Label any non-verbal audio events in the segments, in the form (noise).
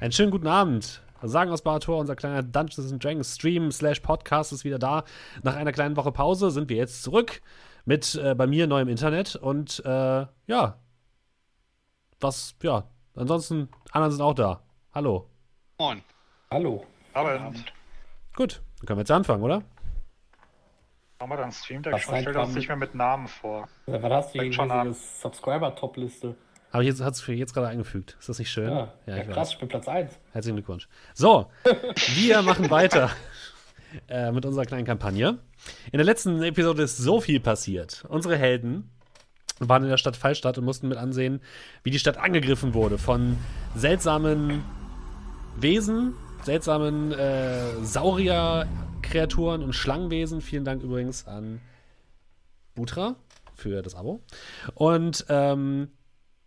Einen schönen guten Abend. Sagen aus Barator, unser kleiner Dungeons Dragons Stream slash Podcast ist wieder da. Nach einer kleinen Woche Pause sind wir jetzt zurück mit äh, bei mir neuem Internet und äh, ja, was, ja, ansonsten, anderen sind auch da. Hallo. Moin. Hallo. Abend. Gut, dann können wir jetzt anfangen, oder? Machen wir dann Stream Deck schon, stellt reinkommt. uns nicht mehr mit Namen vor. Was hast du hier schon eine an. Subscriber-Top-Liste? Aber jetzt hat es jetzt gerade eingefügt. Ist das nicht schön? Ja, ja, ich krass, weiß. ich bin Platz 1. Herzlichen Glückwunsch. So, wir machen weiter (laughs) äh, mit unserer kleinen Kampagne. In der letzten Episode ist so viel passiert. Unsere Helden waren in der Stadt Fallstadt und mussten mit ansehen, wie die Stadt angegriffen wurde von seltsamen Wesen, seltsamen äh, Saurier-Kreaturen und Schlangenwesen. Vielen Dank übrigens an Butra für das Abo. Und ähm,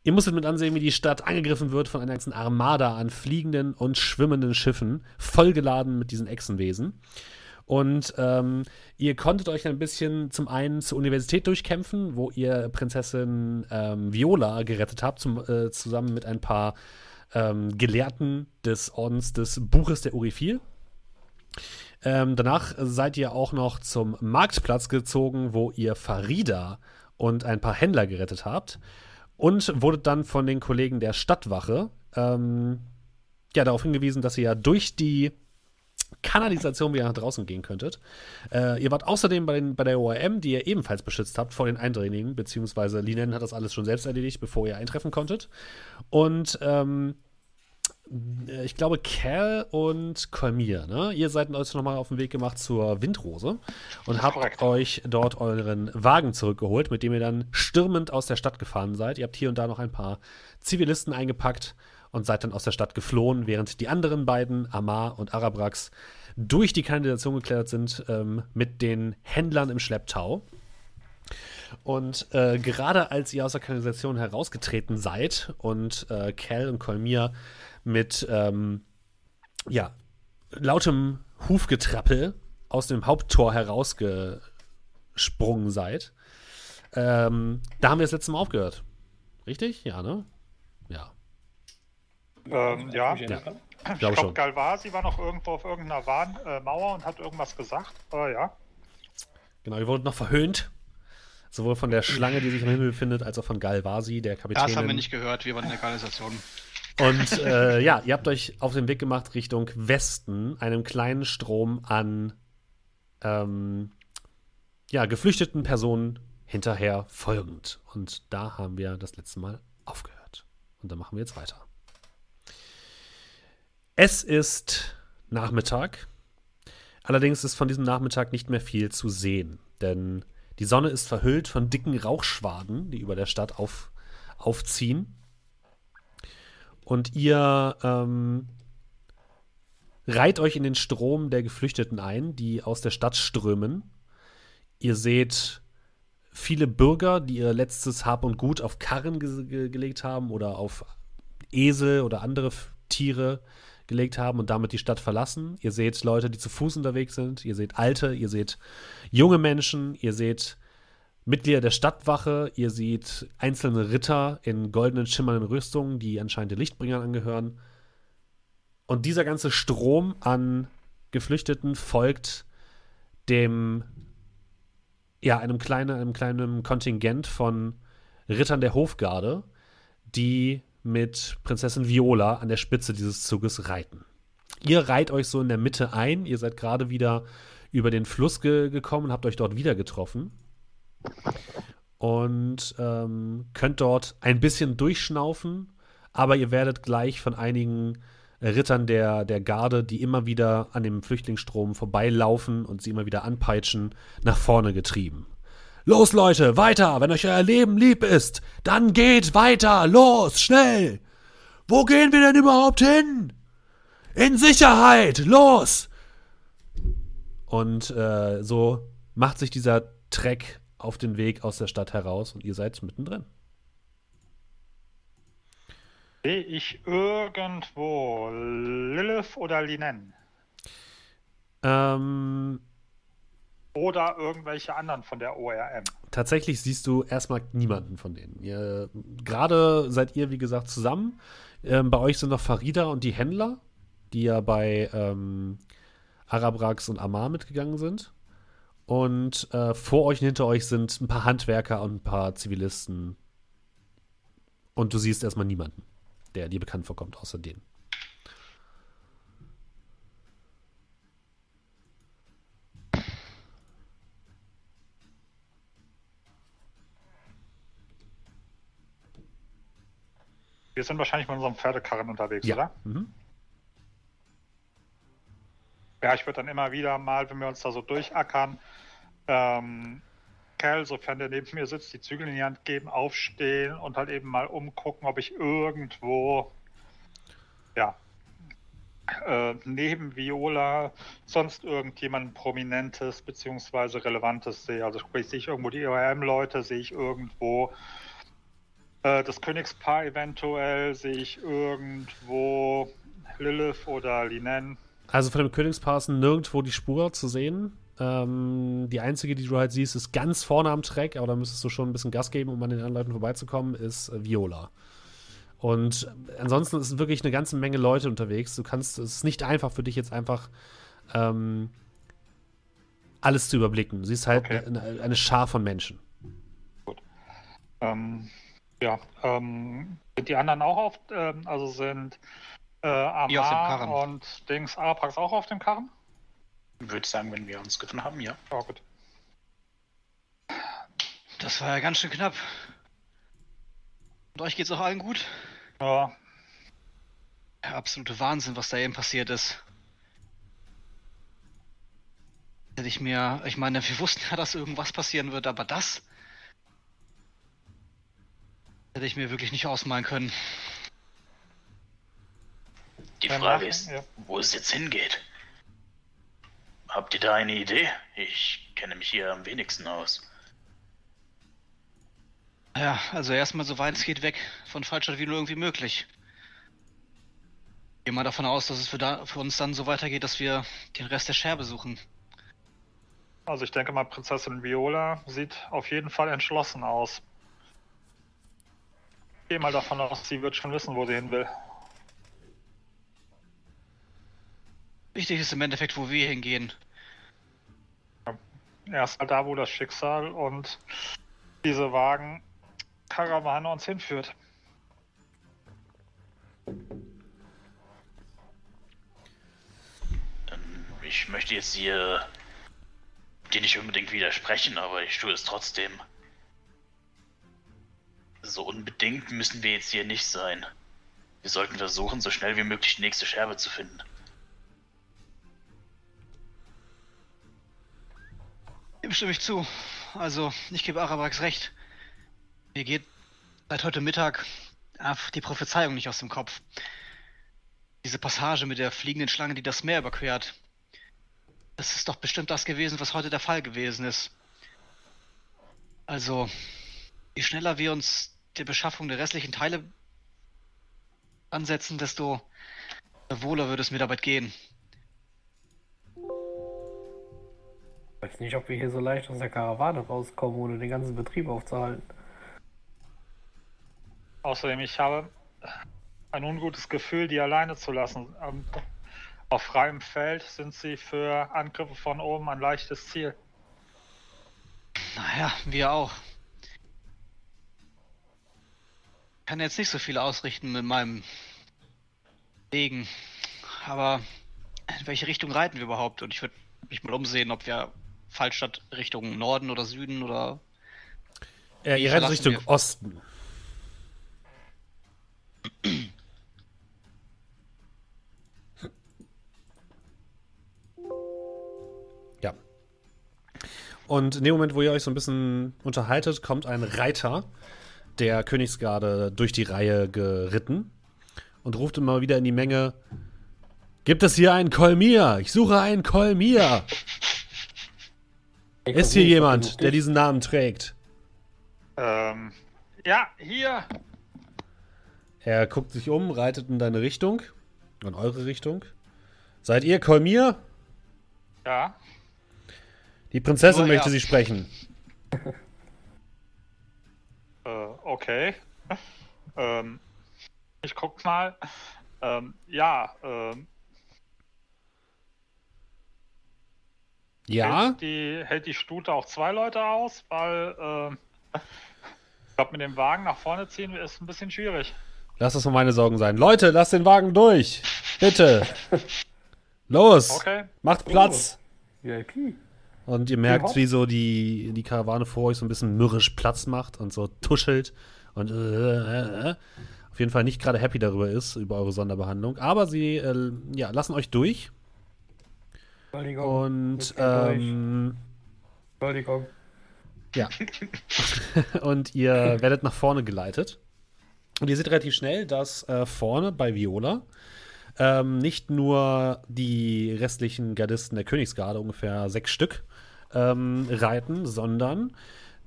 Ihr musstet mit ansehen, wie die Stadt angegriffen wird von einer ganzen Armada an fliegenden und schwimmenden Schiffen, vollgeladen mit diesen Echsenwesen. Und ähm, ihr konntet euch ein bisschen zum einen zur Universität durchkämpfen, wo ihr Prinzessin ähm, Viola gerettet habt, zum, äh, zusammen mit ein paar ähm, Gelehrten des Ordens des Buches der Urifil. Ähm, danach seid ihr auch noch zum Marktplatz gezogen, wo ihr Farida und ein paar Händler gerettet habt. Und wurdet dann von den Kollegen der Stadtwache ähm, ja, darauf hingewiesen, dass ihr ja durch die Kanalisation wieder nach draußen gehen könntet. Äh, ihr wart außerdem bei, den, bei der ORM, die ihr ebenfalls beschützt habt vor den Eindringlingen, beziehungsweise Linen hat das alles schon selbst erledigt, bevor ihr eintreffen konntet. Und ähm, äh, ich glaube, Cal und Kolmir, ne? Ihr seid euch nochmal auf den Weg gemacht zur Windrose und habt korrekt. euch dort euren Wagen zurückgeholt, mit dem ihr dann stürmend aus der Stadt gefahren seid. Ihr habt hier und da noch ein paar Zivilisten eingepackt und seid dann aus der Stadt geflohen, während die anderen beiden, Amar und Arabrax, durch die Kanalisation geklettert sind ähm, mit den Händlern im Schlepptau. Und äh, gerade als ihr aus der Kanalisation herausgetreten seid und äh, Cal und Kolmir mit ähm, ja, lautem Hufgetrappel aus dem Haupttor herausgesprungen seid, ähm, da haben wir das letzte Mal aufgehört. Richtig? Ja, ne? Ja. Ähm, ja, Ich Ja. ich glaube schon. Galvasi war noch irgendwo auf irgendeiner Wahn, äh, Mauer und hat irgendwas gesagt. Äh, ja. Genau, ihr wurdet noch verhöhnt. Sowohl von der Schlange, die sich im Himmel befindet, als auch von Galvasi, der Kapitän. Das haben wir nicht gehört, wir waren in der Kanalisation. Und äh, ja, ihr habt euch auf den Weg gemacht Richtung Westen, einem kleinen Strom an ähm, ja, geflüchteten Personen hinterher folgend. Und da haben wir das letzte Mal aufgehört. Und da machen wir jetzt weiter. Es ist Nachmittag. Allerdings ist von diesem Nachmittag nicht mehr viel zu sehen, denn die Sonne ist verhüllt von dicken Rauchschwaden, die über der Stadt auf, aufziehen. Und ihr ähm, reiht euch in den Strom der Geflüchteten ein, die aus der Stadt strömen. Ihr seht viele Bürger, die ihr letztes Hab und Gut auf Karren ge ge gelegt haben oder auf Esel oder andere Tiere gelegt haben und damit die Stadt verlassen. Ihr seht Leute, die zu Fuß unterwegs sind. Ihr seht Alte, ihr seht junge Menschen, ihr seht Mitglieder der Stadtwache, ihr seht einzelne Ritter in goldenen, schimmernden Rüstungen, die anscheinend den Lichtbringern angehören. Und dieser ganze Strom an Geflüchteten folgt dem, ja, einem kleinen, einem kleinen Kontingent von Rittern der Hofgarde, die mit Prinzessin Viola an der Spitze dieses Zuges reiten. Ihr reiht euch so in der Mitte ein, ihr seid gerade wieder über den Fluss ge gekommen, habt euch dort wieder getroffen und ähm, könnt dort ein bisschen durchschnaufen, aber ihr werdet gleich von einigen Rittern der, der Garde, die immer wieder an dem Flüchtlingsstrom vorbeilaufen und sie immer wieder anpeitschen, nach vorne getrieben. Los, Leute, weiter! Wenn euch euer Leben lieb ist, dann geht weiter! Los, schnell! Wo gehen wir denn überhaupt hin? In Sicherheit! Los! Und äh, so macht sich dieser Trek auf den Weg aus der Stadt heraus und ihr seid mittendrin. Sehe ich irgendwo Lilith oder Linen? Ähm, Oder irgendwelche anderen von der ORM? tatsächlich siehst du erstmal niemanden von denen. Gerade seid ihr, wie gesagt, zusammen. Ähm, bei euch sind noch Farida und die Händler, die ja bei ähm, Arabrax und Amar mitgegangen sind. Und äh, vor euch und hinter euch sind ein paar Handwerker und ein paar Zivilisten. Und du siehst erstmal niemanden, der dir bekannt vorkommt, außer denen. Wir sind wahrscheinlich mit unserem Pferdekarren unterwegs, Ja. oder? Mhm. Ja, ich würde dann immer wieder mal, wenn wir uns da so durchackern, ähm, Kerl, sofern der neben mir sitzt, die Zügel in die Hand geben, aufstehen und halt eben mal umgucken, ob ich irgendwo, ja, äh, neben Viola sonst irgendjemand Prominentes beziehungsweise Relevantes sehe. Also sprich, sehe ich irgendwo die EOM-Leute, sehe ich irgendwo äh, das Königspaar eventuell, sehe ich irgendwo Lilith oder Linen. Also von dem Königspaar ist nirgendwo die Spur zu sehen. Ähm, die einzige, die du halt siehst, ist ganz vorne am Track, aber da müsstest du schon ein bisschen Gas geben, um an den anderen Leuten vorbeizukommen, ist Viola. Und ansonsten ist wirklich eine ganze Menge Leute unterwegs. Du kannst, es ist nicht einfach für dich jetzt einfach ähm, alles zu überblicken. Du siehst halt Okay. eine, eine Schar von Menschen. Ähm, ja, ähm, sind die anderen auch auf, ähm, also sind äh, Die auf dem Amar und Dings Araprax auch auf dem Karren? Würde sagen, wenn wir uns gefunden haben, ja. Ja, gut. Das war ja ganz schön knapp. Und euch geht's auch allen gut? Ja, Der absolute Wahnsinn, was da eben passiert ist. Hätte ich mir, ich meine, wir wussten ja, dass irgendwas passieren wird, aber das hätte ich mir wirklich nicht ausmalen können. Die Frage machen, ist, ja. wo es jetzt hingeht. Habt ihr da eine Idee? Ich kenne mich hier am wenigsten aus. Ja, also erstmal so weit es geht weg von Fallstadt wie nur irgendwie möglich. Geh mal davon aus, dass es für, da, für uns dann so weitergeht, dass wir den Rest der Scherbe suchen. also ich denke mal, Prinzessin Viola sieht auf jeden Fall entschlossen aus. Ich gehe mal davon aus, sie wird schon wissen, wo sie hin will. Wichtig ist im Endeffekt, wo wir hingehen. Erstmal da, wo das Schicksal und diese Wagen Karawane uns hinführt. Ähm, Ich möchte jetzt hier dir nicht unbedingt widersprechen, aber ich tue es trotzdem. So unbedingt müssen wir jetzt hier nicht sein. Wir sollten versuchen, so schnell wie möglich die nächste Scherbe zu finden. Dem stimme ich zu. Also, ich gebe Arabax recht. Mir geht seit heute Mittag einfach die Prophezeiung nicht aus dem Kopf. Diese Passage mit der fliegenden Schlange, die das Meer überquert. Das ist doch bestimmt das gewesen, was heute der Fall gewesen ist. Also, je schneller wir uns der Beschaffung der restlichen Teile ansetzen, desto wohler würde es mir dabei gehen. Weiß nicht, ob wir hier so leicht aus der Karawane rauskommen, ohne den ganzen Betrieb aufzuhalten. Außerdem, ich habe ein ungutes Gefühl, die alleine zu lassen. Ähm, Auf freiem Feld sind sie für Angriffe von oben ein leichtes Ziel. Naja, wir auch. Kann jetzt nicht so viel ausrichten mit meinem Degen. Aber in welche Richtung reiten wir überhaupt? Und ich würde mich mal umsehen, ob wir Fallstadt Richtung Norden oder Süden oder. Äh, ihr rennt Richtung wir- Osten. Ja. Und in dem Moment, wo ihr euch so ein bisschen unterhaltet, kommt ein Reiter der Königsgarde durch die Reihe geritten und ruft immer wieder in die Menge: Gibt es hier einen Kolmir? Ich suche einen Kolmir. Ich Ist hier jemand, der diesen Namen trägt? Ähm, ja, hier. Er guckt sich um, reitet in deine Richtung. In eure Richtung. Seid ihr Kolmir? Ja, Die Prinzessin Oh, möchte ja. Sie sprechen. okay. ähm, ich guck mal. Ähm, ja, ähm, Ja, hält, die, hält die Stute auch zwei Leute aus, weil ähm, ich glaube, mit dem Wagen nach vorne ziehen ist ein bisschen schwierig. lass das mal meine Sorgen sein. Leute, lasst den Wagen durch. Bitte. Los. Okay. Macht Platz. VIP. Und ihr merkt, wie so die, die Karawane vor euch so ein bisschen mürrisch Platz macht und so tuschelt und äh, äh, äh. auf jeden Fall nicht gerade happy darüber ist, über eure Sonderbehandlung. Aber sie äh, ja, lassen euch durch Entschuldigung. und ähm, Entschuldigung. ja. (laughs) und ihr werdet nach vorne geleitet. Und ihr seht relativ schnell, dass äh, vorne bei Viola ähm, nicht nur die restlichen Gardisten der Königsgarde, ungefähr sechs Stück, ähm, reiten, sondern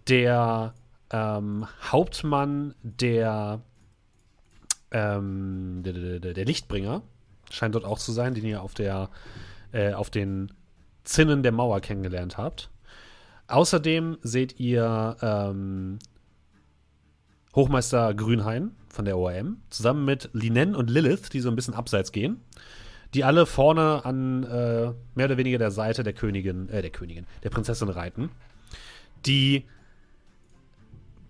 der ähm, Hauptmann der, ähm, der, der, der- der Lichtbringer scheint dort auch zu sein, den ihr auf, der, äh, auf den Zinnen der Mauer kennengelernt habt. Außerdem seht ihr ähm, Hochmeister Grünhain von der ORM zusammen mit Linen und Lilith, die so ein bisschen abseits gehen, die alle vorne an äh, mehr oder weniger der Seite der Königin, äh, der Königin, der Prinzessin reiten, die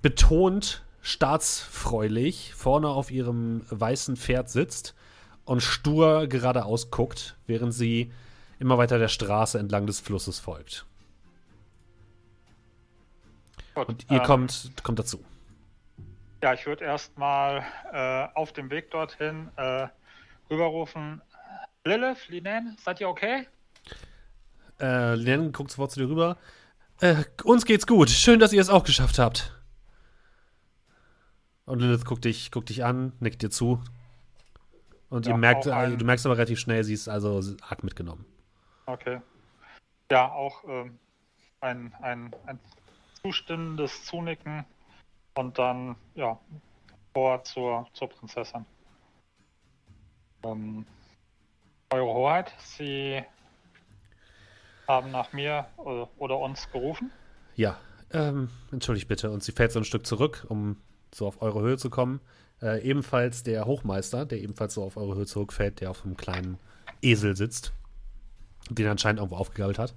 betont staatsfreudig vorne auf ihrem weißen Pferd sitzt und stur geradeaus guckt, während sie immer weiter der Straße entlang des Flusses folgt. Gut, Und ihr ähm, kommt, kommt dazu. Ja, ich würde erstmal äh, auf dem Weg dorthin äh, rüberrufen. Lilith, Linen, seid ihr okay? Äh, Len guckt sofort zu dir rüber. Äh, uns geht's gut. Schön, dass ihr es auch geschafft habt. Und Lilith guckt dich, guckt dich an, nickt dir zu. Und Ja, ihr merkt, ein- äh, du merkst aber relativ schnell, sie ist also arg mitgenommen. Okay. Ja, auch ähm, ein, ein, ein zustimmendes Zunicken und dann, ja, vor zur, zur Prinzessin. Ähm, Eure Hoheit, Sie haben nach mir oder, oder uns gerufen. Ja, ähm, entschuldigt bitte. Und sie fällt so ein Stück zurück, um so auf eure Höhe zu kommen. Äh, ebenfalls der Hochmeister, der ebenfalls so auf eure Höhe zurückfällt, der auf einem kleinen Esel sitzt, den er anscheinend irgendwo aufgegabelt hat.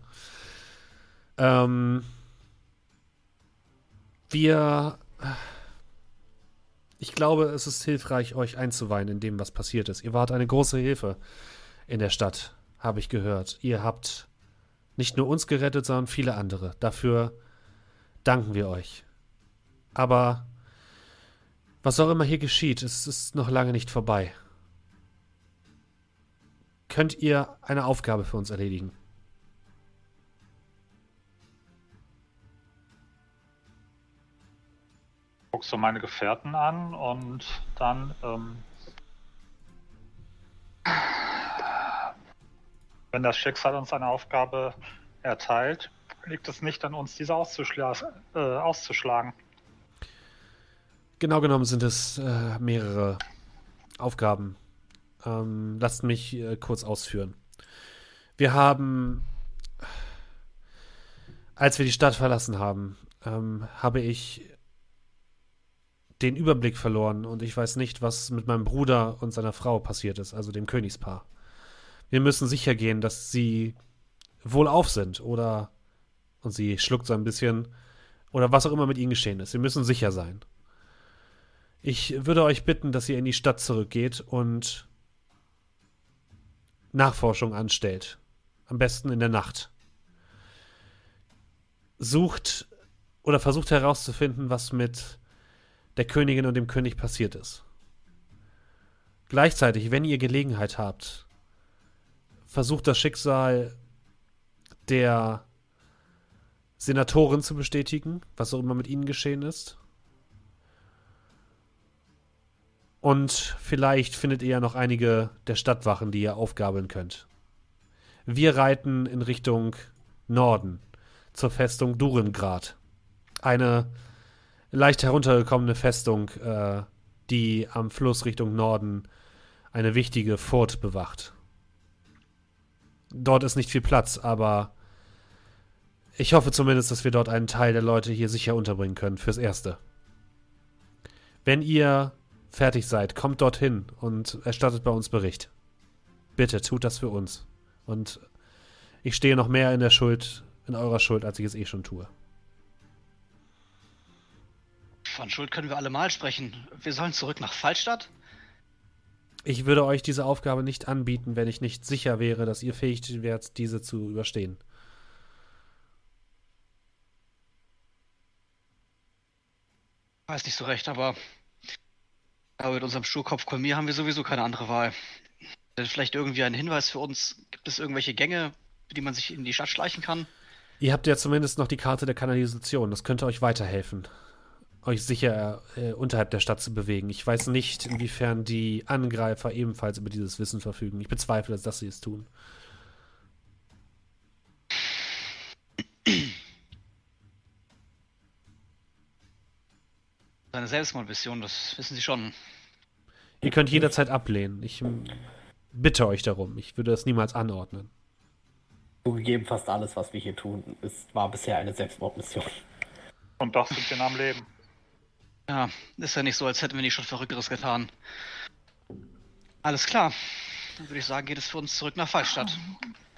Ähm, wir. Ich glaube, es ist hilfreich, euch einzuweihen in dem, was passiert ist. Ihr wart eine große Hilfe in der Stadt, habe ich gehört. Ihr habt nicht nur uns gerettet, sondern viele andere. Dafür danken wir euch. Aber was auch immer hier geschieht, es ist noch lange nicht vorbei. Könnt ihr eine Aufgabe für uns erledigen? Guckst du meine Gefährten an und dann, ähm, wenn das Schicksal uns eine Aufgabe erteilt, liegt es nicht an uns, diese auszuschla äh, auszuschlagen. Genau genommen sind es äh, mehrere Aufgaben. Ähm, lasst mich äh, kurz ausführen. Wir haben, als wir die Stadt verlassen haben, ähm, habe ich den Überblick verloren und ich weiß nicht, was mit meinem Bruder und seiner Frau passiert ist, also dem Königspaar. Wir müssen sicher gehen, dass sie wohlauf sind oder, und sie schluckt so ein bisschen, oder was auch immer mit ihnen geschehen ist. Wir müssen sicher sein. Ich würde euch bitten, dass ihr in die Stadt zurückgeht und Nachforschung anstellt. Am besten in der Nacht. Sucht oder versucht herauszufinden, was mit der Königin und dem König passiert ist. Gleichzeitig, wenn ihr Gelegenheit habt, versucht das Schicksal der Senatorin zu bestätigen, was auch immer mit ihnen geschehen ist. Und vielleicht findet ihr ja noch einige der Stadtwachen, die ihr aufgabeln könnt. Wir reiten in Richtung Norden, zur Festung Durengrad. Eine leicht heruntergekommene Festung, äh, die am Fluss Richtung Norden eine wichtige Furt bewacht. Dort ist nicht viel Platz, aber ich hoffe zumindest, dass wir dort einen Teil der Leute hier sicher unterbringen können, fürs Erste. Wenn ihr fertig seid, kommt dorthin und erstattet bei uns Bericht. Bitte, tut das für uns. Und ich stehe noch mehr in der Schuld, in eurer Schuld, als ich es eh schon tue. Von Schuld können wir alle mal sprechen. Wir sollen zurück nach Fallstadt? Ich würde euch diese Aufgabe nicht anbieten, wenn ich nicht sicher wäre, dass ihr fähig wärt, diese zu überstehen. Weiß nicht so recht, aber, aber mit unserem Sturkopf Kolmir haben wir sowieso keine andere Wahl. Denn Vielleicht irgendwie ein Hinweis für uns. Gibt es irgendwelche Gänge, die man sich in die Stadt schleichen kann? Ihr habt ja zumindest noch die Karte der Kanalisation. Das könnte euch weiterhelfen, euch sicher äh, unterhalb der Stadt zu bewegen. Ich weiß nicht, inwiefern die Angreifer ebenfalls über dieses Wissen verfügen. Ich bezweifle, dass sie es tun. Seine Selbstmordmission, das wissen Sie schon. Ihr könnt jederzeit ablehnen. Ich bitte euch darum. Ich würde das niemals anordnen. Zugegeben, fast alles, was wir hier tun, ist, war bisher eine Selbstmordmission. Und doch sind wir am Leben. Ja, ist ja nicht so, als hätten wir nicht schon Verrückteres getan. Alles klar. Dann würde ich sagen, geht es für uns zurück nach Fallstadt.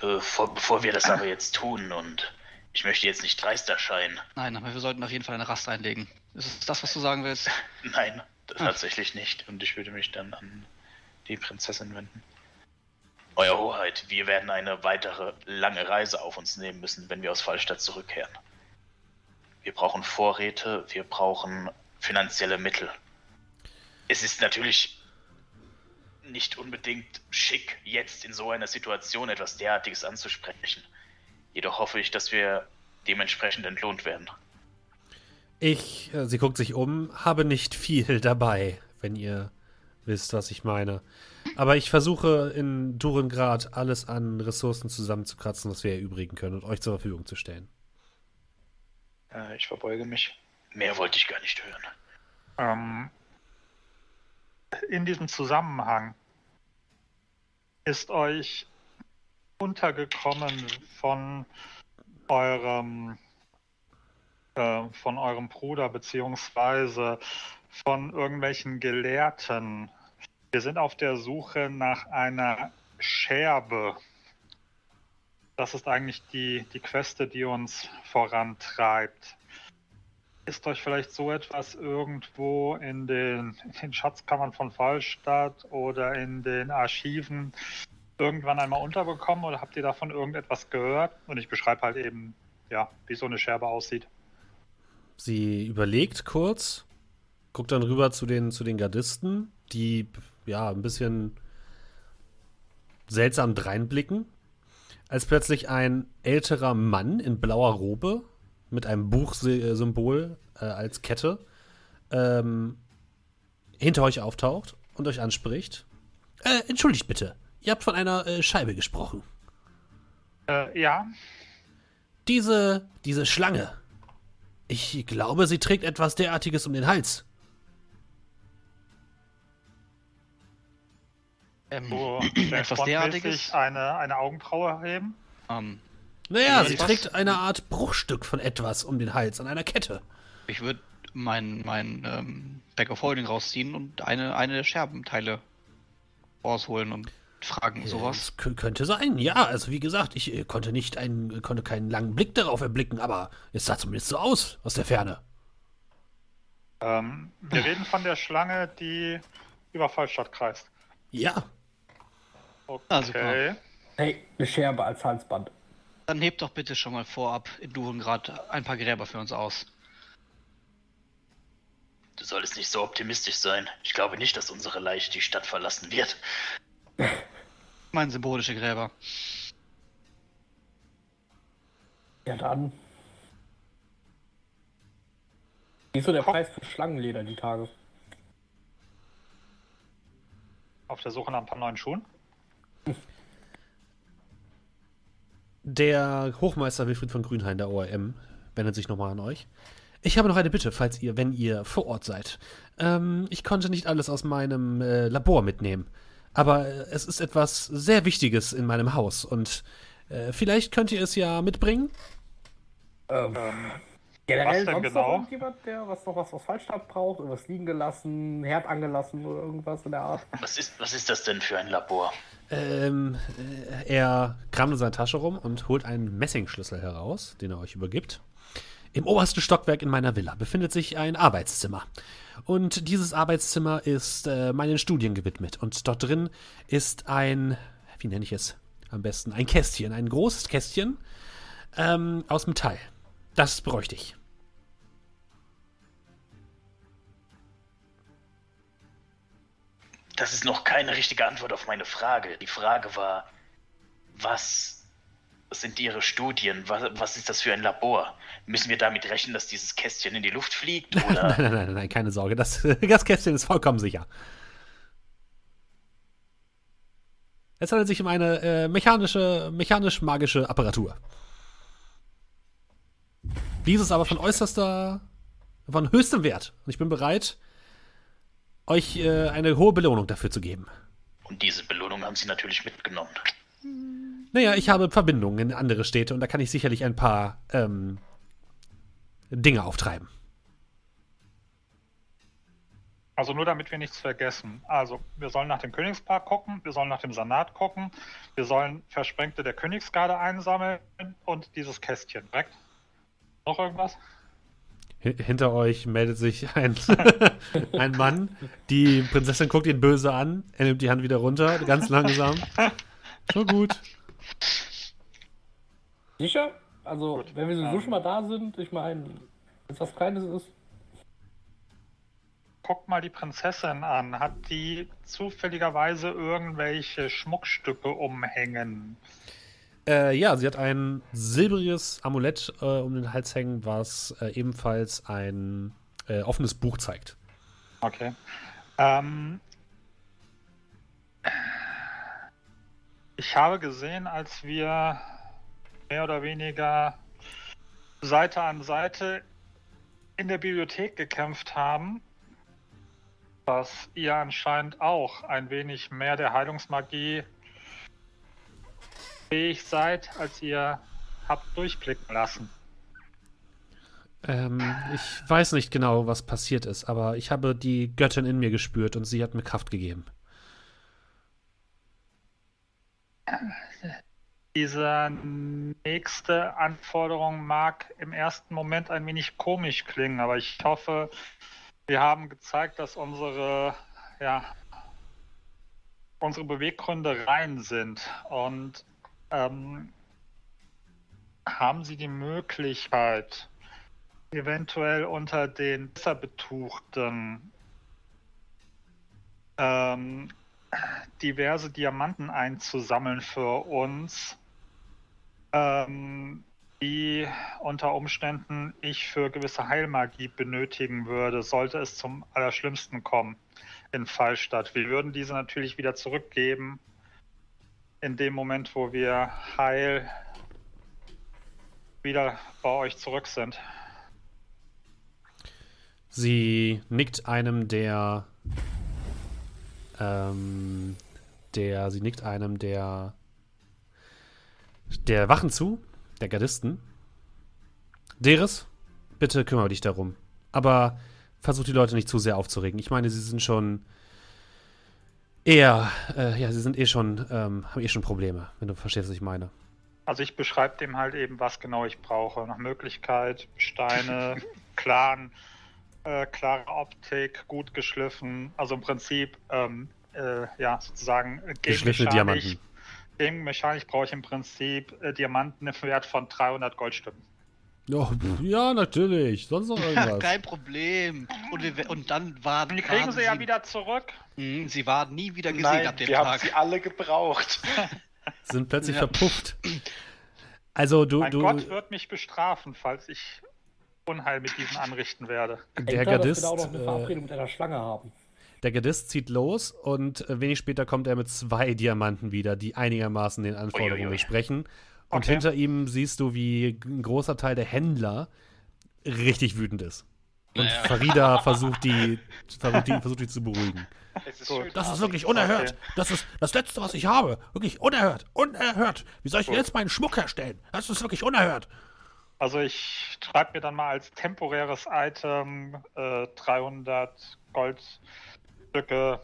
Bevor, bevor wir das aber jetzt tun und ich möchte jetzt nicht dreist erscheinen. Nein, aber wir sollten auf jeden Fall eine Rast einlegen. Ist es das, was du sagen willst? (laughs) Nein, tatsächlich nicht. Und ich würde mich dann an die Prinzessin wenden. Euer Hoheit, wir werden eine weitere lange Reise auf uns nehmen müssen, wenn wir aus Fallstadt zurückkehren. Wir brauchen Vorräte, wir brauchen finanzielle Mittel. Es ist natürlich nicht unbedingt schick, jetzt in so einer Situation etwas derartiges anzusprechen. Jedoch hoffe ich, dass wir dementsprechend entlohnt werden. Ich, äh, sie guckt sich um, habe nicht viel (laughs) dabei, wenn ihr wisst, was ich meine. Aber ich versuche in Durengrad alles an Ressourcen zusammenzukratzen, was wir erübrigen können und euch zur Verfügung zu stellen. Äh, ich verbeuge mich. Mehr wollte ich gar nicht hören. Ähm, in diesem Zusammenhang ist euch untergekommen von eurem äh, von eurem Bruder beziehungsweise von irgendwelchen Gelehrten. Wir sind auf der Suche nach einer Scherbe. Das ist eigentlich die, die Queste, die uns vorantreibt. Ist euch vielleicht so etwas irgendwo in den, in den Schatzkammern von Fallstadt oder in den Archiven irgendwann einmal unterbekommen oder habt ihr davon irgendetwas gehört? Und ich beschreibe halt eben, ja, wie so eine Scherbe aussieht. Sie überlegt kurz, guckt dann rüber zu den, zu den Gardisten, die ja ein bisschen seltsam dreinblicken, als plötzlich ein älterer Mann in blauer Robe mit einem Buchsymbol äh, als Kette ähm, hinter euch auftaucht und euch anspricht. Äh, entschuldigt bitte, ihr habt von einer äh, Scheibe gesprochen. Äh, ja, Diese, diese Schlange. Ich glaube, sie trägt etwas derartiges um den Hals. Ähm, so (clears throat) etwas derartiges? Eine, eine Augenbraue heben. Ähm, Naja, Ja, sie trägt eine Art Bruchstück von etwas um den Hals an einer Kette. ich würde mein, mein ähm, Bag of Holding rausziehen und eine, eine der Scherbenteile rausholen und fragen, sowas. Das kö- könnte sein, ja. Also wie gesagt, ich äh, konnte nicht einen, konnte keinen langen Blick darauf erblicken, aber es sah zumindest so aus aus der Ferne. Ähm, wir reden von der Schlange, die über Fallstadt kreist. Ja, Okay. Super. Hey, eine Scherbe als Halsband. Dann hebt doch bitte schon mal vorab in Durengrad ein paar Gräber für uns aus. Du solltest nicht so optimistisch sein. Ich glaube nicht, dass unsere Leiche die Stadt verlassen wird. Mein symbolische Gräber. Ja, dann. Wie ist so der Preis für Schlangenleder die Tage? Auf der Suche nach ein paar neuen Schuhen. der Hochmeister Wilfried von Grünhain, der ORM, wendet sich nochmal an euch. Ich habe noch eine Bitte, falls ihr, wenn ihr vor Ort seid. Ähm, ich konnte nicht alles aus meinem äh, Labor mitnehmen, aber äh, es ist etwas sehr Wichtiges in meinem Haus und äh, vielleicht könnt ihr es ja mitbringen. Ähm, Ähm, Generell Was denn sonst genau? noch irgendjemand, der was noch was aus Fallstab braucht, irgendwas liegen gelassen, Herd angelassen oder irgendwas in der Art? Was ist, was ist das denn für ein Labor? Ähm, äh, er kramt in seiner Tasche rum und holt einen Messingschlüssel heraus, den er euch übergibt. Im obersten Stockwerk in meiner Villa befindet sich ein Arbeitszimmer. Und dieses Arbeitszimmer ist äh, meinen Studien gewidmet. Und dort drin ist ein, wie nenne ich es am besten, ein Kästchen, ein großes Kästchen ähm, aus Metall. Das bräuchte ich. Das ist noch keine richtige Antwort auf meine Frage. Die Frage war, was sind Ihre Studien? Was, was ist das für ein Labor? Müssen wir damit rechnen, dass dieses Kästchen in die Luft fliegt? (laughs) Nein, nein, nein, nein, keine Sorge. Das, (laughs) das Kästchen ist vollkommen sicher. Es handelt sich um eine äh, mechanische, mechanisch-magische Apparatur. Dieses aber von äußerster, von höchstem Wert. Und ich bin bereit, euch äh, eine hohe Belohnung dafür zu geben. Und diese Belohnung haben Sie natürlich mitgenommen. Naja, ich habe Verbindungen in andere Städte und da kann ich sicherlich ein paar ähm, Dinge auftreiben. Also nur damit wir nichts vergessen. Also wir sollen nach dem Königspark gucken, wir sollen nach dem Sanat gucken, wir sollen Versprengte der Königsgarde einsammeln und dieses Kästchen. Korrekt? Noch irgendwas? Hi- Hinter euch meldet sich ein, (laughs) ein Mann. Die Prinzessin guckt ihn böse an. Er nimmt die Hand wieder runter, ganz langsam. (laughs) So gut. Sicher? Also, Gut. wenn wir sowieso Ähm. schon mal da sind, ich meine, wenn es was Kleines ist. Guckt mal die Prinzessin an. Hat die zufälligerweise irgendwelche Schmuckstücke umhängen? Äh, ja, sie hat ein silbriges Amulett äh, um den Hals hängen, was äh, ebenfalls ein äh, offenes Buch zeigt. Okay. Ähm, ich habe gesehen, als wir mehr oder weniger Seite an Seite in der Bibliothek gekämpft haben, dass ihr anscheinend auch ein wenig mehr der Heilungsmagie fähig seid, als ihr habt durchblicken lassen. Ähm, ich weiß nicht genau, was passiert ist, aber ich habe die Göttin in mir gespürt und sie hat mir Kraft gegeben. (clears throat) Diese nächste Anforderung mag im ersten Moment ein wenig komisch klingen, aber ich hoffe, wir haben gezeigt, dass unsere, ja, unsere Beweggründe rein sind. Und ähm, haben Sie die Möglichkeit, eventuell unter den besser Betuchten ähm, diverse Diamanten einzusammeln für uns, ähm, die unter Umständen ich für gewisse Heilmagie benötigen würde, sollte es zum Allerschlimmsten kommen in Fallstadt. Wir würden diese natürlich wieder zurückgeben in dem Moment, wo wir heil wieder bei euch zurück sind. Sie nickt einem der, ähm, der, sie nickt einem der, der Wachen zu, der Gardisten. Deres, bitte kümmere dich darum. Aber versuch die Leute nicht zu sehr aufzuregen. Ich meine, sie sind schon eher, äh, ja, sie sind eh schon, ähm, haben eh schon Probleme, wenn du verstehst, was ich meine. Also ich beschreibe dem halt eben, was genau ich brauche. Nach Möglichkeit, Steine, (laughs) klaren, äh, klare Optik, gut geschliffen. Also im Prinzip, ähm, äh, ja, sozusagen äh, Geschliffene Diamanten. Gegenmechanisch brauche ich im Prinzip äh, Diamanten im Wert von 300 Goldstücken. Oh, ja, natürlich. Sonst noch irgendwas. Kein Problem. Und, wir, und dann war, Die kriegen waren sie ja wieder zurück. Mhm, Sie war nie wieder gesehen Nein, ab dem wir haben Tag. sie alle gebraucht. sind plötzlich verpufft. Also du, Mein du Gott wird mich bestrafen, falls ich Unheil mit diesen anrichten werde. der dass Gardist, wir da auch noch eine äh, Verabredung mit einer Schlange haben. der Gardist zieht los und äh, wenig später kommt er mit zwei Diamanten wieder, die einigermaßen den Anforderungen Uiuiui. entsprechen. Und Okay. hinter ihm siehst du, wie ein großer Teil der Händler richtig wütend ist. Und Naja. Farida versucht die, versucht die, versucht die zu beruhigen. Es ist Das ist wirklich unerhört. Okay. Das ist das Letzte, was ich habe. Wirklich unerhört. Unerhört. Wie soll ich Gut. jetzt meinen Schmuck herstellen? Das ist wirklich unerhört. Also ich schreibe mir dann mal als temporäres Item äh, 300 Goldstücke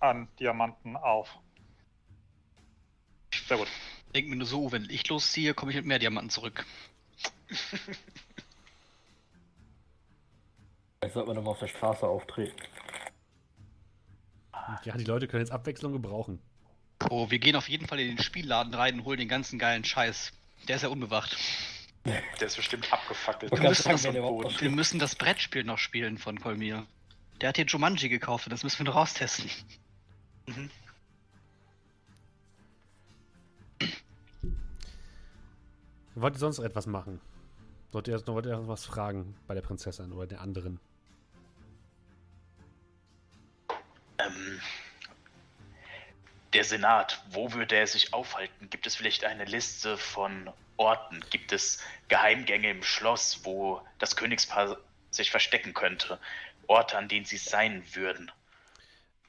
an Diamanten auf. Sehr gut. Denk mir nur so, wenn ich losziehe, komme ich mit mehr Diamanten zurück. (laughs) Jetzt sollte man doch mal auf der Straße auftreten. Ja, die Leute können jetzt Abwechslung gebrauchen. Oh, wir gehen auf jeden Fall in den Spielladen rein und holen den ganzen geilen Scheiß. Der ist ja unbewacht. Der ist bestimmt abgefackelt. Ich Wir müssen, das, wir müssen das Brettspiel noch spielen von Kolmir. Der hat hier Jumanji gekauft und das müssen wir noch raustesten. Wollt ihr sonst noch etwas machen? Wollt ihr, erst noch- wollt ihr erst was fragen bei der Prinzessin oder der anderen? Ähm, der Senat, wo würde er sich aufhalten? Gibt es vielleicht eine Liste von Orten? Gibt es Geheimgänge im Schloss, wo das Königspaar sich verstecken könnte? Orte, an denen sie sein würden?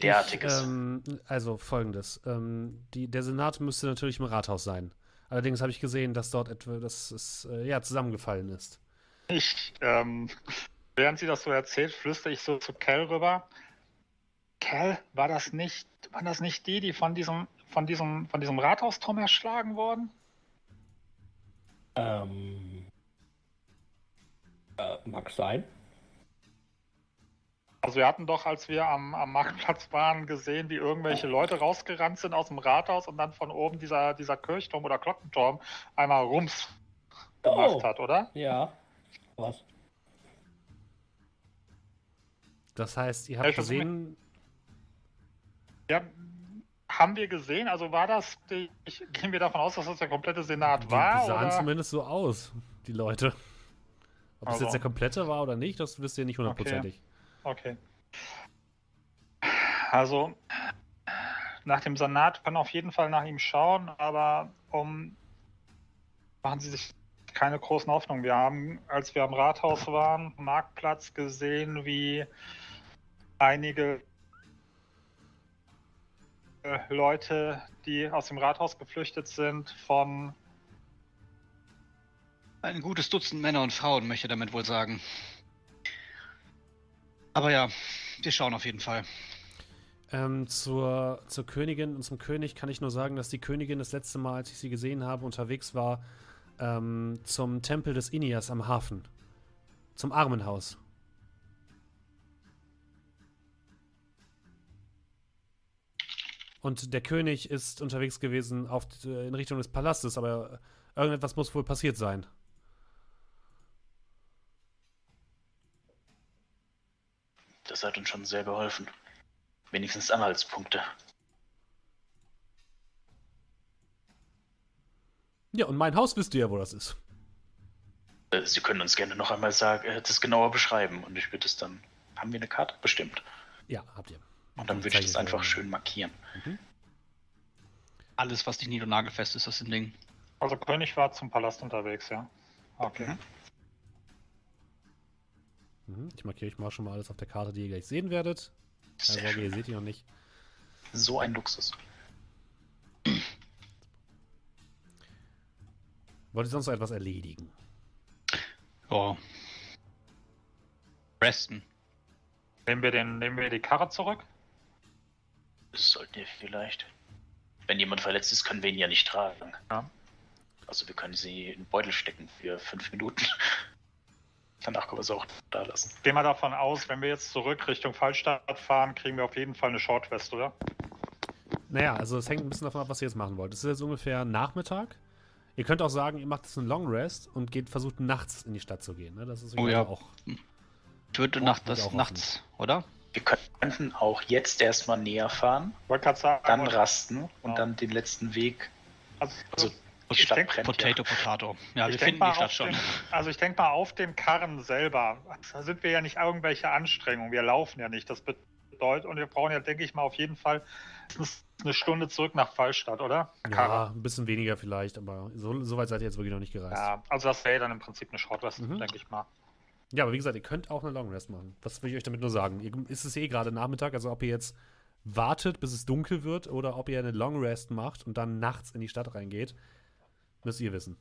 Derartiges. Ich, ähm, also folgendes. Ähm, die, der Senat müsste natürlich im Rathaus sein. Allerdings habe ich gesehen, dass dort etwa, dass es äh, ja, zusammengefallen ist. Ich, ähm, während sie das so erzählt, flüstere ich so zu Cal rüber. Cal, war das nicht, waren das nicht die, die von diesem, von diesem, von diesem Rathausturm erschlagen wurden? Ähm. Äh, mag sein. Also wir hatten doch, als wir am, am Marktplatz waren, gesehen, wie irgendwelche Leute rausgerannt sind aus dem Rathaus und dann von oben dieser, dieser Kirchturm oder Glockenturm einmal Rums gemacht Oh. hat, oder? Ja. Was? Das heißt, ihr Ja, habt versuch gesehen, Ja, haben wir gesehen, also war das, die, ich, gehen wir davon aus, dass das der komplette Senat die, war? die sahen oder? zumindest so aus, die Leute. Ob es Also. jetzt der komplette war oder nicht, das wisst ihr nicht hundertprozentig. Okay. Also, nach dem Senat können auf jeden Fall nach ihm schauen, aber um machen Sie sich keine großen Hoffnungen. Wir haben, als wir am Rathaus waren, Marktplatz gesehen, wie einige Leute, die aus dem Rathaus geflüchtet sind, von Ein gutes Dutzend Männer und Frauen, möchte damit wohl sagen. Aber ja, wir schauen auf jeden Fall. Ähm, zur, zur Königin und zum König kann ich nur sagen, dass die Königin das letzte Mal, als ich sie gesehen habe, unterwegs war ähm, zum Tempel des Inias am Hafen. Zum Armenhaus. Und der König ist unterwegs gewesen auf, in Richtung des Palastes, aber irgendetwas muss wohl passiert sein. Das hat uns schon sehr geholfen. Wenigstens Anhaltspunkte. Ja, und mein Haus wisst ihr ja, wo das ist. Äh, Sie können uns gerne noch einmal sagen, äh, das genauer beschreiben und ich würde es dann. Haben wir eine Karte? Bestimmt. Ja, habt ihr. Und dann würde ich das einfach schön markieren. Alles, was nicht nied- und nagelfest ist, das ist ein Ding. Also König war zum Palast unterwegs, ja. Okay. Mhm. Mhm, Ich markiere euch mal schon mal alles auf der Karte, die ihr gleich sehen werdet. Keine Sorge, ihr seht die noch nicht. So ein Luxus. (clears throat) Wollt ihr sonst noch etwas erledigen? Ja. Resten. Nehmen wir, den, nehmen wir die Karre zurück? Das sollten wir vielleicht. Wenn jemand verletzt ist, können wir ihn ja nicht tragen. Ja. Also wir können sie in den Beutel stecken für fünf Minuten. (laughs) Danach können wir sie auch da lassen. Gehen wir davon aus, wenn wir jetzt zurück Richtung Fallstadt fahren, kriegen wir auf jeden Fall eine Shortwest, oder? Naja, also es hängt ein bisschen davon ab, was ihr jetzt machen wollt. Es ist jetzt ungefähr Nachmittag. Ihr könnt auch sagen, ihr macht jetzt einen Long Rest und geht versucht nachts in die Stadt zu gehen. Ne? Das ist Oh ja. auch. Ich würde nach, das offen. nachts, oder? Wir könnten auch jetzt erstmal näher fahren, sagen, dann rasten und Ja. dann den letzten Weg. also, Also die Ich Stadt denk, brennt Potato, Potato. Ja, ich wir finden die Stadt schon. Den, also ich denke mal auf dem Karren selber. Da sind wir ja nicht irgendwelche Anstrengungen. Wir laufen ja nicht. Das bedeutet, und wir brauchen ja, denke ich mal, auf jeden Fall eine Stunde zurück nach Fallstadt, oder? Ja, ein bisschen weniger vielleicht, aber so, so weit seid ihr jetzt wirklich noch nicht gereist. Ja. Ja, also das wäre dann im Prinzip eine Shortwest, Mhm. denke ich mal. Aber wie gesagt, ihr könnt auch eine Long Rest machen. Was will ich euch damit nur sagen? Ihr, ist es eh gerade Nachmittag, also ob ihr jetzt wartet, bis es dunkel wird oder ob ihr eine Long Rest macht und dann nachts in die Stadt reingeht, müsst ihr wissen.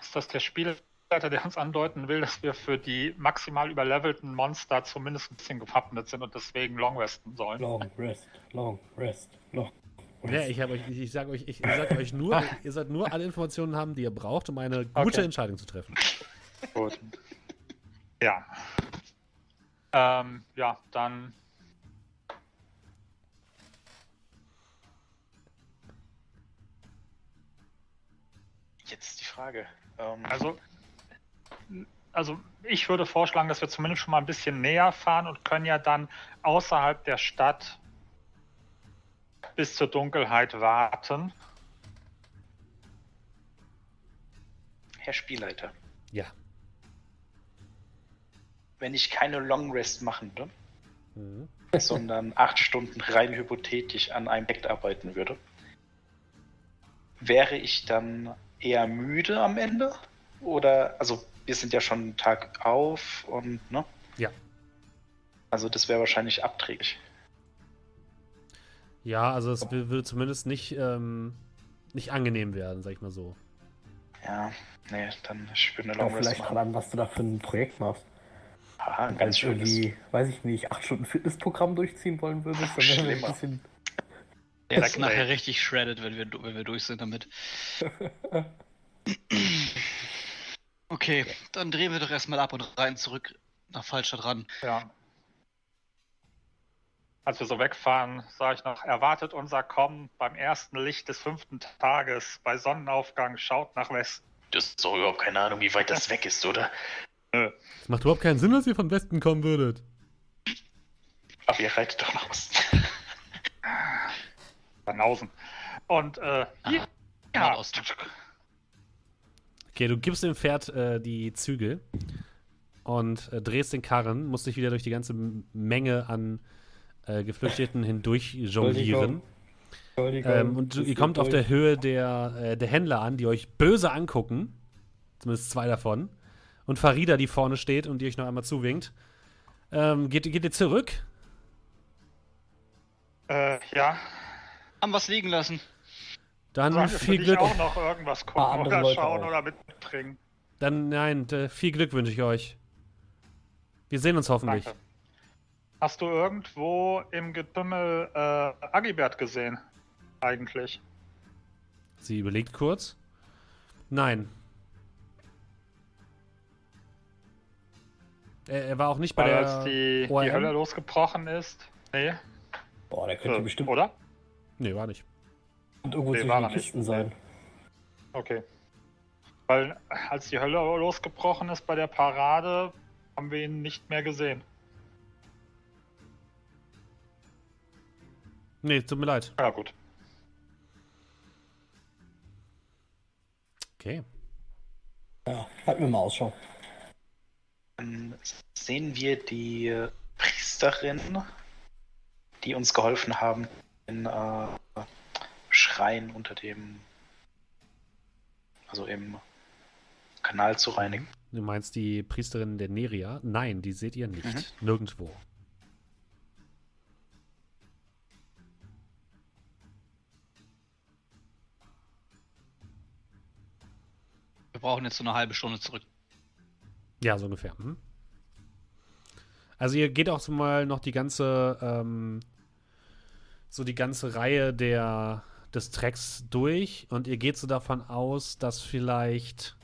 Ist das der Spiel der uns andeuten will, dass wir für die maximal überlevelten Monster zumindest ein bisschen gewappnet sind und deswegen Long Resten sollen. Long Rest, Long Rest, Long Ja, ich, euch, ich, sage euch, ich, ich sag euch nur, ihr sollt nur alle Informationen haben, die ihr braucht, um eine gute Okay. Entscheidung zu treffen. Gut. Ja. Ähm, ja, dann. Jetzt die Frage. Ähm, Also, also ich würde vorschlagen, dass wir zumindest schon mal ein bisschen näher fahren und können ja dann außerhalb der Stadt bis zur Dunkelheit warten. Herr Spielleiter, Ja. Wenn ich keine Long Rest machen würde, Mhm. (laughs) (laughs) sondern acht Stunden rein hypothetisch an einem Projekt arbeiten würde, wäre ich dann eher müde am Ende? Oder, also wir sind ja schon einen Tag auf und, ne? Ja. Also das wäre wahrscheinlich abträglich. Ja, also es will zumindest nicht, ähm, nicht angenehm werden, sag ich mal so. Ja, nee, dann ich würde eine Long Rest vielleicht dran, was du da für ein Projekt machst. Aha, ein Wenn ganz du schönes. irgendwie, weiß ich nicht, acht Stunden Fitnessprogramm durchziehen wollen würdest, dann wäre ein bisschen. Der ist nachher richtig shredded, wenn wir, wenn wir durch sind damit. (laughs) Okay, dann drehen wir doch erstmal ab und rein zurück nach Fallstadt ran. Ja. Als wir so wegfahren, sage ich noch, erwartet unser Kommen beim ersten Licht des fünften Tages, bei Sonnenaufgang, schaut nach Westen. Du hast doch überhaupt keine Ahnung, wie weit das (laughs) weg ist, oder? Es macht überhaupt keinen Sinn, dass ihr von Westen kommen würdet. Aber ihr reitet doch nach Osten. (laughs) Banausen. Und äh, ja, ja, Nordosten. Okay, du gibst dem Pferd äh, die Zügel und äh, drehst den Karren, musst dich wieder durch die ganze Menge an äh, Geflüchteten hindurch jonglieren. Ähm, und du, ihr kommt auf der Höhe der, äh, der Händler an, die euch böse angucken. Zumindest zwei davon. Und Farida, die vorne steht und die euch noch einmal zuwinkt. Ähm, geht, geht ihr zurück? äh, ja. Haben was liegen lassen. Dann für viel Glück. auch noch irgendwas gucken oder Leute schauen auch. oder mitbringen? Dann, nein, viel Glück wünsche ich euch. Wir sehen uns hoffentlich. Danke. Hast du irgendwo im Getümmel äh, Agibert gesehen? Eigentlich. Sie überlegt kurz. Nein. Er, er war auch nicht bei Weil der als die, die? Hölle losgebrochen ist. Nee. Boah, der könnte Äh, bestimmt Oder? Nee, war nicht. irgendwo Nee, zwischen den er nicht. Kisten sein. Okay. Weil als die Hölle losgebrochen ist bei der Parade, haben wir ihn nicht mehr gesehen. Nee, tut mir leid. Ja gut. Okay. Ja, halten wir mal Ausschau. Dann sehen wir die Priesterin, die uns geholfen haben, den äh, Schrein unter dem, also im Kanal zu reinigen. Du meinst die Priesterin der Neria? Nein, die seht ihr nicht. Mhm. Nirgendwo. Wir brauchen jetzt so eine halbe Stunde zurück. Ja, so ungefähr. Mhm. Also ihr geht auch mal noch die ganze, ähm, so die ganze Reihe der, des Tracks durch und ihr geht so davon aus, dass vielleicht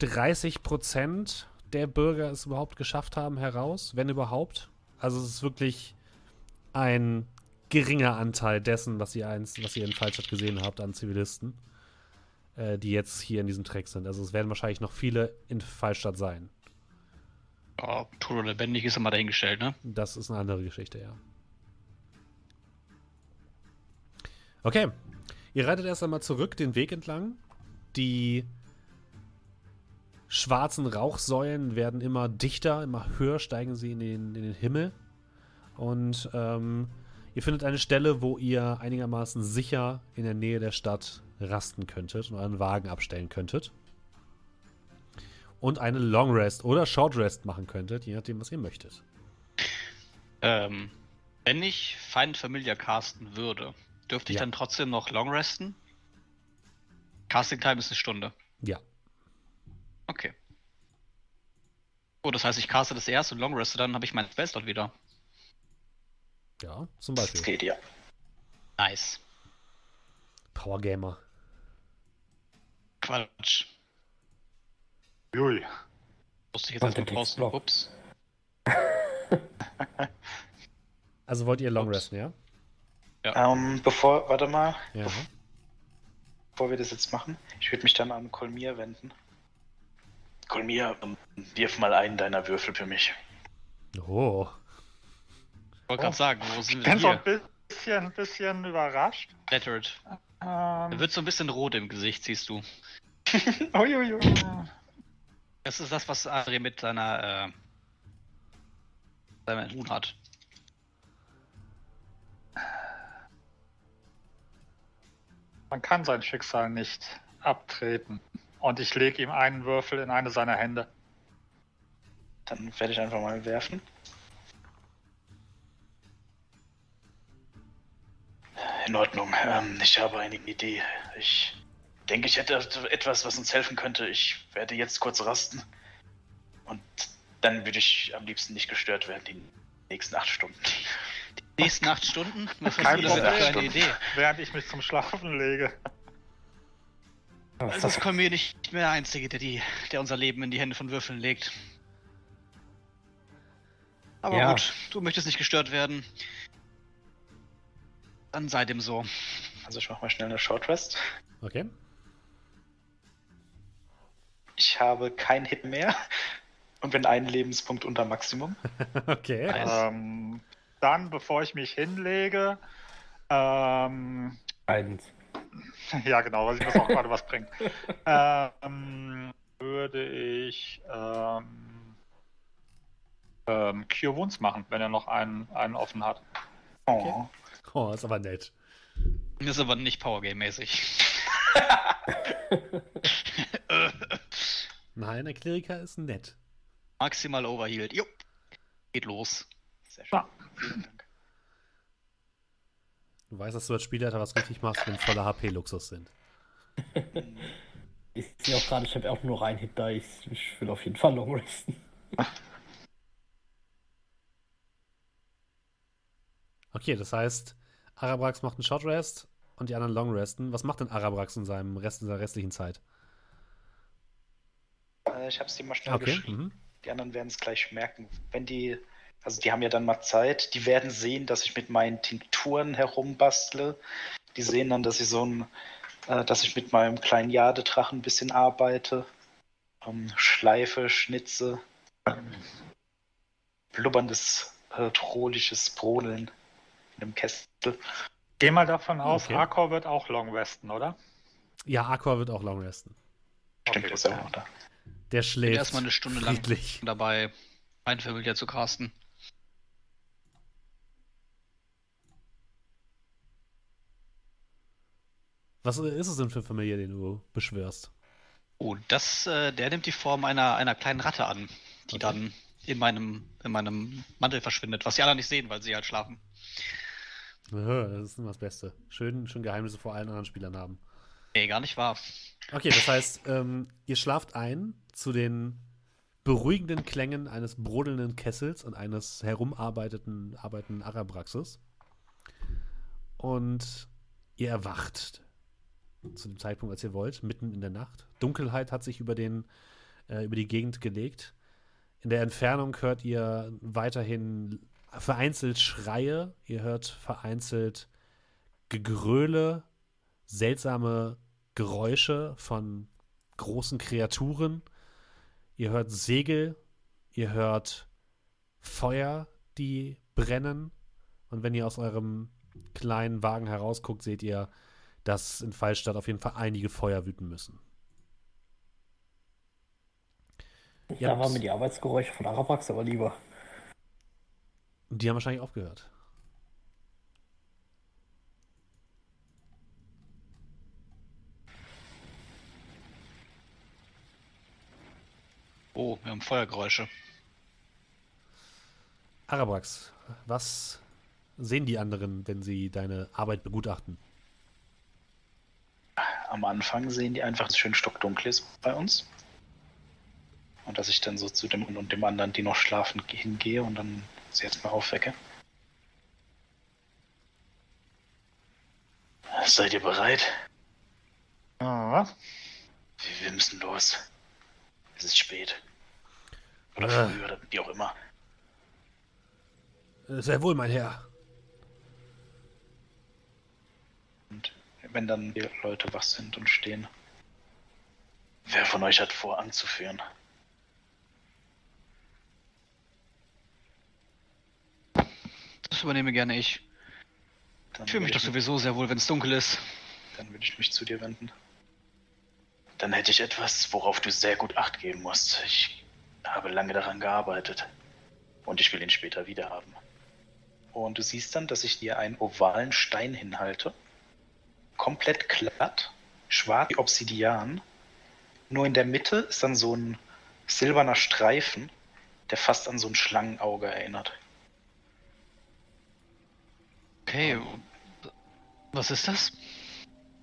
30 Prozent der Bürger es überhaupt geschafft haben heraus, wenn überhaupt. Also es ist wirklich ein geringer Anteil dessen, was ihr, eins, was ihr in Fallstadt gesehen habt an Zivilisten, äh, die jetzt hier in diesem Track sind. Also es werden wahrscheinlich noch viele in Fallstadt sein. Ja, tot oder lebendig ist immer dahingestellt, ne? Das ist eine andere Geschichte, ja. Okay. Ihr reitet erst einmal zurück den Weg entlang. Die schwarzen Rauchsäulen werden immer dichter, immer höher steigen sie in den, in den Himmel. Und ähm, ihr findet eine Stelle, wo ihr einigermaßen sicher in der Nähe der Stadt rasten könntet und euren Wagen abstellen könntet. Und eine Long Rest oder Short Rest machen könntet, je nachdem, was ihr möchtet. Ähm, wenn ich Feind Familia casten würde, dürfte ich Ja. dann trotzdem noch long resten? Casting Time ist eine Stunde. Ja. Oh, das heißt, ich caste das erst und Long Reste, dann habe ich meinen Spellslot wieder. Ja, zum Das Beispiel. geht ja. Nice. Power Gamer. Quatsch. Ui. Musste ich jetzt erstmal draußen. Ups. (laughs) Also wollt ihr Long Ups. resten, ja? Ähm, bevor, warte mal, Ja. bevor wir das jetzt machen, ich würde mich dann an Kolmir wenden. Kolmir, wirf mal einen deiner Würfel für mich. Oh. Ich wollte gerade sagen, wo sind Ich wir bin so ein bisschen, ein bisschen überrascht. Flattered. Er Ähm, wird so ein bisschen rot im Gesicht, siehst du. (laughs) uiuiui. Das ist das, was Adri mit seiner, äh, seinem Huhn hat. Man kann sein Schicksal nicht abtreten. Und ich lege ihm einen Würfel in eine seiner Hände. Dann werde ich einfach mal werfen. In Ordnung. Ähm, ich habe eine Idee. Ich denke, ich hätte etwas, was uns helfen könnte. Ich werde jetzt kurz rasten. Und dann würde ich am liebsten nicht gestört werden die nächsten acht Stunden. Die nächsten acht Stunden? Was Kein hast du denn für eine Idee? Während ich mich zum Schlafen lege. Ist Also das? ist Kolmir nicht mehr der Einzige, der, die, der unser Leben in die Hände von Würfeln legt. Aber Ja. gut, du möchtest nicht gestört werden. Dann sei dem so. Also ich mache mal schnell eine Short Rest. Okay. Ich habe keinen Hit mehr und bin einen Lebenspunkt unter Maximum. (laughs) Okay. Nice. Ähm, dann, bevor ich mich hinlege, ähm, Eins. (laughs) ja genau, was ich muss auch gerade was bringen, (laughs) ähm, würde ich ähm, ähm, Cure Wounds machen, wenn er noch einen, einen offen hat. Oh. Oh, ist aber nett. Das ist aber nicht Powergame-mäßig. (laughs) Nein, der Kleriker ist nett. Maximal overhealed. Jupp. Geht los. Sehr schön. Vielen Dank. Du weißt, dass du als Spielleiter was richtig machst, wenn voller HP-Luxus sind. (laughs) Ich sehe auch gerade, ich habe auch nur einen Hit da. Ich, ich will auf jeden Fall Long Resten. Okay, das heißt, Arabrax macht einen Short Rest und die anderen Long Resten. Was macht denn Arabrax in seinem Rest in seiner restlichen Zeit? Äh, Ich habe es dir mal schnell Okay. geschrieben. Mhm. Die anderen werden es gleich merken. Wenn die, also die haben ja dann mal Zeit, die werden sehen, dass ich mit meinen Tinkturen herumbastle. Die sehen dann, dass ich so ein, äh, dass ich mit meinem kleinen Jadedrachen ein bisschen arbeite. Ähm, schleife, schnitze. Ähm, blubberndes, äh, trolisches Brodeln in einem Kessel. Geh mal davon aus, Okay. Arkor wird auch Long Resten, oder? Ja, Akor wird auch Long Resten. Stimmt, Okay, ist auch da. Der Bin schläft erstmal eine Stunde lang friedlich. dabei, ein Familie zu casten. Was ist es denn für Familie, den du beschwörst? Oh, das, äh, der nimmt die Form einer, einer kleinen Ratte an, die Okay. dann in meinem, in meinem Mantel verschwindet, was die anderen nicht sehen, weil sie halt schlafen. (laughs) Das ist immer das Beste. Schön, schön Geheimnisse vor allen anderen Spielern haben. Nee, gar nicht wahr. Okay, das heißt, ähm, ihr schlaft ein zu den beruhigenden Klängen eines brodelnden Kessels und eines herumarbeiteten arbeitenden Arabraxes. Und ihr erwacht zu dem Zeitpunkt, als ihr wollt, mitten in der Nacht. Dunkelheit hat sich über, den, äh, über die Gegend gelegt. In der Entfernung hört ihr weiterhin vereinzelt Schreie, ihr hört vereinzelt Gegröle, seltsame Geräusche von großen Kreaturen. Ihr hört Segel, ihr hört Feuer, die brennen. Und wenn ihr aus eurem kleinen Wagen herausguckt, seht ihr, dass in Fallstadt auf jeden Fall einige Feuer wüten müssen. Da habt- waren mir die Arbeitsgeräusche von Arabrax aber lieber. Die haben wahrscheinlich aufgehört. Oh, wir haben Feuergeräusche. Arabrax, was sehen die anderen, wenn sie deine Arbeit begutachten? Am Anfang sehen die einfach, dass es schön stockdunkel ist bei uns. Und dass ich dann so zu dem und dem anderen, die noch schlafen, hingehe und dann sie jetzt mal aufwecke. Seid ihr bereit? Ah, Wir, wir müssen los. Es ist spät. Oder Äh. früh oder wie auch immer. Sehr wohl, mein Herr. Und wenn dann die Leute wach sind und stehen. Wer von euch hat vor, anzuführen? Das übernehme gerne ich. Dann Ich fühle mich doch sowieso sehr wohl, wenn es dunkel ist. Dann würde ich mich zu dir wenden. Dann hätte ich etwas, worauf du sehr gut Acht geben musst. Ich habe lange daran gearbeitet. Und ich will ihn später wieder haben. Und du siehst dann, dass ich dir einen ovalen Stein hinhalte. Komplett glatt, schwarz wie Obsidian. Nur in der Mitte ist dann so ein silberner Streifen, der fast an so ein Schlangenauge erinnert. Okay. Was ist das?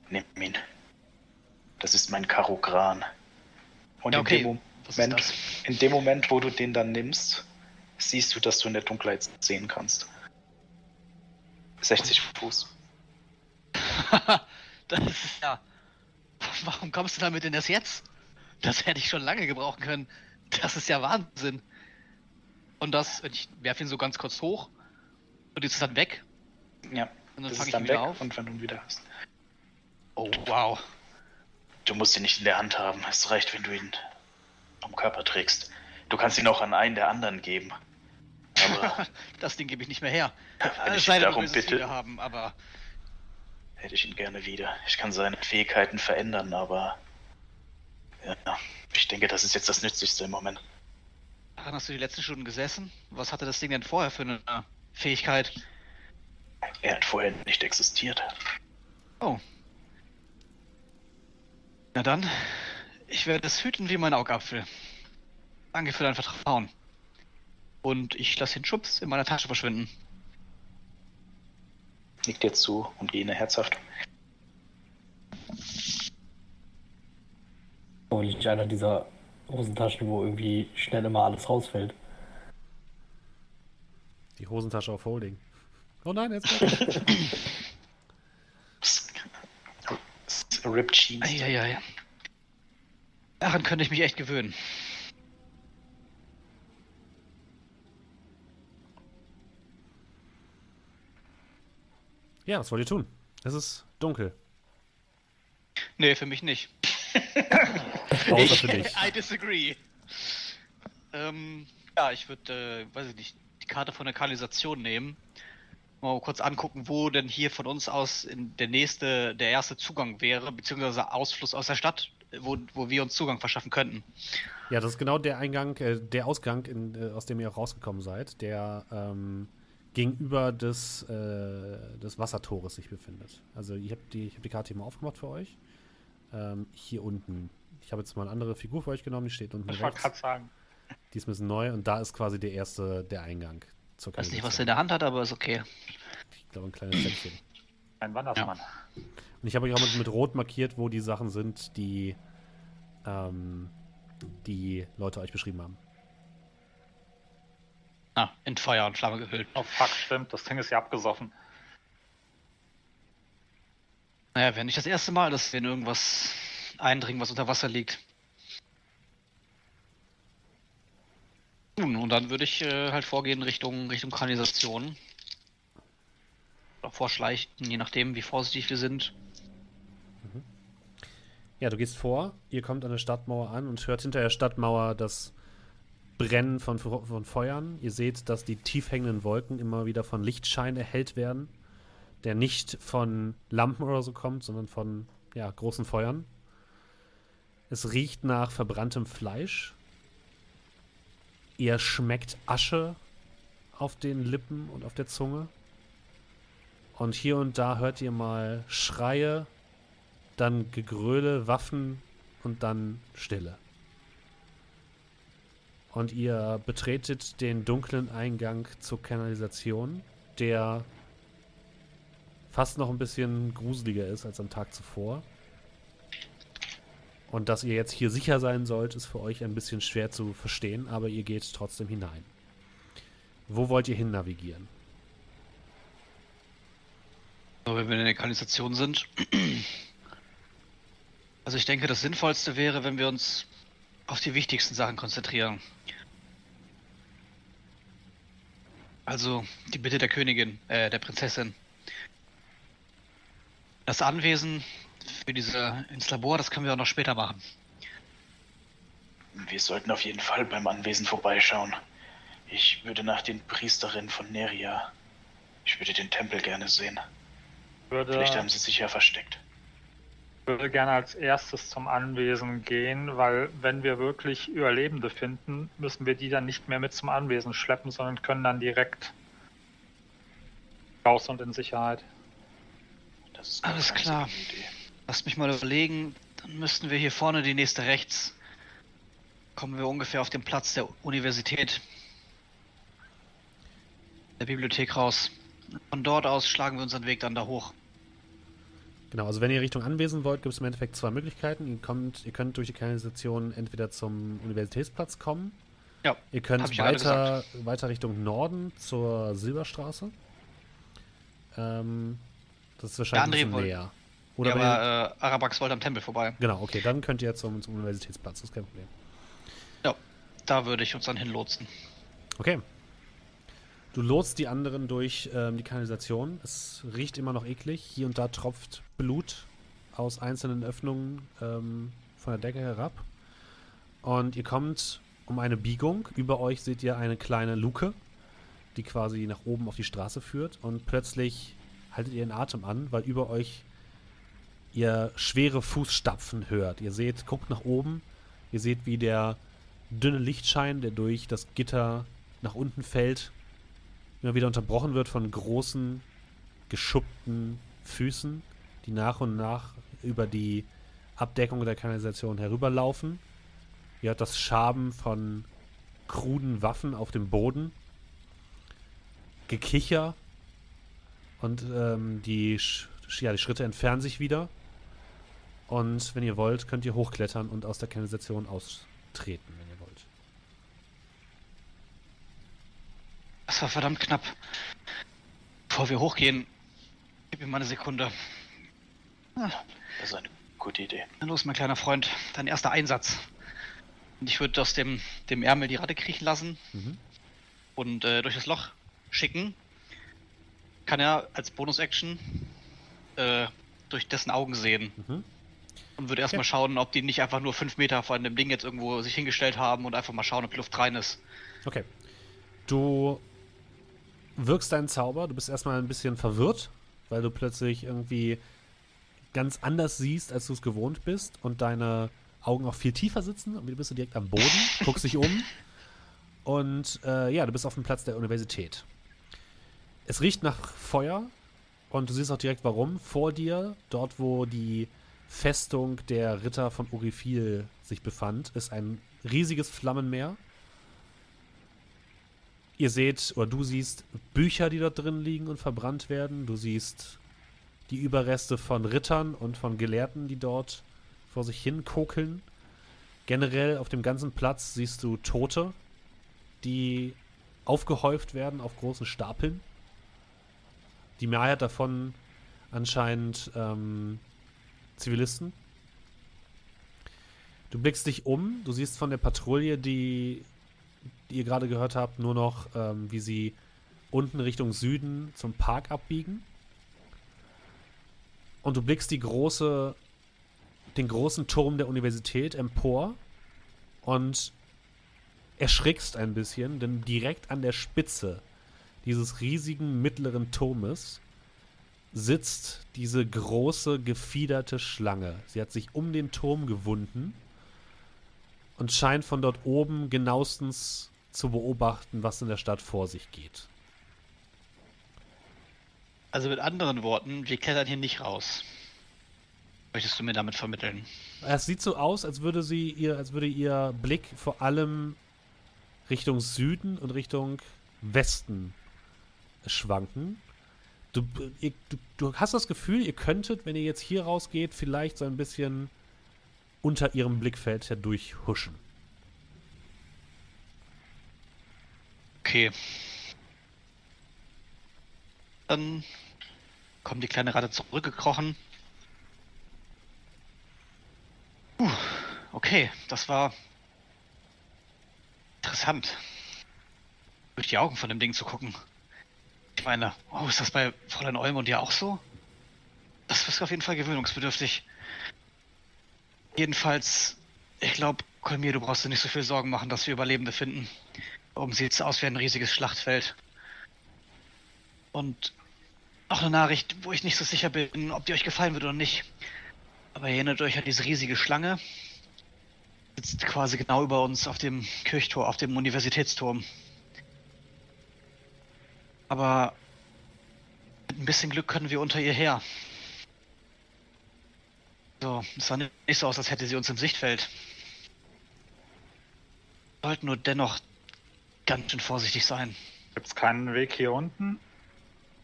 Nimm ihn. Das ist mein Karogran. Und Ja, okay. in, dem Was ist Moment, das? in dem Moment, wo du den dann nimmst, siehst du, dass du in der Dunkelheit sehen kannst. 60 Fuß. (laughs) das ist ja. Warum kommst du damit denn erst jetzt? Das hätte ich schon lange gebrauchen können. Das ist ja Wahnsinn. Und das, ich werfe ihn so ganz kurz hoch und jetzt ist dann weg. Ja, Und dann fange ich dann ihn weg wieder auf. und wenn du ihn wieder hast. Oh, wow. Du musst ihn nicht in der Hand haben. Es reicht, wenn du ihn am Körper trägst. Du kannst ihn auch an einen der anderen geben. Aber (laughs) Das Ding gebe ich nicht mehr her. wenn ich ihn darum bitte, wieder haben, aber hätte ich ihn gerne wieder. Ich kann seine Fähigkeiten verändern, aber ja, ich denke, das ist jetzt das Nützlichste im Moment. daran hast du die letzten Stunden gesessen. Was hatte das Ding denn vorher für eine Fähigkeit? Er hat vorher nicht existiert. Oh. Na dann, ich werde es hüten wie mein Augapfel. Danke für dein Vertrauen. Und ich lasse den Schubs in meiner Tasche verschwinden. Nickt dir zu und gene herzhaft. Hoffentlich nicht einer dieser Hosentaschen, wo irgendwie schnell immer alles rausfällt. Die Hosentasche auf Holding. Oh nein, jetzt. (laughs) Ripped Jeans. Eieiei. Daran könnte ich mich echt gewöhnen. ja, was wollt ihr tun? Es ist dunkel. Nee, für mich nicht. (laughs) Außer für dich. I disagree. Ähm, ja, ich würde, äh, weiß ich nicht, die Karte von der Kanalisation nehmen. Mal kurz angucken, wo denn hier von uns aus in der nächste, der erste Zugang wäre, beziehungsweise Ausfluss aus der Stadt, wo, wo wir uns Zugang verschaffen könnten. Ja, das ist genau der Eingang, äh, der Ausgang, in, äh, aus dem ihr auch rausgekommen seid, der ähm, gegenüber des, äh, des Wassertores sich befindet. Also ich habe die, ich hab die Karte hier mal aufgemacht für euch. Ähm, hier unten. Ich habe jetzt mal eine andere Figur für euch genommen, die steht unten ich wollte gerade sagen. Die ist ein bisschen neu und da ist quasi der erste, der Eingang zur Weiß nicht, was er in der Hand hat, aber ist okay. Ich glaube, ein kleines Säckchen. Ein Wandersmann. Und ich habe euch auch mit, mit Rot markiert, wo die Sachen sind, die ähm, die Leute euch beschrieben haben. Ah, in Feuer und Flamme gehüllt. Oh fuck, stimmt, das Ding ist ja abgesoffen. Naja, wäre nicht das erste Mal, dass wir in irgendwas eindringen, was unter Wasser liegt. Nun, und dann würde ich äh, halt vorgehen Richtung, Richtung Kanalisation. Oder vorschleichen, je nachdem, wie vorsichtig wir sind. Ja, du gehst vor, ihr kommt an der Stadtmauer an und hört hinter der Stadtmauer das Brennen von, von Feuern. Ihr seht, dass die tief hängenden Wolken immer wieder von Lichtschein erhellt werden, der nicht von Lampen oder so kommt, sondern von ja, großen Feuern. Es riecht nach verbranntem Fleisch. Ihr schmeckt Asche auf den Lippen und auf der Zunge. Und hier und da hört ihr mal Schreie, dann Gegröle, Waffen und dann Stille. Und ihr betretet den dunklen Eingang zur Kanalisation, der fast noch ein bisschen gruseliger ist als am Tag zuvor. Und dass ihr jetzt hier sicher sein sollt, ist für euch ein bisschen schwer zu verstehen, aber ihr geht trotzdem hinein. Wo wollt ihr hin navigieren? Wenn wir in der Kanalisation sind. Also ich denke, das Sinnvollste wäre, wenn wir uns auf die wichtigsten Sachen konzentrieren. Also die Bitte der Königin, äh, der Prinzessin. Das Anwesen für diese ins Labor, das können wir auch noch später machen. Wir sollten auf jeden Fall beim Anwesen vorbeischauen. Ich würde nach den Priesterinnen von Neria. Ich würde den Tempel gerne sehen. Würde, Vielleicht haben sie sich ja versteckt. würde gerne als erstes zum Anwesen gehen, weil wenn wir wirklich Überlebende finden, müssen wir die dann nicht mehr mit zum Anwesen schleppen, sondern können dann direkt raus und in Sicherheit. Das ist gar Alles so klar. Idee. Lasst mich mal überlegen, dann müssten wir hier vorne die nächste rechts. Kommen wir ungefähr auf den Platz der Universität. Der Bibliothek raus. Von dort aus schlagen wir unseren Weg dann da hoch. Genau, also wenn ihr Richtung Anwesen wollt, gibt es im Endeffekt zwei Möglichkeiten. Ihr, kommt, ihr könnt durch die Kanalisation entweder zum Universitätsplatz kommen. Ja, Ihr könnt weiter, weiter Richtung Norden zur Silberstraße. Ähm, das ist wahrscheinlich näher. Oder ja, aber äh, Arabax wollte am Tempel vorbei. genau, okay, dann könnt ihr zum, zum Universitätsplatz, das ist kein Problem. Ja, da würde ich uns dann hinlotsen. Okay. Du lotst die anderen durch ähm, die Kanalisation. Es riecht immer noch eklig. Hier und da tropft Blut aus einzelnen Öffnungen ähm, von der Decke herab. Und ihr kommt um eine Biegung. Über euch seht ihr eine kleine Luke, die quasi nach oben auf die Straße führt. Und plötzlich haltet ihr den Atem an, weil über euch ihr schwere Fußstapfen hört. Ihr seht, guckt nach oben. Ihr seht, wie der dünne Lichtschein, der durch das Gitter nach unten fällt, immer wieder unterbrochen wird von großen, geschuppten Füßen, die nach und nach über die Abdeckung der Kanalisation herüberlaufen. Ihr hört das Schaben von kruden Waffen auf dem Boden, Gekicher und ähm, die, ja, die Schritte entfernen sich wieder. Und wenn ihr wollt, könnt ihr hochklettern und aus der Kanalisation austreten, wenn ihr wollt. Das war verdammt knapp. Bevor wir hochgehen, gib mir mal eine Sekunde. Das ist eine gute Idee. Na los, mein kleiner Freund, dein erster Einsatz. Und ich würde aus dem, dem Ärmel die Ratte kriechen lassen Mhm. und äh, durch das Loch schicken. Kann er als Bonus-Action äh, durch dessen Augen sehen. Mhm. Und würde erstmal Okay. schauen, ob die nicht einfach nur fünf Meter von dem Ding jetzt irgendwo sich hingestellt haben und einfach mal schauen, ob die Luft rein ist. Okay. Du wirkst deinen Zauber, du bist erstmal ein bisschen verwirrt, weil du plötzlich irgendwie ganz anders siehst, als du es gewohnt bist und deine Augen auch viel tiefer sitzen. Und du bist du direkt am Boden, (laughs) guckst dich um und äh, ja, du bist auf dem Platz der Universität. Es riecht nach Feuer und du siehst auch direkt warum. Vor dir, dort wo die Festung der Ritter von Orifil sich befand, ist ein riesiges Flammenmeer. Ihr seht, oder du siehst Bücher, die dort drin liegen und verbrannt werden. Du siehst die Überreste von Rittern und von Gelehrten, die dort vor sich hin kokeln. Generell auf dem ganzen Platz siehst du Tote, die aufgehäuft werden auf großen Stapeln. Die Mehrheit davon anscheinend ähm, Zivilisten. Du blickst dich um, du siehst von der Patrouille, die, die ihr gerade gehört habt, nur noch, ähm, wie sie unten Richtung Süden zum Park abbiegen. Und du blickst die große, den großen Turm der Universität empor und erschrickst ein bisschen, denn direkt an der Spitze dieses riesigen mittleren Turmes sitzt diese große gefiederte Schlange. Sie hat sich um den Turm gewunden und scheint von dort oben genauestens zu beobachten, was in der Stadt vor sich geht. Also mit anderen Worten, wir klettern hier nicht raus. Möchtest du mir damit vermitteln? Es sieht so aus, als würde sie ihr, als würde ihr Blick vor allem Richtung Süden und Richtung Westen schwanken. Du, ihr, du, du hast das Gefühl, ihr könntet, wenn ihr jetzt hier rausgeht, vielleicht so ein bisschen unter ihrem Blickfeld herdurch huschen. Okay. Dann kommt die kleine Ratte zurückgekrochen. Puh, okay, das war interessant. Durch die Augen von dem Ding zu gucken. Ich oh, ist das bei Fräulein Olm und dir auch so? Das ist auf jeden Fall gewöhnungsbedürftig. Jedenfalls, ich glaube, Kolmir, du brauchst dir nicht so viel Sorgen machen, dass wir Überlebende finden. Oben sieht es aus wie ein riesiges Schlachtfeld. Und noch eine Nachricht, wo ich nicht so sicher bin, ob die euch gefallen wird oder nicht. Aber erinnert euch an diese riesige Schlange. Sitzt quasi genau über uns auf dem Kirchtor, auf dem Universitätsturm. Aber mit ein bisschen Glück können wir unter ihr her. So, es sah nicht so aus, als hätte sie uns im Sichtfeld. Wir sollten nur dennoch ganz schön vorsichtig sein. Gibt es keinen Weg hier unten?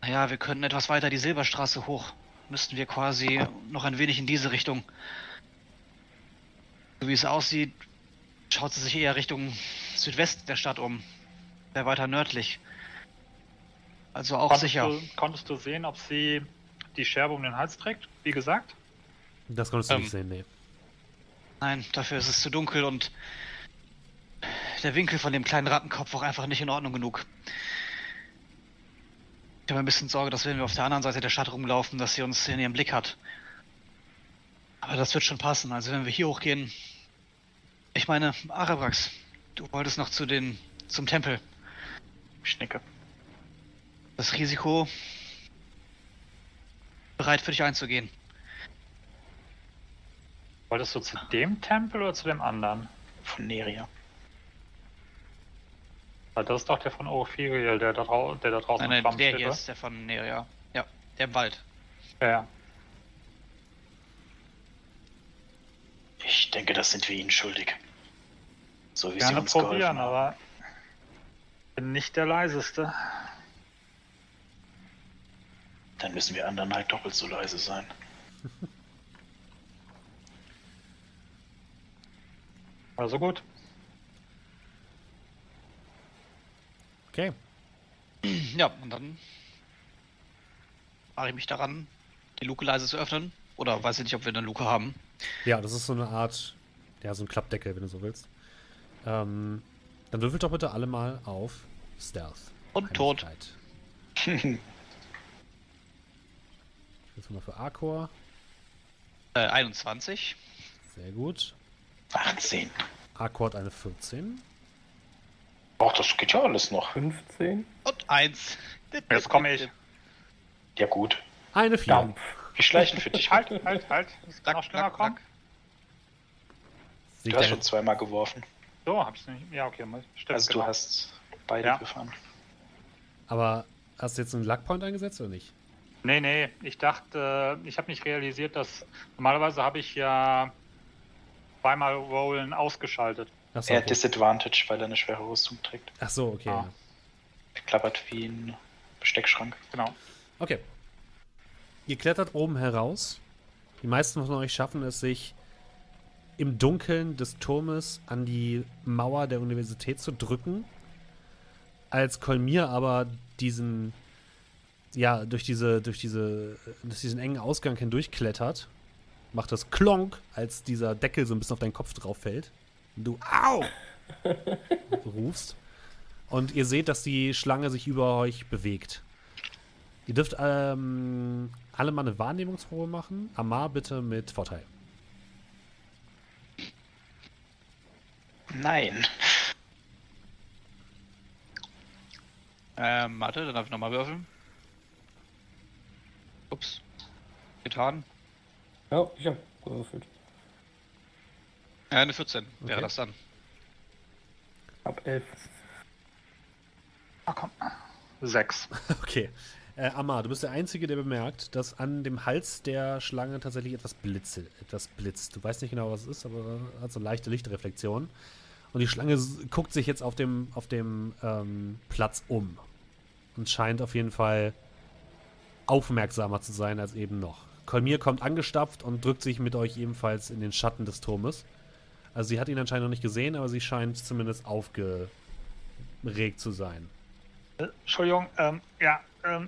Naja, wir könnten etwas weiter die Silberstraße hoch. Müssten wir quasi noch ein wenig in diese Richtung. So wie es aussieht, schaut sie sich eher Richtung Südwest der Stadt um. Sehr weiter nördlich. Also auch konntest sicher. Du, konntest du sehen, ob sie die Scherbe um den Hals trägt, wie gesagt? Das konntest du Ähm. nicht sehen, nee. Nein, dafür ist es zu dunkel und der Winkel von dem kleinen Rattenkopf auch einfach nicht in Ordnung genug. Ich habe ein bisschen Sorge, dass wenn wir auf der anderen Seite der Stadt rumlaufen, dass sie uns in ihrem Blick hat. Aber das wird schon passen. Also wenn wir hier hochgehen. Ich meine, Arabrax, du wolltest noch zu den zum Tempel. Ich nicke. Das Risiko bereit für dich einzugehen. Wolltest du zu dem Tempel oder zu dem anderen? Von Neria. Weil das ist doch der von Ophiriel, der da, drau der da draußen Nein, nein, der hier ist der von Neria. Ja, der im Wald. Ja, ja. Ich denke, das sind wir ihnen schuldig. So wie sie Gerne uns geholfen probieren, aber bin nicht der leiseste. Dann müssen wir anderen halt doppelt so leise sein. Also gut. Okay. Ja, und dann mache ich mich daran, die Luke leise zu öffnen. Oder weiß ich nicht, ob wir eine Luke haben. Ja, das ist so eine Art, ja, so ein Klappdeckel, wenn du so willst. Ähm, dann würfelt doch bitte alle mal auf Stealth. Und tot. (laughs) Jetzt mal für Arcor. Äh, 21. Sehr gut. 18. Arcor hat eine 14. Ach, das geht ja alles noch. 15. Und 1. Jetzt komme ich. Ja gut. Eine 4. Dampf. Wir schleichen für dich. Halt, halt, halt. Es kann noch schneller kommen. Du hast schon zweimal geworfen. So, hab's nicht. Ja, okay, mal- stimmt. Also genau. du hast beide Ja. gefahren. Aber hast du jetzt einen Luckpoint eingesetzt oder nicht? Nee, nee, ich dachte, ich habe nicht realisiert, dass normalerweise habe ich ja zweimal Rollen ausgeschaltet. Achso, Er hat okay. Disadvantage, weil er eine schwere Rüstung trägt. Ach so, okay. Ah. Er klappert wie ein Besteckschrank. Genau. Okay. Ihr klettert oben heraus. Die meisten von euch schaffen es, sich im Dunkeln des Turmes an die Mauer der Universität zu drücken. Als Kolmir aber diesen, ja, durch diese, durch diese, durch diesen engen Ausgang hindurchklettert, macht das Klonk, als dieser Deckel so ein bisschen auf deinen Kopf drauf fällt. Und du Au! (laughs) rufst. Und ihr seht, dass die Schlange sich über euch bewegt. Ihr dürft ähm, alle mal eine Wahrnehmungsprobe machen. Amar bitte mit Vorteil. Nein. Ähm, warte, dann darf ich nochmal würfeln. Ups. Getan. Ja, ich hab gewürfelt. Äh, eine 14 wäre Okay. das dann. Ab 11. Ah, komm. Sechs. (laughs) Okay. Äh, Amar, du bist der Einzige, der bemerkt, dass an dem Hals der Schlange tatsächlich etwas, blitze, etwas blitzt. Du weißt nicht genau, was es ist, aber hat so leichte Lichtreflexion. Und die Schlange guckt sich jetzt auf dem, auf dem ähm, Platz um. Und scheint auf jeden Fall aufmerksamer zu sein als eben noch. Kolmir kommt angestapft und drückt sich mit euch ebenfalls in den Schatten des Turmes. Also sie hat ihn anscheinend noch nicht gesehen, aber sie scheint zumindest aufgeregt zu sein. Äh, Entschuldigung, ähm, ja, ähm,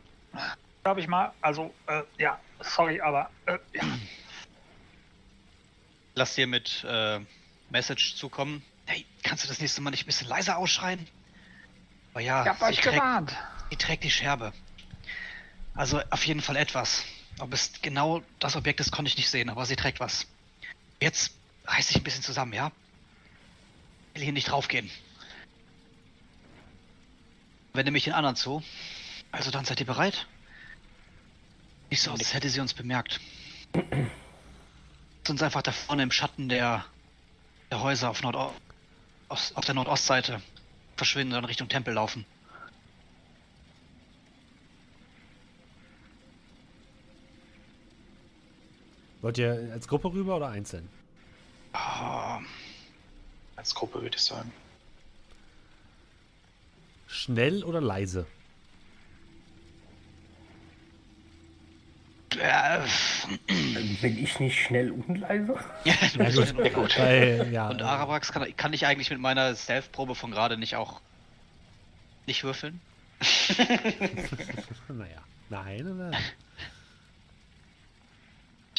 glaube ich mal, also, äh, ja, sorry, aber, äh, ja. Lass dir mit äh, Message zukommen. Hey, kannst du das nächste Mal nicht ein bisschen leiser ausschreien? Aber ja, Ich hab euch trägt, gewarnt. sie trägt die Scherbe. Also auf jeden Fall etwas. Ob es genau das Objekt ist, konnte ich nicht sehen, aber sie trägt was. Jetzt reiß dich ein bisschen zusammen, ja? Ich will hier nicht draufgehen. Wende mich den anderen zu. Also dann seid ihr bereit? Nicht so, als hätte sie uns bemerkt. Lass uns einfach da vorne im Schatten der, der Häuser auf, Nordo auf, auf der Nordostseite verschwinden und Richtung Tempel laufen. Wollt ihr als Gruppe rüber oder einzeln? Ah, Als Gruppe würde ich sagen. Schnell oder leise? äh, Bin ich nicht schnell und leise? ja, (laughs) Ja, gut. und, gut. Weil, ja, und Arabax kann, kann ich eigentlich mit meiner Stealth-Probe von gerade nicht auch nicht würfeln? (laughs) naja. Nein, nein.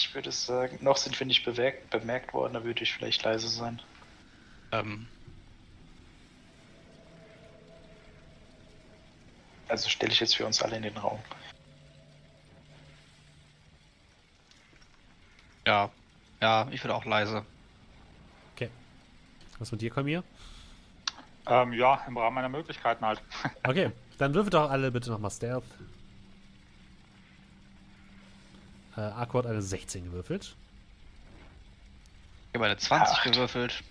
Ich würde sagen, noch sind wir nicht bemerkt, bemerkt worden, da würde ich vielleicht leise sein. Ähm, Also stelle ich jetzt für uns alle in den Raum. ja, ja, ich würde auch leise. Okay. Was mit dir, Kolmir? Ähm, ja, im Rahmen meiner Möglichkeiten halt. (laughs) Okay, dann würfelt doch alle bitte nochmal Stealth. Äh, Arco hat eine 16 gewürfelt. Ich habe eine 20 Acht. gewürfelt.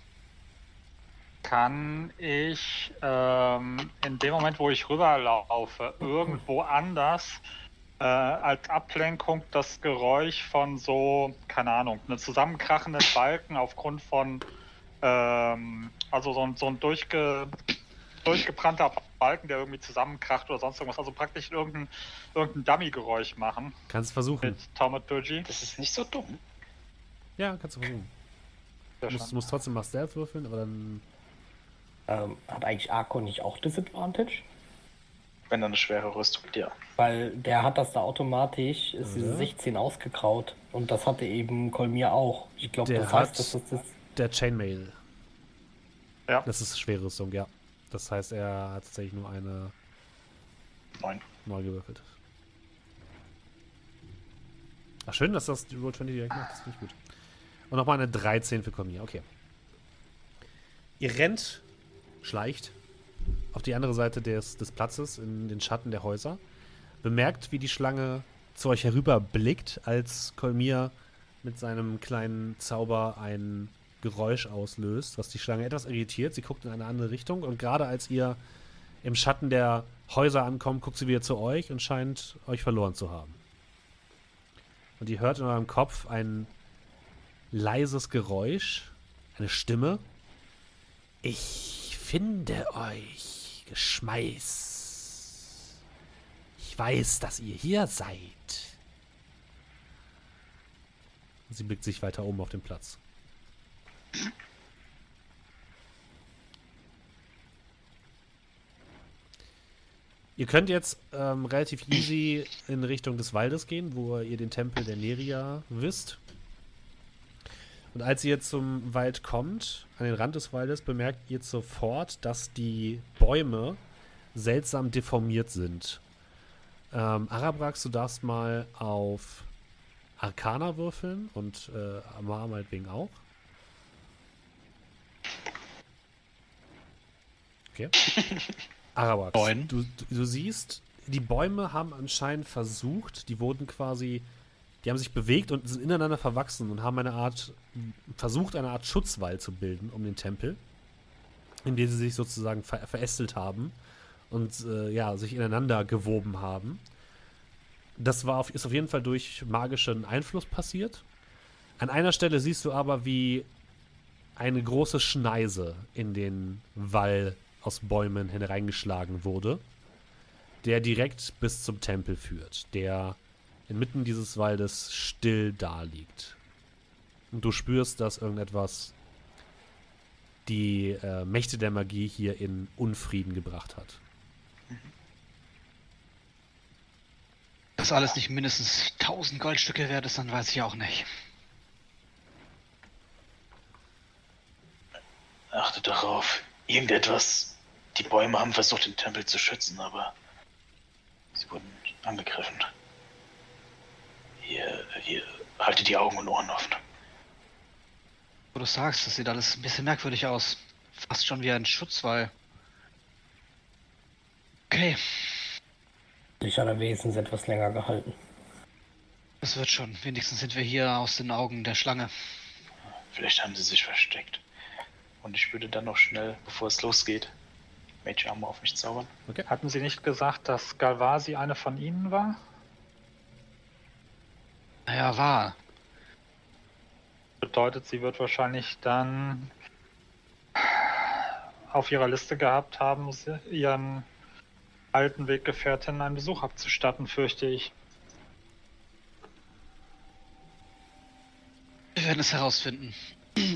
Kann ich ähm, in dem Moment, wo ich rüberlaufe, irgendwo anders äh, als Ablenkung das Geräusch von so, keine Ahnung, einem zusammenkrachenden Balken aufgrund von, ähm, also so ein, so ein durchge, durchgebrannter Balken, der irgendwie zusammenkracht oder sonst irgendwas, also praktisch irgendein, irgendein Dummy-Geräusch machen Kannst versuchen. mit Taumaturgy. Das ist nicht so dumm. Ja, kannst du versuchen. Du musst, musst trotzdem mal Stealth würfeln, aber dann. Ähm, hat eigentlich Arco nicht auch Disadvantage? Wenn er eine schwere Rüstung hat, ja. Weil der hat das da automatisch, ist diese 16 ausgekraut. Und das hatte eben Kolmir auch. Ich glaube, Der das hat- heißt, dass das ist. Der Chainmail. Ja. Das ist schwere Rüstung, ja. Das heißt, er hat tatsächlich nur eine Neun. neu gewürfelt. Ach, schön, dass das die Roll 20 direkt macht. Das finde ich gut. Und nochmal eine 13 für Kolmir. Okay. Ihr rennt, schleicht auf die andere Seite des, des Platzes in den Schatten der Häuser. Bemerkt, wie die Schlange zu euch herüberblickt, als Kolmir mit seinem kleinen Zauber ein Geräusch auslöst, was die Schlange etwas irritiert. Sie guckt in eine andere Richtung und gerade als ihr im Schatten der Häuser ankommt, guckt sie wieder zu euch und scheint euch verloren zu haben. Und ihr hört in eurem Kopf ein leises Geräusch, eine Stimme. Ich finde euch, Geschmeiß. Ich weiß, dass ihr hier seid. Sie blickt sich weiter oben auf den Platz. Ihr könnt jetzt ähm, relativ easy in Richtung des Waldes gehen, wo ihr den Tempel der Neria wisst. Und als ihr zum Wald kommt, an den Rand des Waldes, bemerkt ihr sofort, dass die Bäume seltsam deformiert sind. Ähm, Arabrax, du darfst mal auf Arcana würfeln und äh, Amar meinetwegen auch. Okay. Arabrax, Neun. du, du, du siehst, die Bäume haben anscheinend versucht, die wurden quasi, die haben sich bewegt und sind ineinander verwachsen und haben eine Art, versucht, eine Art Schutzwall zu bilden um den Tempel, in dem sie sich sozusagen ver verästelt haben und äh, ja, sich ineinander gewoben haben. Das war auf, ist auf jeden Fall durch magischen Einfluss passiert. An einer Stelle siehst du aber, wie eine große Schneise in den Wall aus Bäumen hineingeschlagen wurde, der direkt bis zum Tempel führt, der inmitten dieses Waldes still daliegt. Und du spürst, dass irgendetwas die äh, Mächte der Magie hier in Unfrieden gebracht hat. Das alles nicht mindestens 1000 Goldstücke wert ist, dann weiß ich auch nicht. Achte darauf. Irgendetwas. Die Bäume haben versucht, den Tempel zu schützen, aber sie wurden angegriffen. Hier, hier, haltet die Augen und Ohren offen. Wo du sagst, das sieht alles ein bisschen merkwürdig aus. Fast schon wie ein Schutzwall. Okay, Sich allerwenigstens etwas länger gehalten. das wird schon. Wenigstens sind wir hier aus den Augen der Schlange. Vielleicht haben sie sich versteckt. Und ich würde dann noch schnell, bevor es losgeht, Mage Armor auf mich zaubern. Hatten Sie nicht gesagt, dass Galvasi eine von Ihnen war? Naja, war. Bedeutet, sie wird wahrscheinlich dann auf ihrer Liste gehabt haben, ihren alten Weggefährtinnen einen Besuch abzustatten, fürchte ich. Wir werden es herausfinden.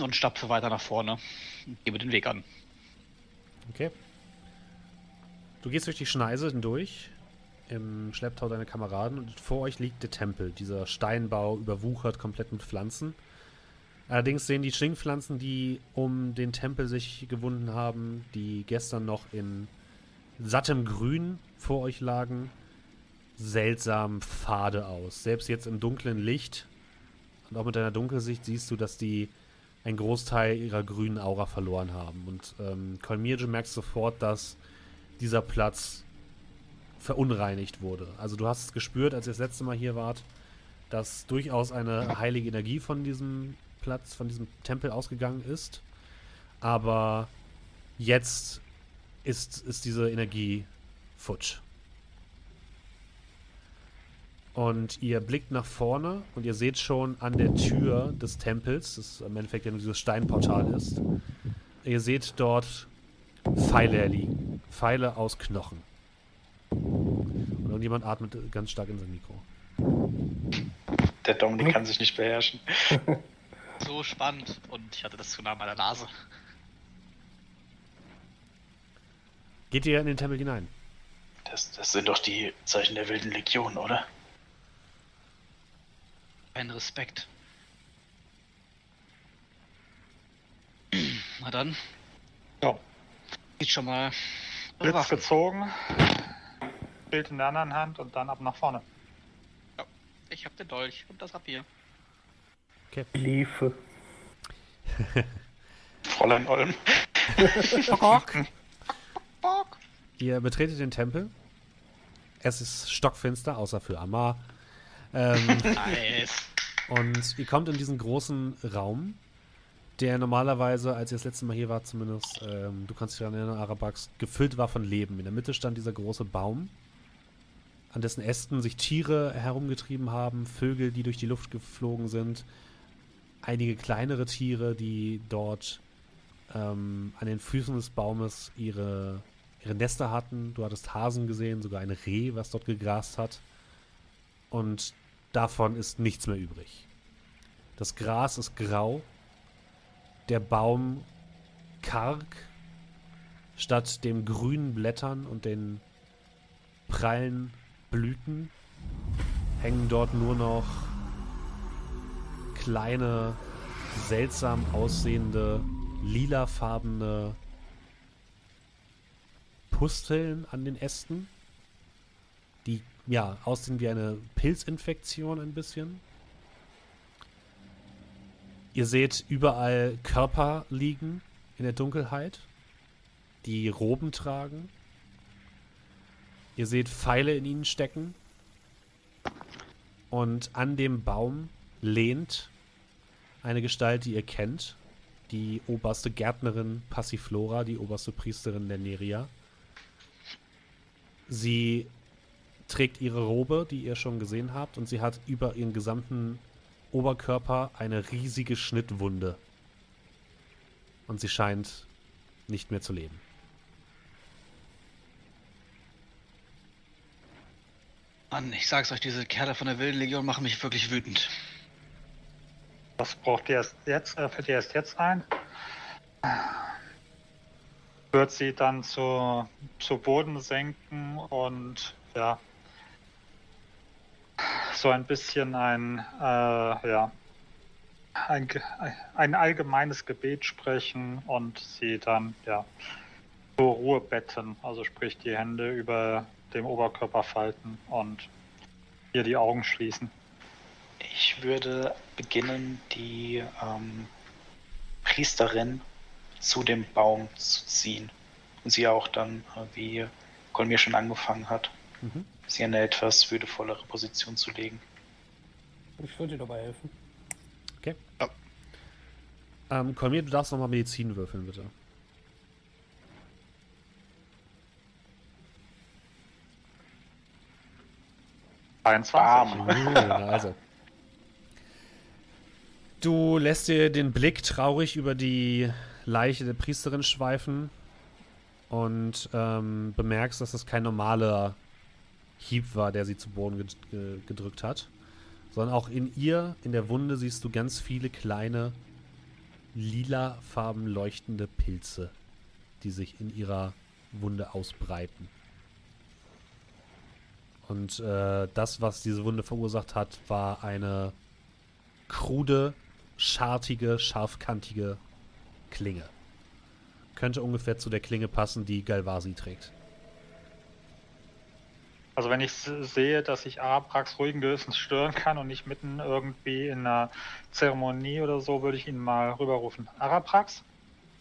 Und stapfe weiter nach vorne. Und gebe den Weg an. Okay. Du gehst durch die Schneise hindurch, im Schlepptau deiner Kameraden, und vor euch liegt der Tempel. Dieser Steinbau überwuchert komplett mit Pflanzen. Allerdings sehen die Schlingpflanzen, die um den Tempel sich gewunden haben, die gestern noch in sattem Grün vor euch lagen, seltsam fade aus. Selbst jetzt im dunklen Licht und auch mit deiner Dunkelsicht siehst du, dass die einen Großteil ihrer grünen Aura verloren haben. Und ähm, Kolmirje merkst sofort, dass dieser Platz verunreinigt wurde. Also du hast es gespürt, als ihr das letzte Mal hier wart, dass durchaus eine heilige Energie von diesem Platz, von diesem Tempel ausgegangen ist. Aber jetzt ist, ist diese Energie futsch. Und ihr blickt nach vorne und ihr seht schon an der Tür des Tempels, das im Endeffekt ja nur dieses Steinportal ist, ihr seht dort Pfeile liegen. Pfeile aus Knochen. Und irgendjemand atmet ganz stark in sein Mikro. Der Dominik kann sich nicht beherrschen. (laughs) So spannend. Und ich hatte das zu nah an meiner Nase. Geht ihr in den Tempel hinein? Das, das sind doch die Zeichen der wilden Legion, oder? Ein Respekt. (clears throat) Na dann, So, sieht schon mal. Blitz gezogen, Bild in der anderen Hand und dann ab nach vorne. Ich hab den Dolch und das Rapier. Liefe. (laughs) Fräulein Olm. (laughs) Ihr betretet den Tempel. Es ist stockfinster, außer für Amar. Ähm, (laughs) Nice. und ihr kommt in diesen großen Raum, der normalerweise, als ihr das letzte Mal hier wart, zumindest, ähm, du kannst dich daran erinnern, Arabax, gefüllt war von Leben. In der Mitte stand dieser große Baum, an dessen Ästen sich Tiere herumgetrieben haben, Vögel, die durch die Luft geflogen sind, einige kleinere Tiere, die dort ähm, an den Füßen des Baumes ihre, ihre Nester hatten. Du hattest Hasen gesehen, sogar ein Reh, was dort gegrast hat. Und davon ist nichts mehr übrig. Das Gras ist grau, der Baum karg, statt den grünen Blättern und den prallen Blüten hängen dort nur noch kleine, seltsam aussehende, lilafarbene Pusteln an den Ästen, die ja aussehen wie eine Pilzinfektion ein bisschen. Ihr seht überall Körper liegen in der Dunkelheit, die Roben tragen. Ihr seht Pfeile in ihnen stecken. Und an dem Baum lehnt eine Gestalt, die ihr kennt. Die oberste Gärtnerin Passiflora, die oberste Priesterin der Neria. Sie trägt ihre Robe, die ihr schon gesehen habt, und sie hat über ihren gesamten Oberkörper eine riesige Schnittwunde. Und sie scheint nicht mehr zu leben. Mann, ich sag's euch, diese Kerle von der Wilden Legion machen mich wirklich wütend. Was braucht ihr erst jetzt? Äh, fällt ihr erst jetzt ein? Wird sie dann zu, zu Boden senken und ja so ein bisschen ein äh, ja ein, ein allgemeines Gebet sprechen und sie dann ja zur Ruhe betten, also sprich die Hände über dem Oberkörper falten und hier die Augen schließen. Ich würde beginnen, die ähm, Priesterin zu dem Baum zu ziehen. Und sie auch dann, äh, wie Golmir schon angefangen hat, Mhm. Sie in eine etwas würdevollere Position zu legen. Ich würde dir dabei helfen. Okay. Ähm, Kolmir, du darfst nochmal Medizin würfeln, bitte. 23. Uh, also. Du lässt dir den Blick traurig über die Leiche der Priesterin schweifen und ähm, bemerkst, dass das kein normaler Hieb war, der sie zu Boden ged ge gedrückt hat, sondern auch in ihr, in der Wunde, siehst du ganz viele kleine lilafarben leuchtende Pilze, die sich in ihrer Wunde ausbreiten. Und äh, das, was diese Wunde verursacht hat, war eine krude, schartige, scharfkantige Klinge. Könnte ungefähr zu der Klinge passen, die Galvasi trägt. Also wenn ich sehe, dass ich Araprax ruhigen Gewissens stören kann und nicht mitten irgendwie in einer Zeremonie oder so, würde ich ihn mal rüberrufen. Araprax?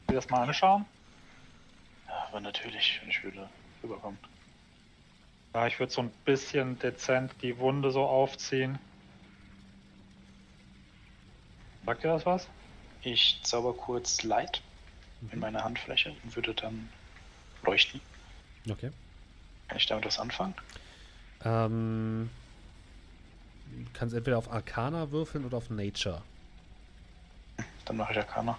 Will das mal anschauen? Ja, aber natürlich, wenn ich würde rüberkommen. Ja, ich würde so ein bisschen dezent die Wunde so aufziehen. Sagt ihr das was? Ich zauber kurz Light in meine Handfläche und würde dann leuchten. Okay. Kann ich damit was anfangen? Ähm, du kannst entweder auf Arcana würfeln oder auf Nature. Dann mache ich Arcana.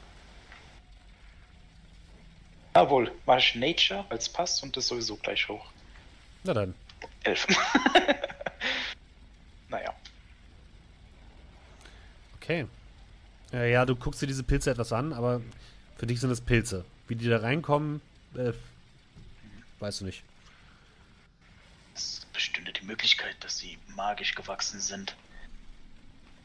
Jawohl, mache ich Nature, weil es passt und das sowieso gleich hoch. Na dann. Elf. (laughs) naja. Okay. Ja, du guckst dir diese Pilze etwas an, aber für dich sind es Pilze. Wie die da reinkommen, äh, weißt du nicht. Es bestünde die Möglichkeit, dass sie magisch gewachsen sind.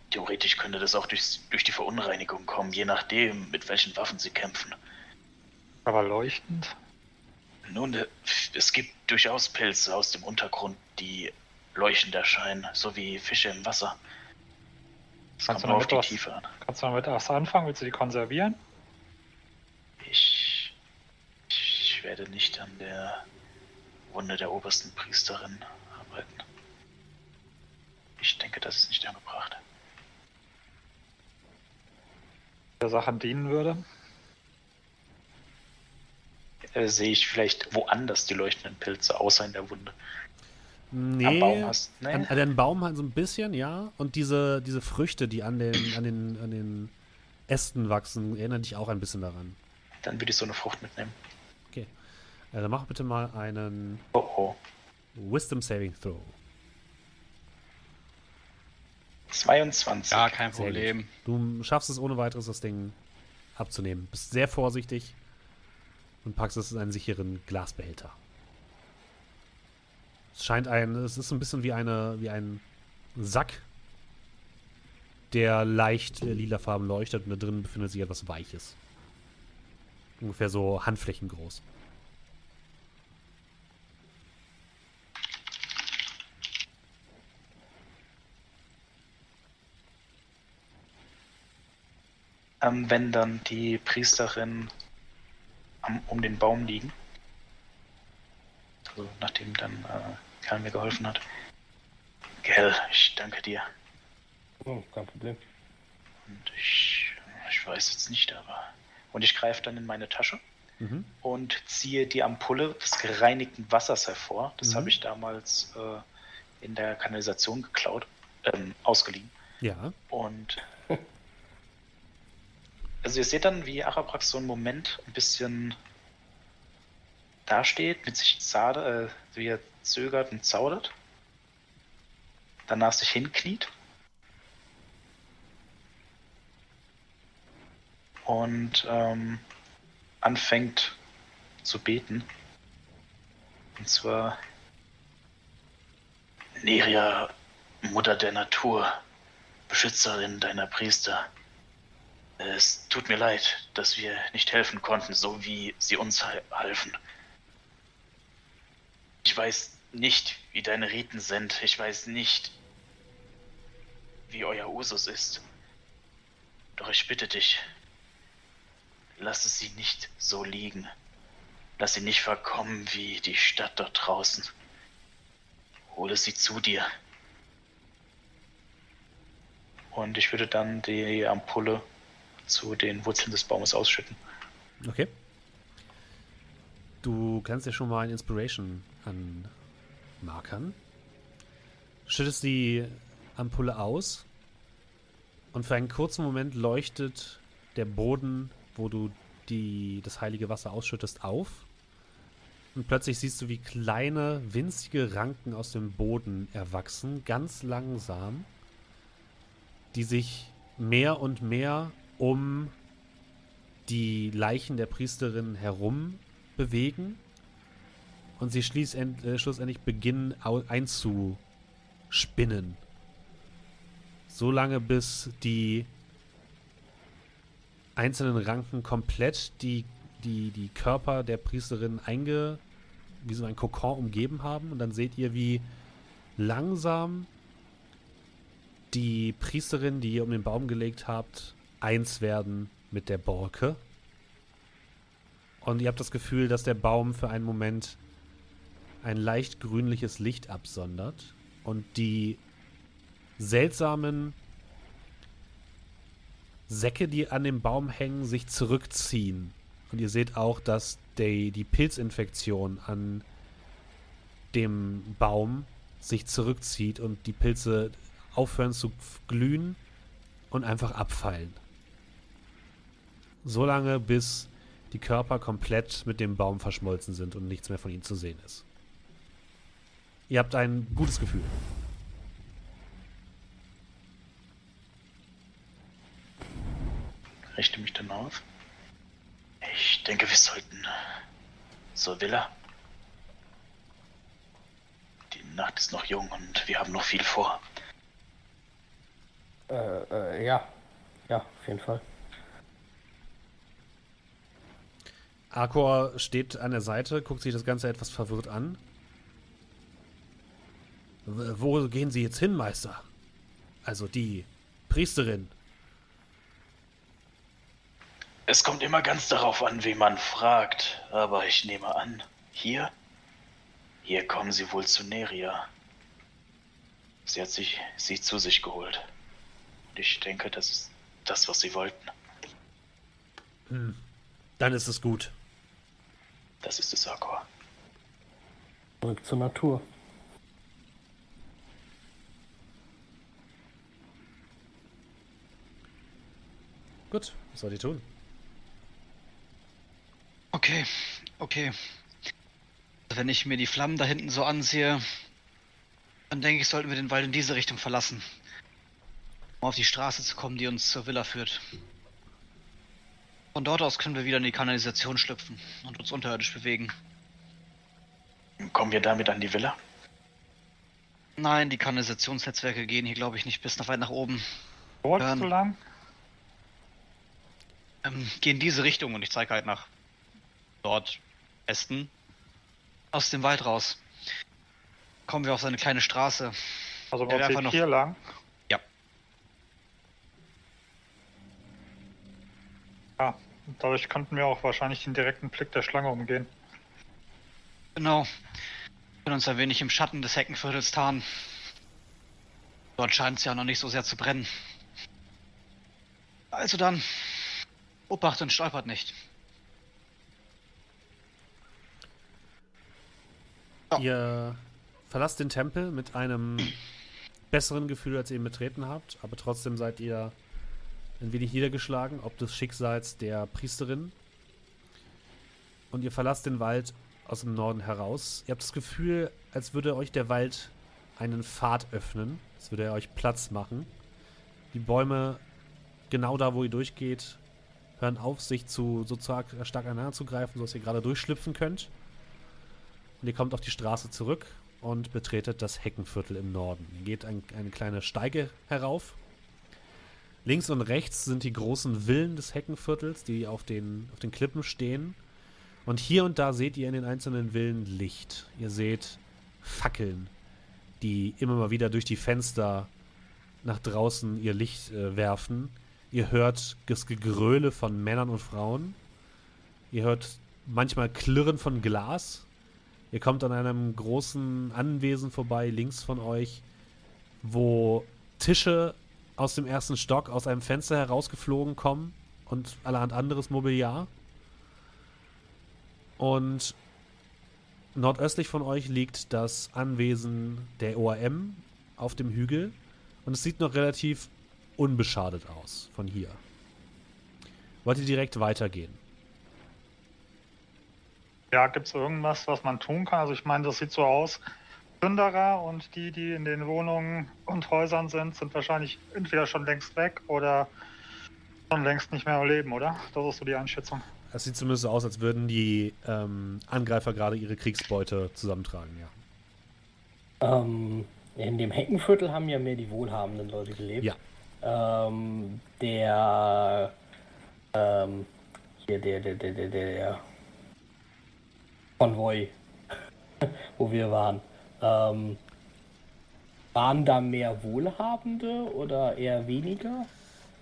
Theoretisch könnte das auch durch, durch die Verunreinigung kommen, je nachdem, mit welchen Waffen sie kämpfen. Aber leuchtend? Nun, es gibt durchaus Pilze aus dem Untergrund, die leuchtend erscheinen, so wie Fische im Wasser. Es Kannst kommt du auf die was- Tiefe an. Kannst du damit was anfangen? Willst du die konservieren? Ich, ich werde nicht an der Wunde der obersten Priesterin. Ich denke, das ist nicht angebracht. Der Sache dienen würde? Äh, sehe ich vielleicht woanders die leuchtenden Pilze, außer in der Wunde. Nee, Am Baum hast nee. an, an den Baum halt so ein bisschen, ja. Und diese, diese Früchte, die an den, an, den, an den Ästen wachsen, erinnern dich auch ein bisschen daran. Dann würde ich so eine Frucht mitnehmen. Okay. Äh, dann mach bitte mal einen Oh oh. Wisdom Saving Throw. 22. Ja, kein Problem. Du schaffst es ohne weiteres, das Ding abzunehmen. Bist sehr vorsichtig und packst es in einen sicheren Glasbehälter. Es scheint ein, es ist so ein bisschen wie eine, wie ein Sack, der leicht äh, lilafarben leuchtet und da drin befindet sich etwas Weiches. Ungefähr so Handflächen groß. Ähm, wenn dann die Priesterin am, um den Baum liegen, also nachdem dann äh, Karl mir geholfen hat. Gell, ich danke dir. Oh, kein Problem. Und ich, ich weiß jetzt nicht, aber. Und ich greife dann in meine Tasche Mhm. und ziehe die Ampulle des gereinigten Wassers hervor. Das Mhm. habe ich damals äh, in der Kanalisation geklaut, ähm, ausgeliehen. Ja. Und (laughs) also ihr seht dann, wie Araprax so einen Moment ein bisschen dasteht, mit sich zade, äh, wie er zögert und zaudert. danach sich hinkniet. Und ähm, anfängt zu beten. Und zwar Neria, Mutter der Natur, Beschützerin deiner Priester. Es tut mir leid, dass wir nicht helfen konnten, so wie sie uns halfen. Ich weiß nicht, wie deine Riten sind. Ich weiß nicht, wie euer Usus ist. Doch ich bitte dich, lass es sie nicht so liegen. Lass sie nicht verkommen wie die Stadt dort draußen. Hole sie zu dir. Und ich würde dann die Ampulle zu den Wurzeln des Baumes ausschütten. Okay. Du kannst ja schon mal ein Inspiration anmarkern. Schüttest die Ampulle aus und für einen kurzen Moment leuchtet der Boden, wo du die, das heilige Wasser ausschüttest, auf. Und plötzlich siehst du, wie kleine, winzige Ranken aus dem Boden erwachsen, ganz langsam, die sich mehr und mehr um die Leichen der Priesterin herum bewegen und sie äh, schlussendlich beginnen einzuspinnen. So lange bis die einzelnen Ranken komplett die, die, die Körper der Priesterin einge, wie so ein Kokon umgeben haben. Und dann seht ihr, wie langsam die Priesterin, die ihr um den Baum gelegt habt, eins werden mit der Borke. Und ihr habt das Gefühl, dass der Baum für einen Moment ein leicht grünliches Licht absondert und die seltsamen Säcke, die an dem Baum hängen, sich zurückziehen. Und ihr seht auch, dass die, die Pilzinfektion an dem Baum sich zurückzieht und die Pilze aufhören zu glühen und einfach abfallen. So lange, bis die Körper komplett mit dem Baum verschmolzen sind und nichts mehr von ihnen zu sehen ist. Ihr habt ein gutes Gefühl. Richte mich dann auf. Ich denke, wir sollten zur Villa. Die Nacht ist noch jung und wir haben noch viel vor. Äh, äh, ja. Ja, auf jeden Fall. Arkor steht an der Seite, guckt sich das Ganze etwas verwirrt an. Wo gehen Sie jetzt hin, Meister? Also die Priesterin. Es kommt immer ganz darauf an, wie man fragt, aber ich nehme an, hier? Hier kommen Sie wohl zu Neria. Sie hat sich sie zu sich geholt. Und ich denke, das ist das, was Sie wollten. Hm. Dann ist es gut. Das ist es, Akor. Zurück zur Natur. Gut, was soll die tun? Okay, okay. Wenn ich mir die Flammen da hinten so ansehe, dann denke ich, sollten wir den Wald in diese Richtung verlassen. Um auf die Straße zu kommen, die uns zur Villa führt. Von dort aus können wir wieder in die Kanalisation schlüpfen und uns unterirdisch bewegen. Kommen wir damit an die Villa? Nein, die Kanalisationsnetzwerke gehen hier, glaube ich, nicht bis nach weit nach oben. Dort zu lang? Ähm, gehen diese Richtung und ich zeige halt nach dort Westen aus dem Wald raus. Kommen wir auf so eine kleine Straße. Also wir einfach noch hier lang? Ja. Dadurch könnten wir auch wahrscheinlich den direkten Blick der Schlange umgehen. Genau. Wir können uns ein wenig im Schatten des Heckenviertels tarnen. Dort scheint es ja noch nicht so sehr zu brennen. Also dann, Obacht und stolpert nicht. Ja. Ihr verlasst den Tempel mit einem besseren Gefühl, als ihr ihn betreten habt, aber trotzdem seid ihr ein wenig niedergeschlagen, ob des Schicksals der Priesterin. Und ihr verlasst den Wald aus dem Norden heraus. Ihr habt das Gefühl, als würde euch der Wald einen Pfad öffnen. Das würde er euch Platz machen. Die Bäume, genau da, wo ihr durchgeht, hören auf, sich zu so stark, stark aneinander zu greifen, sodass ihr gerade durchschlüpfen könnt. Und ihr kommt auf die Straße zurück und betretet das Heckenviertel im Norden. Ihr geht ein, eine kleine Steige herauf. Links und rechts sind die großen Villen des Heckenviertels, die auf den, auf den Klippen stehen. Und hier und da seht ihr in den einzelnen Villen Licht. Ihr seht Fackeln, die immer mal wieder durch die Fenster nach draußen ihr Licht äh, werfen. Ihr hört das Gegröle von Männern und Frauen. Ihr hört manchmal Klirren von Glas. Ihr kommt an einem großen Anwesen vorbei, links von euch, wo Tische aus dem ersten Stock aus einem Fenster herausgeflogen kommen und allerhand anderes Mobiliar. Und nordöstlich von euch liegt das Anwesen der ORM auf dem Hügel. Und es sieht noch relativ unbeschadet aus von hier. Wollt ihr direkt weitergehen? Ja, gibt es irgendwas, was man tun kann? Also ich meine, das sieht so aus. Plünderer und die, die in den Wohnungen und Häusern sind, sind wahrscheinlich entweder schon längst weg oder schon längst nicht mehr leben, oder? Das ist so die Einschätzung. Es sieht zumindest so aus, als würden die ähm, Angreifer gerade ihre Kriegsbeute zusammentragen, ja. Ähm, in dem Heckenviertel haben ja mehr die wohlhabenden Leute gelebt. Ja. Ähm, der, ähm, hier, der, der, der, der, der Konvoi, (laughs) wo wir waren. Ähm, waren da mehr Wohlhabende oder eher weniger?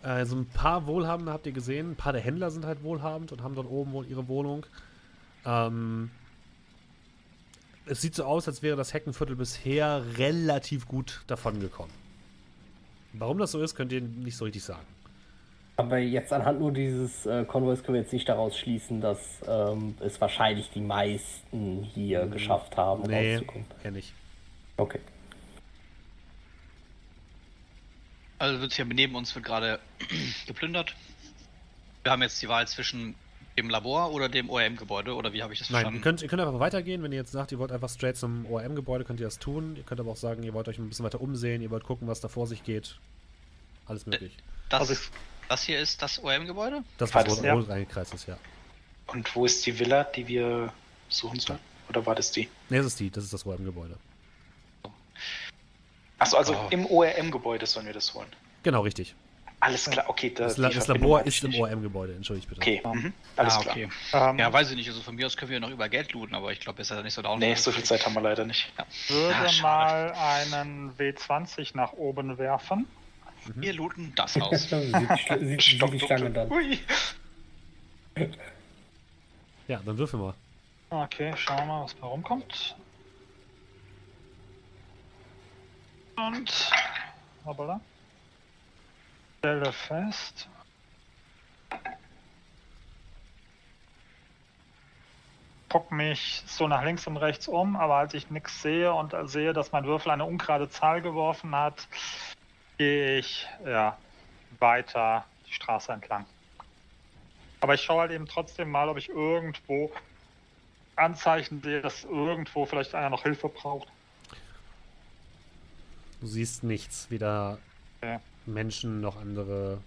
Also ein paar Wohlhabende habt ihr gesehen. Ein paar der Händler sind halt wohlhabend und haben dort oben wohl ihre Wohnung. Ähm, es sieht so aus, als wäre das Heckenviertel bisher relativ gut davongekommen. Warum das so ist, könnt ihr nicht so richtig sagen. Aber jetzt anhand nur dieses äh, Konvois können wir jetzt nicht daraus schließen, dass ähm, es wahrscheinlich die meisten hier hm, geschafft haben, nee, rauszukommen. eher nicht. Okay. Also wird hier neben uns wird gerade (clears throat) geplündert. Wir haben jetzt die Wahl zwischen dem Labor oder dem ORM-Gebäude oder wie habe ich das verstanden? Nein, ihr könnt, ihr könnt einfach weitergehen. Wenn ihr jetzt sagt, ihr wollt einfach straight zum ORM-Gebäude, könnt ihr das tun. Ihr könnt aber auch sagen, ihr wollt euch ein bisschen weiter umsehen, ihr wollt gucken, was da vor sich geht. Alles möglich. Das, also das hier ist das ORM-Gebäude? Das, was rot, ja. reingekreist ist, ja. Und wo ist die Villa, die wir suchen sollen? Oder war das die? Ne, das ist die. Das ist das ORM-Gebäude. Achso, also oh. im ORM-Gebäude sollen wir das holen. Genau, richtig. Alles klar, okay. Da das, La das Labor ist im ORM-Gebäude, entschuldigt bitte. Okay, mhm. alles ah, okay. klar. Ähm, ja, weiß ich nicht, also von mir aus können wir ja noch über Geld looten, aber ich glaube, ist ja nicht so down. Nee, so viel Zeit haben wir leider nicht. Ja. Würde ja, mal einen W20 nach oben werfen. Mhm. Wir looten das aus. sieht, sieht, (laughs) sieht die Schlange dann. Ui. Ja, dann würfel mal. Okay, schauen wir mal, was da rumkommt. Und. Hoppala. Stelle fest. Guck mich so nach links und rechts um, aber als ich nichts sehe und sehe, dass mein Würfel eine ungerade Zahl geworfen hat, gehe ich ja, weiter die Straße entlang. Aber ich schaue halt eben trotzdem mal, ob ich irgendwo Anzeichen sehe, dass irgendwo vielleicht einer noch Hilfe braucht. Du siehst nichts, weder okay. Menschen noch andere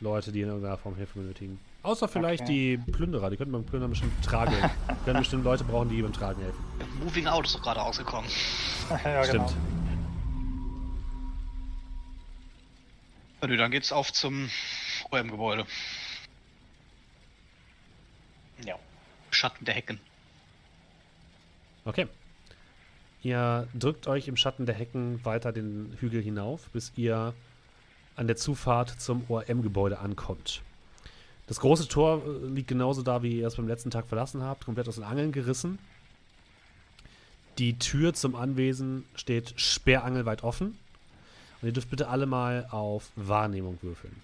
Leute, die in irgendeiner Form Hilfe benötigen. Außer vielleicht okay. die Plünderer, die könnten beim Plündern bestimmt tragen. (laughs) die können bestimmt Leute brauchen, die beim Tragen helfen. Moving Out ist doch gerade ausgekommen. (laughs) ja, Stimmt. Genau. Dann geht's auf zum OM-Gebäude. Ja. Schatten der Hecken. Okay. Ihr drückt euch im Schatten der Hecken weiter den Hügel hinauf, bis ihr an der Zufahrt zum ORM-Gebäude ankommt. Das große Tor äh, liegt genauso da, wie ihr es beim letzten Tag verlassen habt, komplett aus den Angeln gerissen. Die Tür zum Anwesen steht sperrangelweit offen. Und ihr dürft bitte alle mal auf Wahrnehmung würfeln.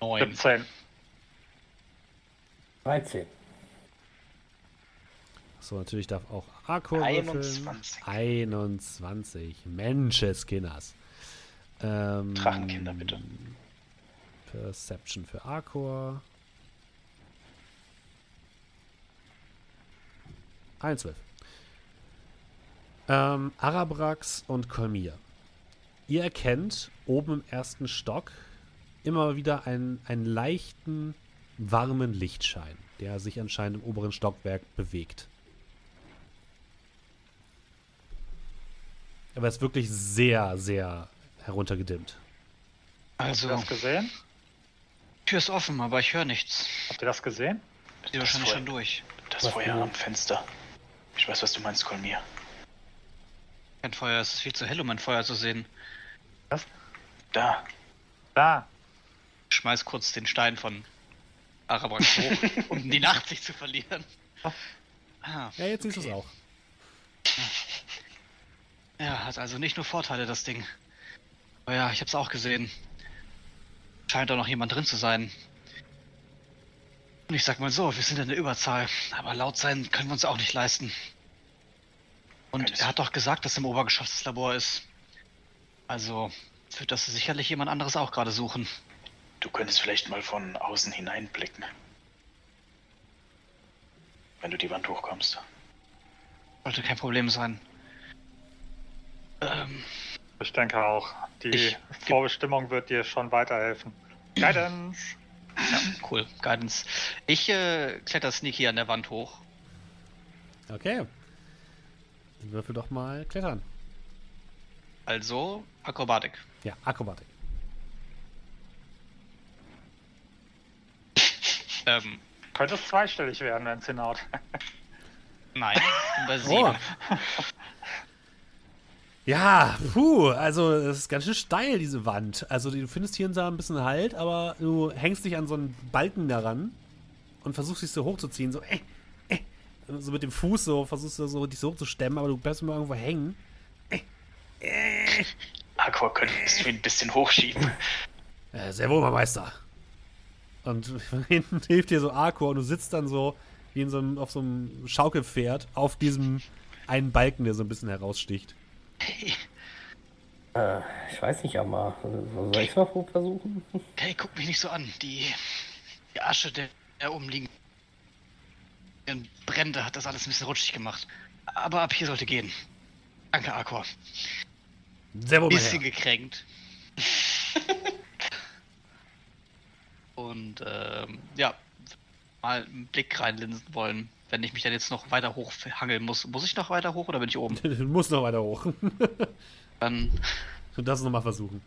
Neun. 17. 13. So, natürlich darf auch Akku 21. 21. Menscheskinners. Ähm, Drachenkinder, bitte. Perception für Arkor. Ein Zwölf. Ähm, Arabrax und Kolmir. Ihr erkennt oben im ersten Stock immer wieder einen, einen leichten, warmen Lichtschein, der sich anscheinend im oberen Stockwerk bewegt. Aber er ist wirklich sehr, sehr heruntergedimmt. Also, Habt ihr das gesehen? Tür ist offen, aber ich höre nichts. Habt ihr das gesehen? Die wahrscheinlich schon durch. Das Was Feuer am Fenster. Ich weiß, was du meinst, Kolmir. Kein Feuer, es ist viel zu hell, um ein Feuer zu sehen. Da. Da. Ich schmeiß kurz den Stein von Arabrax hoch, (laughs) um die Nacht sich zu verlieren. Ah, Ja, jetzt siehst du es auch. ja, hat also nicht nur Vorteile, das Ding. Aber ja, ich hab's auch gesehen. Scheint da noch jemand drin zu sein. Und ich sag mal so, wir sind in der Überzahl, aber laut sein können wir uns auch nicht leisten. Und er hat doch gesagt, dass im Obergeschoss das Labor ist. Also wird das sicherlich jemand anderes auch gerade suchen. Du könntest vielleicht mal von außen hineinblicken. Wenn du die Wand hochkommst. Sollte kein Problem sein. Ähm, Ich denke auch. Die Ich- Vorbestimmung wird dir schon weiterhelfen. Guidance! Cool, Guidance. Ich äh, kletter sneaky an der Wand hoch. Okay. Dann würfel doch mal Klettern. Also Akrobatik. Ja, Akrobatik. (laughs) Ähm, Könnte es zweistellig werden, wenn es hinhaut. (laughs) nein, bei Oh. (laughs) Ja, puh, also es ist ganz schön steil, diese Wand. Also du findest hier und da ein bisschen Halt, aber du hängst dich an so einen Balken daran und versuchst dich so hochzuziehen, so äh, äh, so mit dem Fuß so, versuchst du so dich so hochzustemmen, aber du bleibst immer irgendwo hängen. Aqua, könntest du ihn ein bisschen hochschieben? Äh, sehr wohl, mein Meister. Und von (laughs) hinten hilft dir so Arco und du sitzt dann so wie in so einem, auf so einem Schaukelpferd auf diesem einen Balken, der so ein bisschen heraussticht. Äh, ich weiß nicht, aber soll ich mal versuchen? (laughs) Hey, guck mich nicht so an. Die, die Asche der, der umliegenden Brände hat das alles ein bisschen rutschig gemacht. Aber ab hier sollte gehen. Danke, Akor. Sehr wohl, mein Bisschen gekränkt. (laughs) Und ähm, ja, mal einen Blick reinlinsen wollen. Wenn ich mich dann jetzt noch weiter hoch hangeln muss. Muss ich noch weiter hoch oder bin ich oben? (laughs) Du musst noch weiter hoch. (laughs) Dann Du darfst es nochmal versuchen.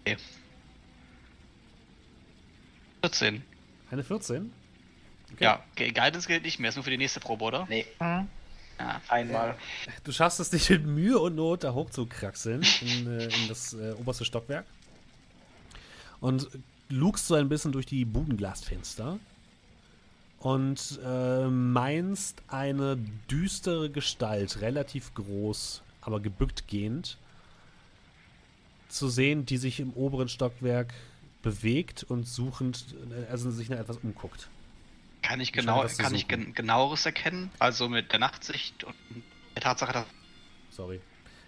okay. 14. Eine 14? Okay. Ja, Gu- Guidance gilt nicht mehr, ist nur für die nächste Probe, oder? Nee, Hm? Ja. einmal. Du schaffst es nicht mit Mühe und Not da hochzukraxeln in, äh, in das äh, oberste Stockwerk. Und lugst so ein bisschen durch die Budenglasfenster. Und äh, meinst eine düstere Gestalt, relativ groß, aber gebückt gehend, zu sehen, die sich im oberen Stockwerk bewegt und suchend, äh, also sich nach etwas umguckt. Kann ich, genau, kann ich gen genaueres erkennen? Also mit der Nachtsicht und der Tatsache, dass Sorry.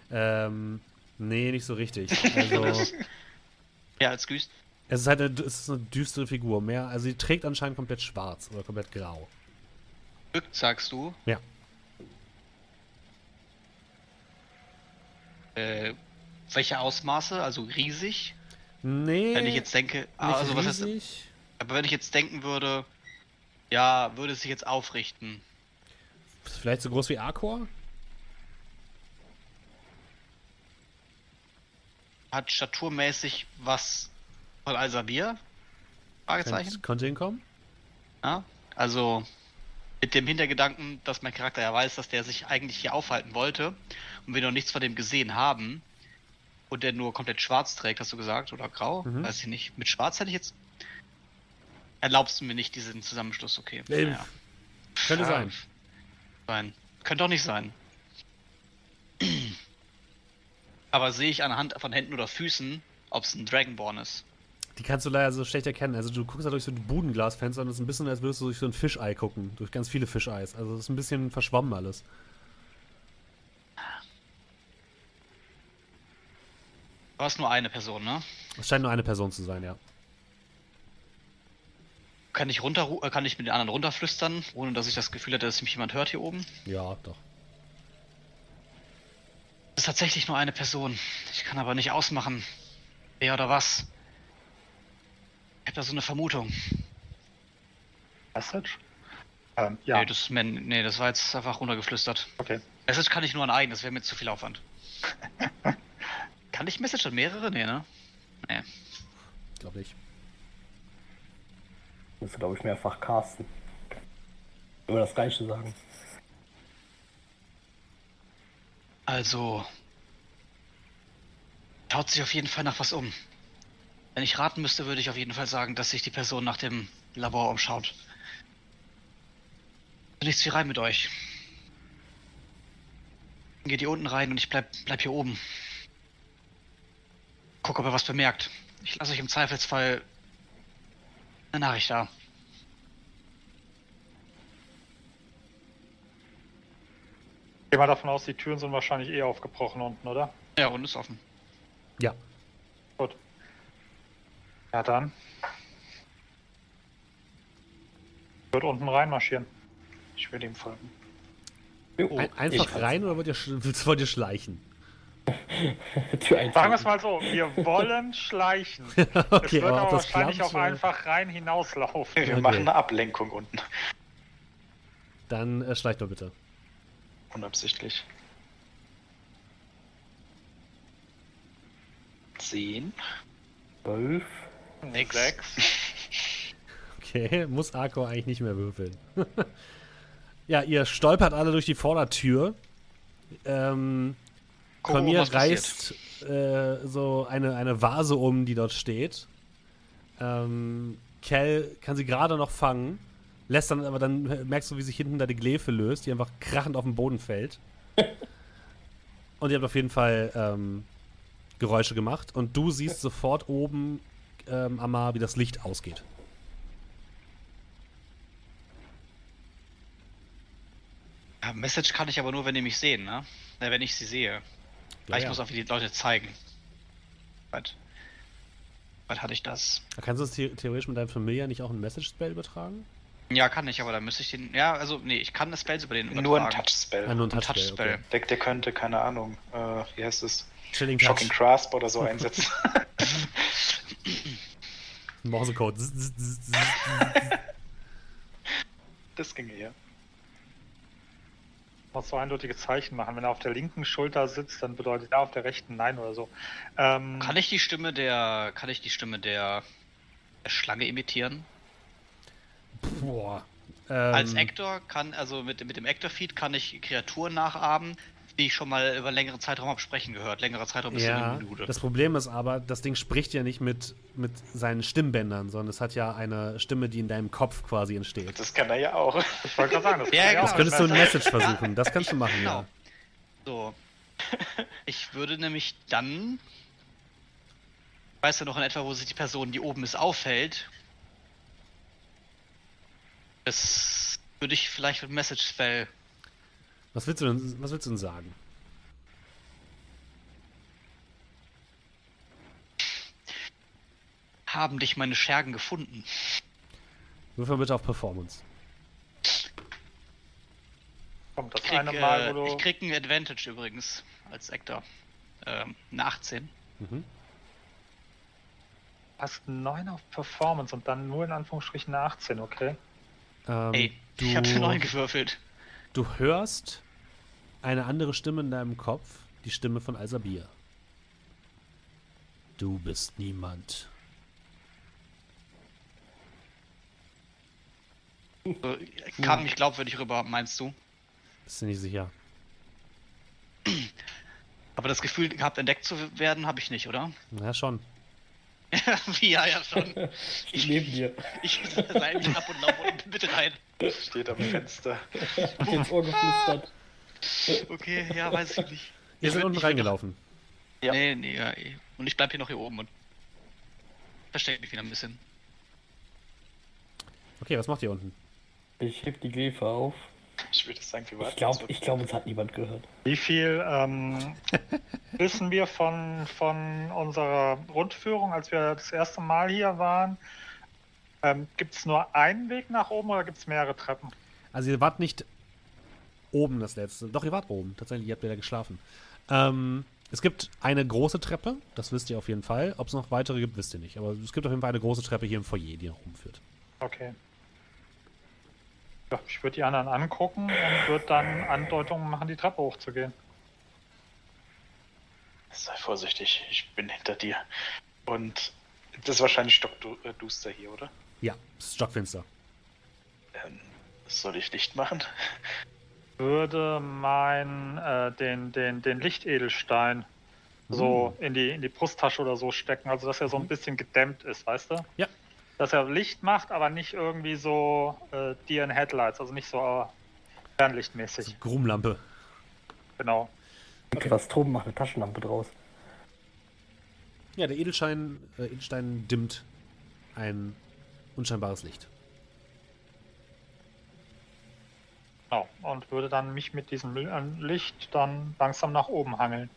Ähm, nee, nicht so richtig. (laughs) Also. er als Güst. Es ist halt eine, es ist eine düstere Figur. Mehr, also sie trägt anscheinend komplett schwarz oder komplett grau. Sagst du. Ja. Äh, welche Ausmaße? Also riesig? Nee. Wenn ich jetzt denke, nicht also was heißt, riesig. aber wenn ich jetzt denken würde, ja, würde es sich jetzt aufrichten. Vielleicht so groß wie Arcor? Hat staturmäßig was von Alsavir? Fragezeichen? Könnte, könnte hinkommen. Ja, also mit dem Hintergedanken, dass mein Charakter ja weiß, dass der sich eigentlich hier aufhalten wollte und wir noch nichts von dem gesehen haben und der nur komplett schwarz trägt, hast du gesagt, oder grau? Mhm. Weiß ich nicht. Mit schwarz hätte ich jetzt. Erlaubst du mir nicht diesen Zusammenschluss, okay. Nee, Naja. Könnte Ja, sein. Sein. Könnte auch nicht sein. (clears throat) Aber sehe ich anhand von Händen oder Füßen, ob es ein Dragonborn ist. Die kannst du leider so schlecht erkennen. Also du guckst da durch so ein Budenglasfenster und es ist ein bisschen, als würdest du durch so ein Fischei gucken. Durch ganz viele Fischeis. Also es ist ein bisschen verschwommen alles. Du hast nur eine Person, ne? Es scheint nur eine Person zu sein, ja. Kann ich runter, äh, kann ich mit den anderen runterflüstern, ohne dass ich das Gefühl hätte, dass mich jemand hört hier oben? Ja, doch. Es ist tatsächlich nur eine Person. Ich kann aber nicht ausmachen, wer oder was. Ich habe da so eine Vermutung. Message? Ähm, ja, Nee, das, nee, das war jetzt einfach runtergeflüstert. okay. Message kann ich nur an einen, das wäre mir zu viel Aufwand. (laughs) kann ich Message an mehrere? Nee, ne? Nee. Ich glaube nicht. Das ist, glaube ich, mehrfach casten. Über das Gleiche sagen. Also. Schaut sich auf jeden Fall nach was um. Wenn ich raten müsste, würde ich auf jeden Fall sagen, dass sich die Person nach dem Labor umschaut. Nichts wie rein mit euch. Geht hier unten rein und ich bleib, bleib hier oben. Guck, ob er was bemerkt. Ich lasse euch im Zweifelsfall eine Nachricht da. Geh mal davon aus, die Türen sind wahrscheinlich eh aufgebrochen unten, oder? Ja, und ist offen. Ja. Gut. Ja, dann. Wird unten reinmarschieren. Ich würde ihm folgen. Jo, Ein, einfach rein oder wollt ihr, (laughs) wollt ihr schleichen? (laughs) Sagen wir es mal so, wir (laughs) wollen schleichen. es Okay, wird aber aber das wahrscheinlich klappt, auch äh, einfach rein hinauslaufen. Wir Okay. machen eine Ablenkung unten. Dann äh, schleicht mal bitte. Unabsichtlich. Zehn. Zwölf. Nix. Sechs. (laughs) Okay, muss Arco eigentlich nicht mehr würfeln. (laughs) ja, ihr stolpert alle durch die Vordertür. Ähm, Cormier was passiert. reißt äh, so eine, eine Vase um, die dort steht. Ähm, Kel kann sie gerade noch fangen, lässt dann aber dann merkst du, wie sich hinten da die Glefe löst, die einfach krachend auf den Boden fällt. (laughs) und ihr habt auf jeden Fall ähm, Geräusche gemacht und du siehst sofort oben, ähm, Amar, wie das Licht ausgeht. Ja, Message kann ich aber nur, wenn die mich sehen, ne? Äh, wenn ich sie sehe. Ich ja. muss auch wie die Leute zeigen. Weit. Weit hatte ich das? Kannst du das the theoretisch mit deinem Familiar nicht auch ein Message-Spell übertragen? Ja, kann ich, aber dann müsste ich den. Ja, also, nee, ich kann das Spells über den übertragen. Nur ein Touch-Spell. Ah, nur ein Touch-Spell. Touch-Spell. Okay. Der, der könnte, keine Ahnung, äh, wie heißt es? Chilling Touch. Shocking Grasp oder so (laughs) einsetzen. (laughs) (laughs) Morsecode. Das ginge ja. Muss so eindeutige Zeichen machen. Wenn er auf der linken Schulter sitzt, dann bedeutet er auf der rechten Nein oder so. Ähm, Kann ich die Stimme der. Kann ich die Stimme der, der Schlange imitieren? Boah. Als Ähm, Actor kann, also mit, mit dem Actor-Feed kann ich Kreaturen nachahmen, die ich schon mal über längere Zeitraum habe sprechen gehört. Längerer Zeitraum ist Ja, eine Minute. das Problem ist aber, das Ding spricht ja nicht mit, mit seinen Stimmbändern, sondern es hat ja eine Stimme, die in deinem Kopf quasi entsteht. Das kann er ja auch. ich wollte gerade sagen, das, (laughs) Ja, kann genau. Das könntest du in sein. Message versuchen. Das kannst du (laughs) machen, Genau. ja. So. Ich würde nämlich dann. Weißt du noch in etwa, wo sich die Person, die oben ist, aufhält? Das würde ich vielleicht mit Message Spell. Was willst du denn, was willst du denn sagen? Haben dich meine Schergen gefunden? Würfel bitte auf Performance. Kommt das Krieg, eine Mal, äh, wo du. ich krieg ein Advantage übrigens als Actor. Ähm, eine 18. Mhm. hast 9 auf Performance und dann nur in Anführungsstrichen eine 18, okay? Ähm, Ey, ich habe eine 9 gewürfelt. Du hörst eine andere Stimme in deinem Kopf, die Stimme von Alsabir. Du bist niemand. So, kam nicht glaubwürdig rüber, meinst du? Bist du nicht sicher? Aber das Gefühl gehabt, entdeckt zu werden, habe ich nicht, oder? (laughs) Ja, schon. Wie, ja, ja, schon. (laughs) Ich neben dir. Ich leih mich ab und laufe unten mit rein. Steht am Fenster. (laughs) Hab ins Ohr geflüstert. (laughs) Okay, ja, weiß ich nicht. Ihr seid würd- unten reingelaufen. Ja. Nee, nee, ja, eh. Und ich bleib hier noch hier oben und verstecke mich wieder ein bisschen. Okay, was macht ihr unten? Ich heb die Glefe auf. Ich würde sagen, wir warten. Ich glaube, ich glaub, uns hat niemand gehört. Wie viel ähm, (laughs) wissen wir von, von unserer Rundführung, als wir das erste Mal hier waren? Ähm, gibt es nur einen Weg nach oben oder gibt es mehrere Treppen? Also ihr wart nicht oben das letzte. Doch, ihr wart oben. Tatsächlich, ihr habt ja da geschlafen. Ähm, es gibt eine große Treppe, das wisst ihr auf jeden Fall. Ob es noch weitere gibt, wisst ihr nicht. Aber es gibt auf jeden Fall eine große Treppe hier im Foyer, die nach oben führt. Okay. Ja, ich würde die anderen angucken und würde dann Andeutungen machen, die Treppe hochzugehen. Sei vorsichtig, ich bin hinter dir. Und das ist wahrscheinlich stockduster hier, oder? Ja, es ist stockfinster. Ähm, soll ich Licht machen? Würde mein äh, den, den, den Lichtedelstein so in die, in die Brusttasche oder so stecken, also dass er so ein bisschen gedämmt ist, weißt du? Ja. Dass er Licht macht, aber nicht irgendwie so äh, Deer in Headlights, also nicht so äh, fernlichtmäßig. Grummlampe. Genau. Okay. Was Toben macht eine Taschenlampe draus. Ja, der Edelstein, äh, Edelstein dimmt ein unscheinbares Licht. Genau. Und würde dann mich mit diesem äh, Licht dann langsam nach oben hangeln.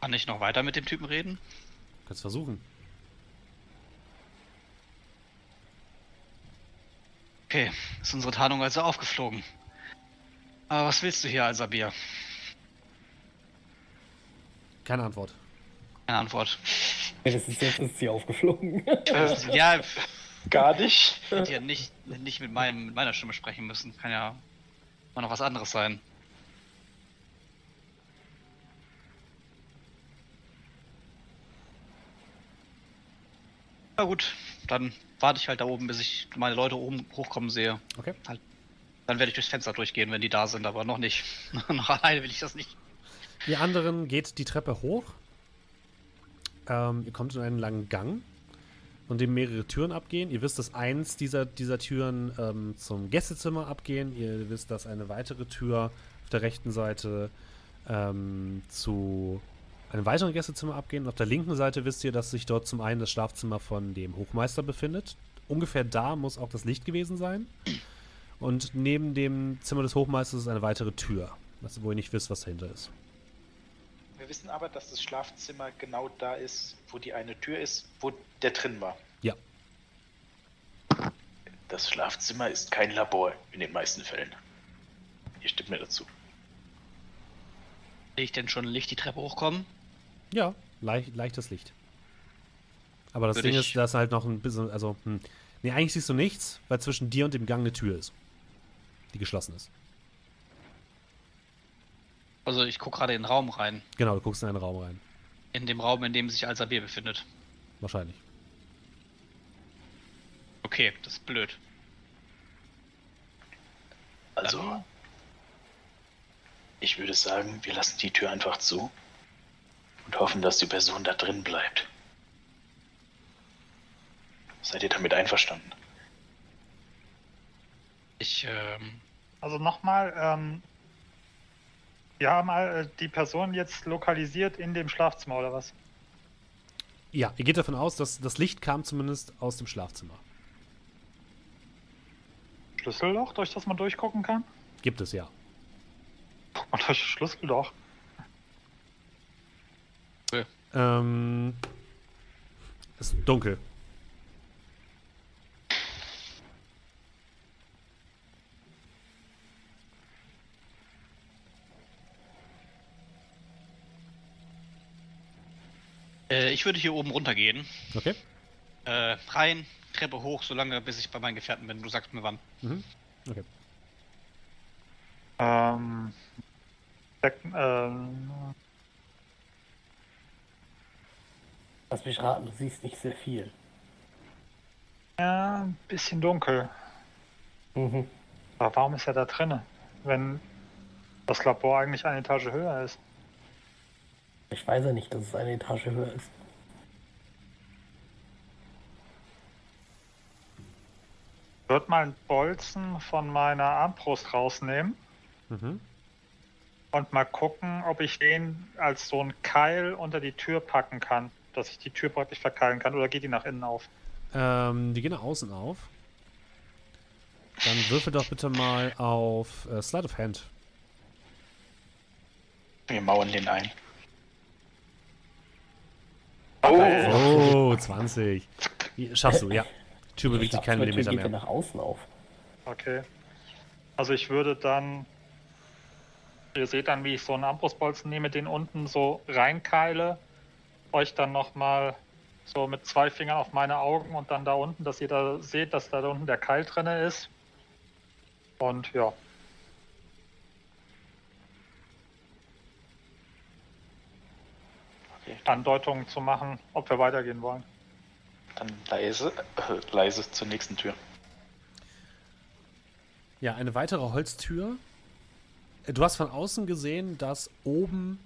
Kann ich noch weiter mit dem Typen reden? Kannst versuchen. Okay, ist unsere Tarnung also aufgeflogen. Aber was willst du hier, Alsabir? Keine Antwort. Keine Antwort. Ja, das ist jetzt ist sie aufgeflogen. Äh, Ja, gar nicht. hätte ja nicht, nicht mit, meinem, mit meiner Stimme sprechen müssen. Kann ja mal noch was anderes sein. Na gut, dann warte ich halt da oben, bis ich meine Leute oben hochkommen sehe. Okay. Dann werde ich durchs Fenster durchgehen, wenn die da sind, aber noch nicht. (laughs) noch alleine will ich das nicht. Ihr anderen geht die Treppe hoch. Ähm, ihr kommt in einen langen Gang, von dem mehrere Türen abgehen. Ihr wisst, dass eins dieser, dieser Türen ähm, zum Gästezimmer abgehen. Ihr wisst, dass eine weitere Tür auf der rechten Seite ähm, zu einem weiteren Gästezimmer abgehen. Und auf der linken Seite wisst ihr, dass sich dort zum einen das Schlafzimmer von dem Hochmeister befindet. Ungefähr da muss auch das Licht gewesen sein. Und neben dem Zimmer des Hochmeisters ist eine weitere Tür, wo ihr nicht wisst, was dahinter ist. Wir wissen aber, dass das Schlafzimmer genau da ist, wo die eine Tür ist, wo der drin war. Ja. Das Schlafzimmer ist kein Labor in den meisten Fällen. Ihr stimmt mir dazu. Sehe ich denn schon Licht die Treppe hochkommen? Ja, leicht, leichtes Licht. Aber das Würde Ding ist, da ist halt noch ein bisschen, also, hm. Nee, eigentlich siehst du nichts, weil zwischen dir und dem Gang eine Tür ist. Die geschlossen ist. Also ich gucke gerade in den Raum rein. Genau, du guckst in einen Raum rein. In dem Raum, in dem sich Alsabir befindet. Wahrscheinlich. Okay, das ist blöd. Also, Dann- ich würde sagen, wir lassen die Tür einfach zu und hoffen, dass die Person da drin bleibt. Seid ihr damit einverstanden? Ich, ähm, Also nochmal, ähm, wir haben äh, die Person jetzt lokalisiert in dem Schlafzimmer oder was? Ja, ihr geht davon aus, dass das Licht kam zumindest aus dem Schlafzimmer. Schlüsselloch, durch das man durchgucken kann? Gibt es ja. Und durch (laughs) das Schlüsselloch. Ähm. Ist dunkel. Äh, ich würde hier oben runtergehen. Okay. Äh, rein, Treppe hoch, solange bis ich bei meinen Gefährten bin. Du sagst mir wann. Mhm. Okay. Ähm, ähm, Lass mich raten, du siehst nicht sehr viel. ja, ein bisschen dunkel. Mhm. Aber warum ist er da drinne? Wenn das Labor eigentlich eine Etage höher ist. Ich weiß ja nicht, dass es eine Etage höher ist. Ich würde mal einen Bolzen von meiner Armbrust rausnehmen Mhm. und mal gucken, ob ich den als so einen Keil unter die Tür packen kann. Dass ich die Tür praktisch verkeilen kann. Oder geht die nach innen auf? Ähm, die gehen nach außen auf. Dann würfel doch bitte mal auf äh, Slide of Hand. Wir mauern den ein. Oh, 20. Die schaffst du, ja. Die Tür bewegt sich keinen Millimeter geht mehr. nach außen auf. Okay. Also ich würde dann. Ihr seht dann, wie ich so einen Armbrustbolzen nehme, den unten so reinkeile, euch dann nochmal so mit zwei Fingern auf meine Augen und dann da unten, dass ihr da seht, dass da unten der Keil drinne ist. Und ja. Andeutungen zu machen, ob wir weitergehen wollen. dann leise, äh, leise zur nächsten Tür. Ja, eine weitere Holztür. Äh, Du hast von außen gesehen, dass oben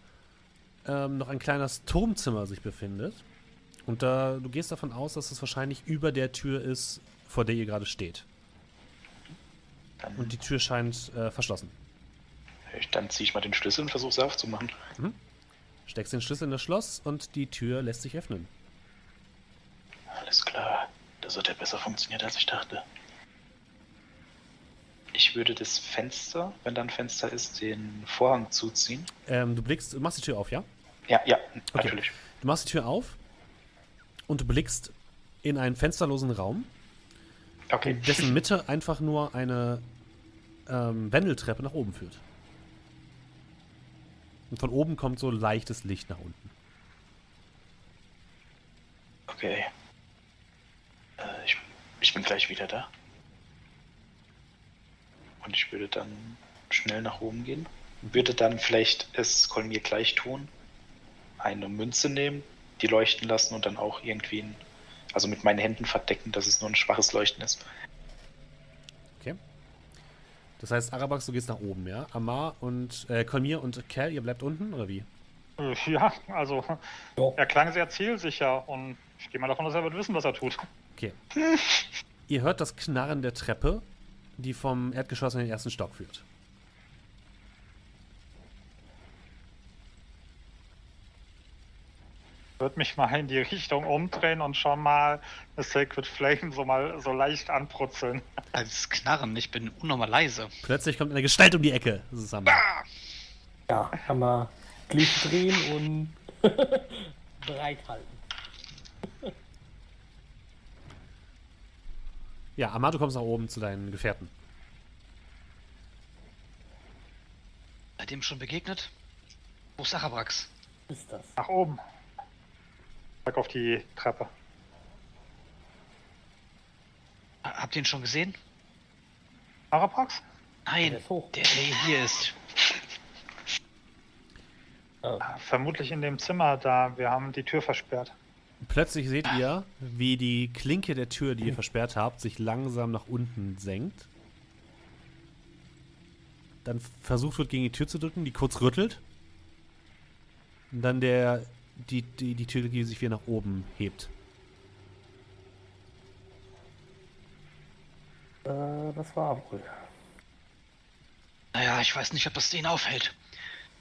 ähm, noch ein kleines Turmzimmer sich befindet. Und da, du gehst davon aus, dass es wahrscheinlich über der Tür ist, vor der ihr gerade steht. Dann, Und die Tür scheint äh, verschlossen. ich, dann ziehe ich mal den Schlüssel und versuche sie aufzumachen. Steckst den Schlüssel in das Schloss und die Tür lässt sich öffnen. Alles klar. Das hat ja besser funktioniert, als ich dachte. Ich würde das Fenster, wenn da ein Fenster ist, den Vorhang zuziehen. Ähm, du blickst, du machst die Tür auf, ja? Ja, ja, natürlich. Du machst die Tür auf und du blickst in einen fensterlosen Raum, Okay. in dessen Mitte einfach nur eine ähm, Wendeltreppe nach oben führt. Und von oben kommt so leichtes Licht nach unten. Okay. Äh, ich, ich bin gleich wieder da. Und ich würde dann schnell nach oben gehen. Würde dann vielleicht es Kolmir gleich tun, eine Münze nehmen, die leuchten lassen und dann auch irgendwie, ein, also mit meinen Händen verdecken, dass es nur ein schwaches Leuchten ist. Das heißt, Arabax, du gehst nach oben, ja? Amar und äh, Kolmir und Cal, ihr bleibt unten, oder wie? Äh, Ja, also Ja. er klang sehr zielsicher und ich gehe mal davon aus, er wird wissen, was er tut. Okay. ihr hört das Knarren der Treppe, die vom Erdgeschoss in den ersten Stock führt. Würde mich mal in die Richtung umdrehen und schon mal eine Sacred Flame so mal so leicht anprutzeln. Als Knarren, ich bin unnormal leise. Plötzlich kommt eine Gestalt um die Ecke. Das ist Amar. Ja, kann man Glied drehen und (laughs) bereithalten. (laughs) Ja, Amar, du kommst nach oben zu deinen Gefährten. Seid ihr ihm schon begegnet? Wo ist Arabrax? Ist das? Nach oben. Zeig auf die Treppe. Habt ihr ihn schon gesehen? Arapax? Nein, Der ist hoch. der, der hier ist. Äh, Vermutlich in dem Zimmer da. Wir haben die Tür versperrt. Plötzlich seht ihr, wie die Klinke der Tür, die ihr versperrt habt, sich langsam nach unten senkt. Dann versucht wird, gegen die Tür zu drücken, die kurz rüttelt. Und dann der, die, die, die Tür die sich wieder nach oben hebt. äh, das war wohl. Naja, ich weiß nicht, ob das den aufhält.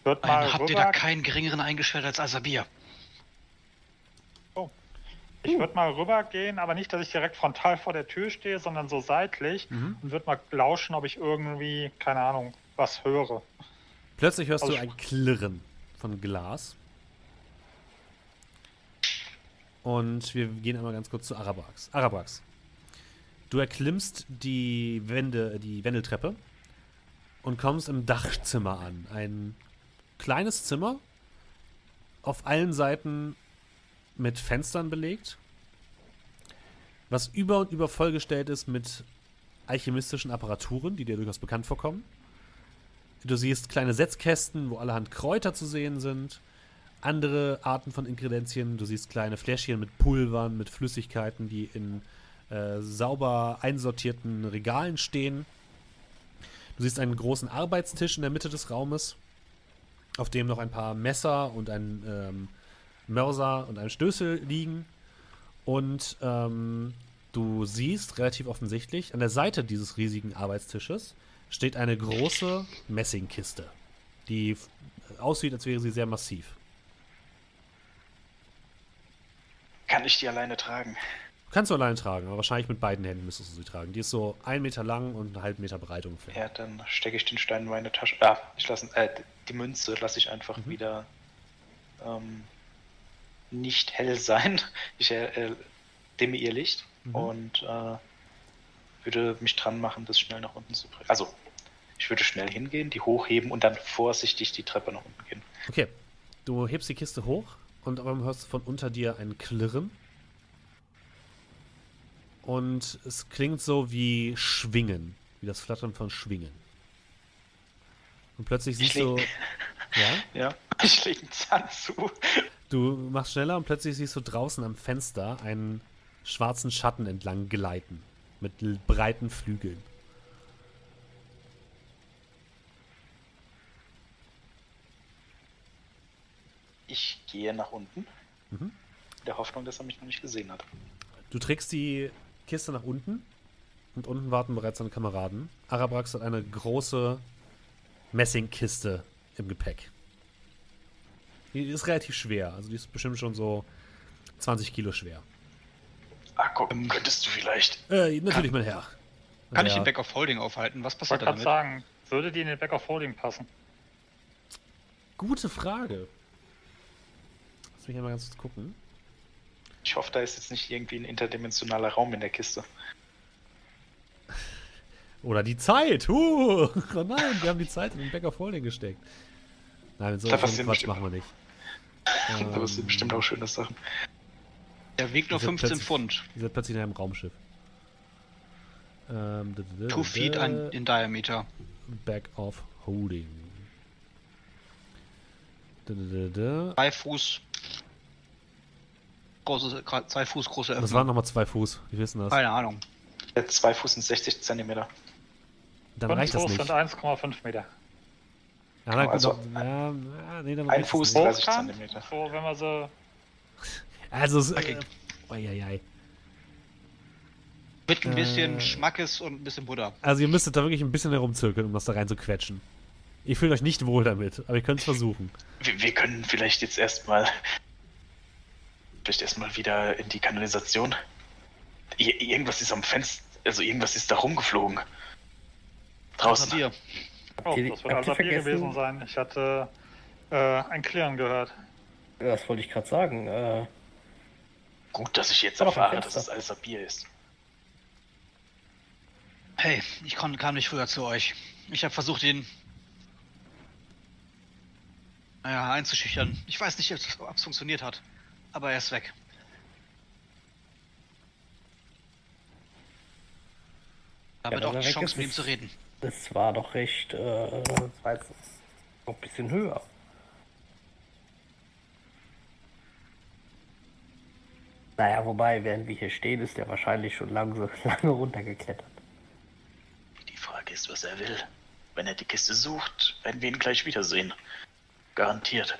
Wird mal habt ihr da keinen geringeren eingesperrt als Asabir? ich würde mal rübergehen, aber nicht, dass ich direkt frontal vor der Tür stehe, sondern so seitlich Mhm. und würde mal lauschen, ob ich irgendwie, keine Ahnung, was höre. Plötzlich hörst du Also- ein Klirren von Glas. Und wir gehen einmal ganz kurz zu Arabax. Arabax, du erklimmst die Wände, die Wendeltreppe und kommst im Dachzimmer an. Ein kleines Zimmer, auf allen Seiten mit Fenstern belegt, was über und über vollgestellt ist mit alchemistischen Apparaturen, die dir durchaus bekannt vorkommen. Du siehst kleine Setzkästen, wo allerhand Kräuter zu sehen sind. Andere Arten von Ingredienzien. Du siehst kleine Fläschchen mit Pulvern, mit Flüssigkeiten, die in äh, sauber einsortierten Regalen stehen. Du siehst einen großen Arbeitstisch in der Mitte des Raumes, auf dem noch ein paar Messer und ein ähm, Mörser und ein Stößel liegen. Und ähm, du siehst relativ offensichtlich an der Seite dieses riesigen Arbeitstisches steht eine große Messingkiste, die aussieht, als wäre sie sehr massiv. Kann ich die alleine tragen? Kannst du alleine tragen, aber wahrscheinlich mit beiden Händen müsstest du sie tragen. Die ist so ein Meter lang und einen halben Meter breit ungefähr. Ja, dann stecke ich den Stein in meine Tasche. Ah, ich lasse äh, die Münze lasse ich einfach wieder ähm, nicht hell sein. (laughs) Ich äh, äh, dimme ihr Licht Mhm. und äh, würde mich dran machen, das schnell nach unten zu bringen. Also, ich würde schnell hingehen, die hochheben und dann vorsichtig die Treppe nach unten gehen. Okay. Du hebst die Kiste hoch und auf einmal hörst du von unter dir ein Klirren. Und es klingt so wie Schwingen, wie das Flattern von Schwingen. Und plötzlich siehst du. Ja? (laughs) Ja, (laughs) ich lege einen Zahn zu. Du machst schneller und plötzlich siehst du draußen am Fenster einen schwarzen Schatten entlang gleiten. Mit breiten Flügeln. Ich gehe nach unten. Mhm. In der Hoffnung, dass er mich noch nicht gesehen hat. Du trägst die Kiste nach unten und unten warten bereits deine Kameraden. Arabrax hat eine große Messingkiste im Gepäck. Die ist relativ schwer, also die ist bestimmt schon so 20 Kilo schwer. Ah, guck, könntest du vielleicht. Äh, natürlich, mein Herr. Kann ich Ja. den Back of Holding aufhalten? Was Ich passiert da gerade damit? sagen, würde die in den Back of Holding passen? Gute Frage. Lass mich einmal ganz kurz gucken. Ich hoffe, da ist jetzt nicht irgendwie ein interdimensionaler Raum in der Kiste. (laughs) Oder die Zeit. Huh. (laughs) Oh nein, wir haben die Zeit in den Back of Holding gesteckt. Nein, so, so passieren Quatsch bestimmt- machen wir nicht. (laughs) Da Ähm, sind bestimmt auch schöne Sachen. Der wiegt nur Diese 15 plötzlich- Pfund. Ihr seid plötzlich in einem Raumschiff. Ähm, Two feet an, in Diameter. Back of Holding. D- d- d- d- Zwei Fuß. Große, zwei Fuß große Das Öffnung. waren nochmal zwei Fuß. Wir wissen das. Keine Ahnung. Der 2 Fuß und 60 Zentimeter. Dann Fünf reicht das Fuß nicht. sind 1,5 Meter. Ja, dann, Also, ja, ja, nee, dann ein Fuß. Das nicht. 30 Hochkant, Zentimeter. so wenn wir so Also, es, Okay. äh, oi, Mit ein Äh. bisschen Schmackes und ein bisschen Butter. also ihr müsstet da wirklich ein bisschen herumzirkeln, um das da rein zu quetschen. Ihr fühlt euch nicht wohl damit, aber ihr könnt es (laughs) versuchen. Wir, wir können vielleicht jetzt erstmal. Vielleicht erstmal wieder in die Kanalisation. Ir irgendwas ist am Fenster. Also irgendwas ist da rumgeflogen. Draußen. Bier. Oh, das wird also Bier gewesen sein. Ich hatte äh, ein Klirren gehört. Das wollte ich gerade sagen. Äh, Gut, dass ich jetzt erfahre, dass es alles Bier ist. Hey, ich kon, kam nicht früher zu euch. Ich habe versucht, ihn naja, einzuschüchtern. Ich weiß nicht, ob es funktioniert hat. Aber er ist weg. Damit Ja, auch die er Chance, ist, mit ihm zu reden. das war doch recht. Äh, das war jetzt noch ein bisschen höher. Naja, wobei, während wir hier stehen, ist der wahrscheinlich schon lange, (laughs) lange runtergeklettert. Die Frage ist, was er will. Wenn er die Kiste sucht, werden wir ihn gleich wiedersehen. Garantiert.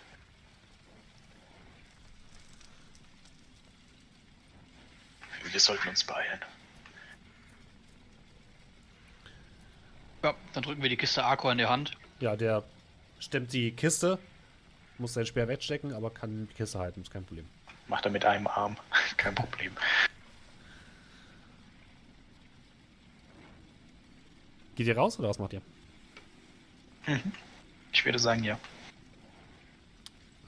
Wir sollten uns beeilen. Ja, dann drücken wir die Kiste Arco in die Hand. Ja, der stemmt die Kiste, muss sein Speer wegstecken, aber kann die Kiste halten, ist kein Problem. Macht er mit einem Arm. (laughs) Kein Problem. Geht ihr raus oder was macht ihr? Ich würde sagen, ja.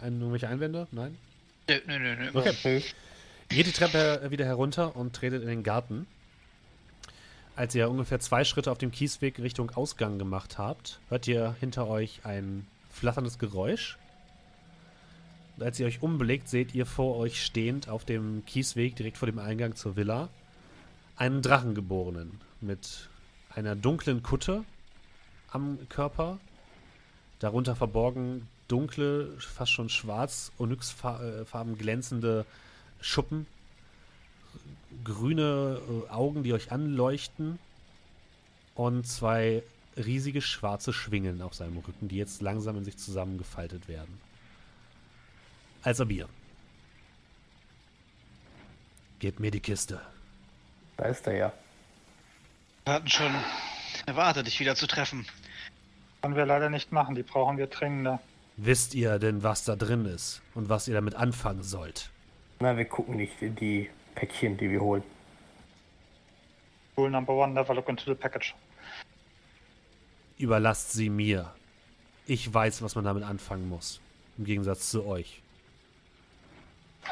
Ein, irgendwelche Einwände? Nein? Nö, nö, nö, nö. Okay. Geht die Treppe wieder herunter und tretet in den Garten. Als ihr ungefähr zwei Schritte auf dem Kiesweg Richtung Ausgang gemacht habt, hört ihr hinter euch ein flatterndes Geräusch. Und als ihr euch umblickt, seht ihr vor euch stehend auf dem Kiesweg direkt vor dem Eingang zur Villa einen Drachengeborenen mit einer dunklen Kutte am Körper, darunter verborgen dunkle, fast schon schwarz, onyxfarben glänzende Schuppen, grüne äh, Augen, die euch anleuchten und zwei riesige schwarze Schwingen auf seinem Rücken, die jetzt langsam in sich zusammengefaltet werden. Als Abir. Gebt mir die Kiste. Da ist er ja. Wir hatten schon erwartet, dich wieder zu treffen. Können wir leider nicht machen, die brauchen wir dringender. Wisst ihr denn, was da drin ist und was ihr damit anfangen sollt? Na, wir gucken nicht in die Päckchen, die wir holen. Rule number one, never look into the package. Überlasst sie mir. Ich weiß, was man damit anfangen muss. Im Gegensatz zu euch.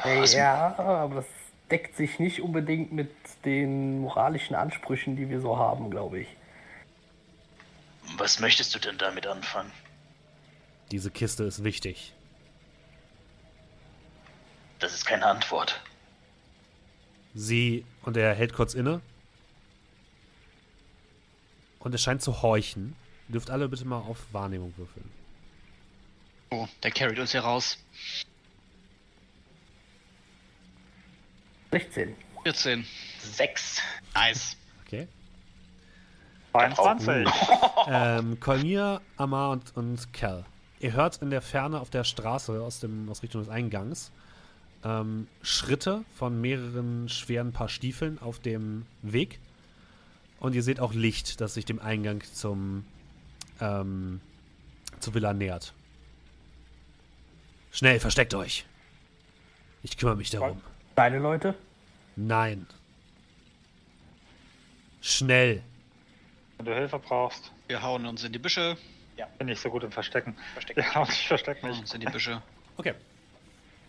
Ja, aber das deckt sich nicht unbedingt mit den moralischen Ansprüchen, die wir so haben, glaube ich. Was möchtest du denn damit anfangen? Diese Kiste ist wichtig. Das ist keine Antwort. Sie, und er hält kurz inne. Und er scheint zu horchen. Ihr dürft alle bitte mal auf Wahrnehmung würfeln. Oh, der carried uns hier raus. 16. 14. Sechs. Nice. Okay. 22. ähm, Kolmir, Amar und, und Cal. Ihr hört in der Ferne auf der Straße aus, dem, aus Richtung des Eingangs ähm, Schritte von mehreren schweren Paar Stiefeln auf dem Weg. Und ihr seht auch Licht, das sich dem Eingang zum ähm, zur Villa nähert. Schnell, versteckt euch. Ich kümmere mich darum. Deine Leute? Nein. Schnell. Wenn du Hilfe brauchst, Wir hauen uns in die Büsche. bin ich so gut im Verstecken. Verstecken. Ja, (laughs) ich verstecke Hauen mich. uns in die Büsche. Okay.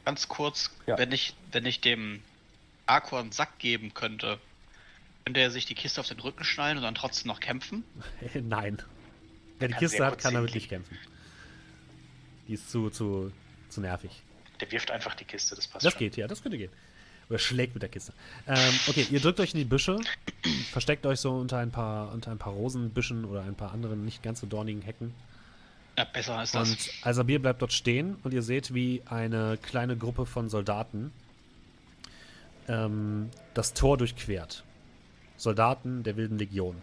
Ganz kurz, Ja. wenn ich, wenn ich dem Arko einen Sack geben könnte, könnte er sich die Kiste auf den Rücken schnallen und dann trotzdem noch kämpfen? (laughs) Nein. Wer die Kann Kiste hat, kann damit nicht kämpfen. Die ist zu, zu, zu nervig. Der wirft einfach die Kiste, das passt Das schon. geht, ja, das könnte gehen. Oder schlägt mit der Kiste. Ähm, okay, ihr drückt euch in die Büsche, versteckt euch so unter ein paar, unter ein paar Rosenbüschen oder ein paar anderen nicht ganz so dornigen Hecken. Ja, besser ist das. Und Alsabir bleibt dort stehen und ihr seht, wie eine kleine Gruppe von Soldaten ähm, das Tor durchquert. Soldaten der Wilden Legion.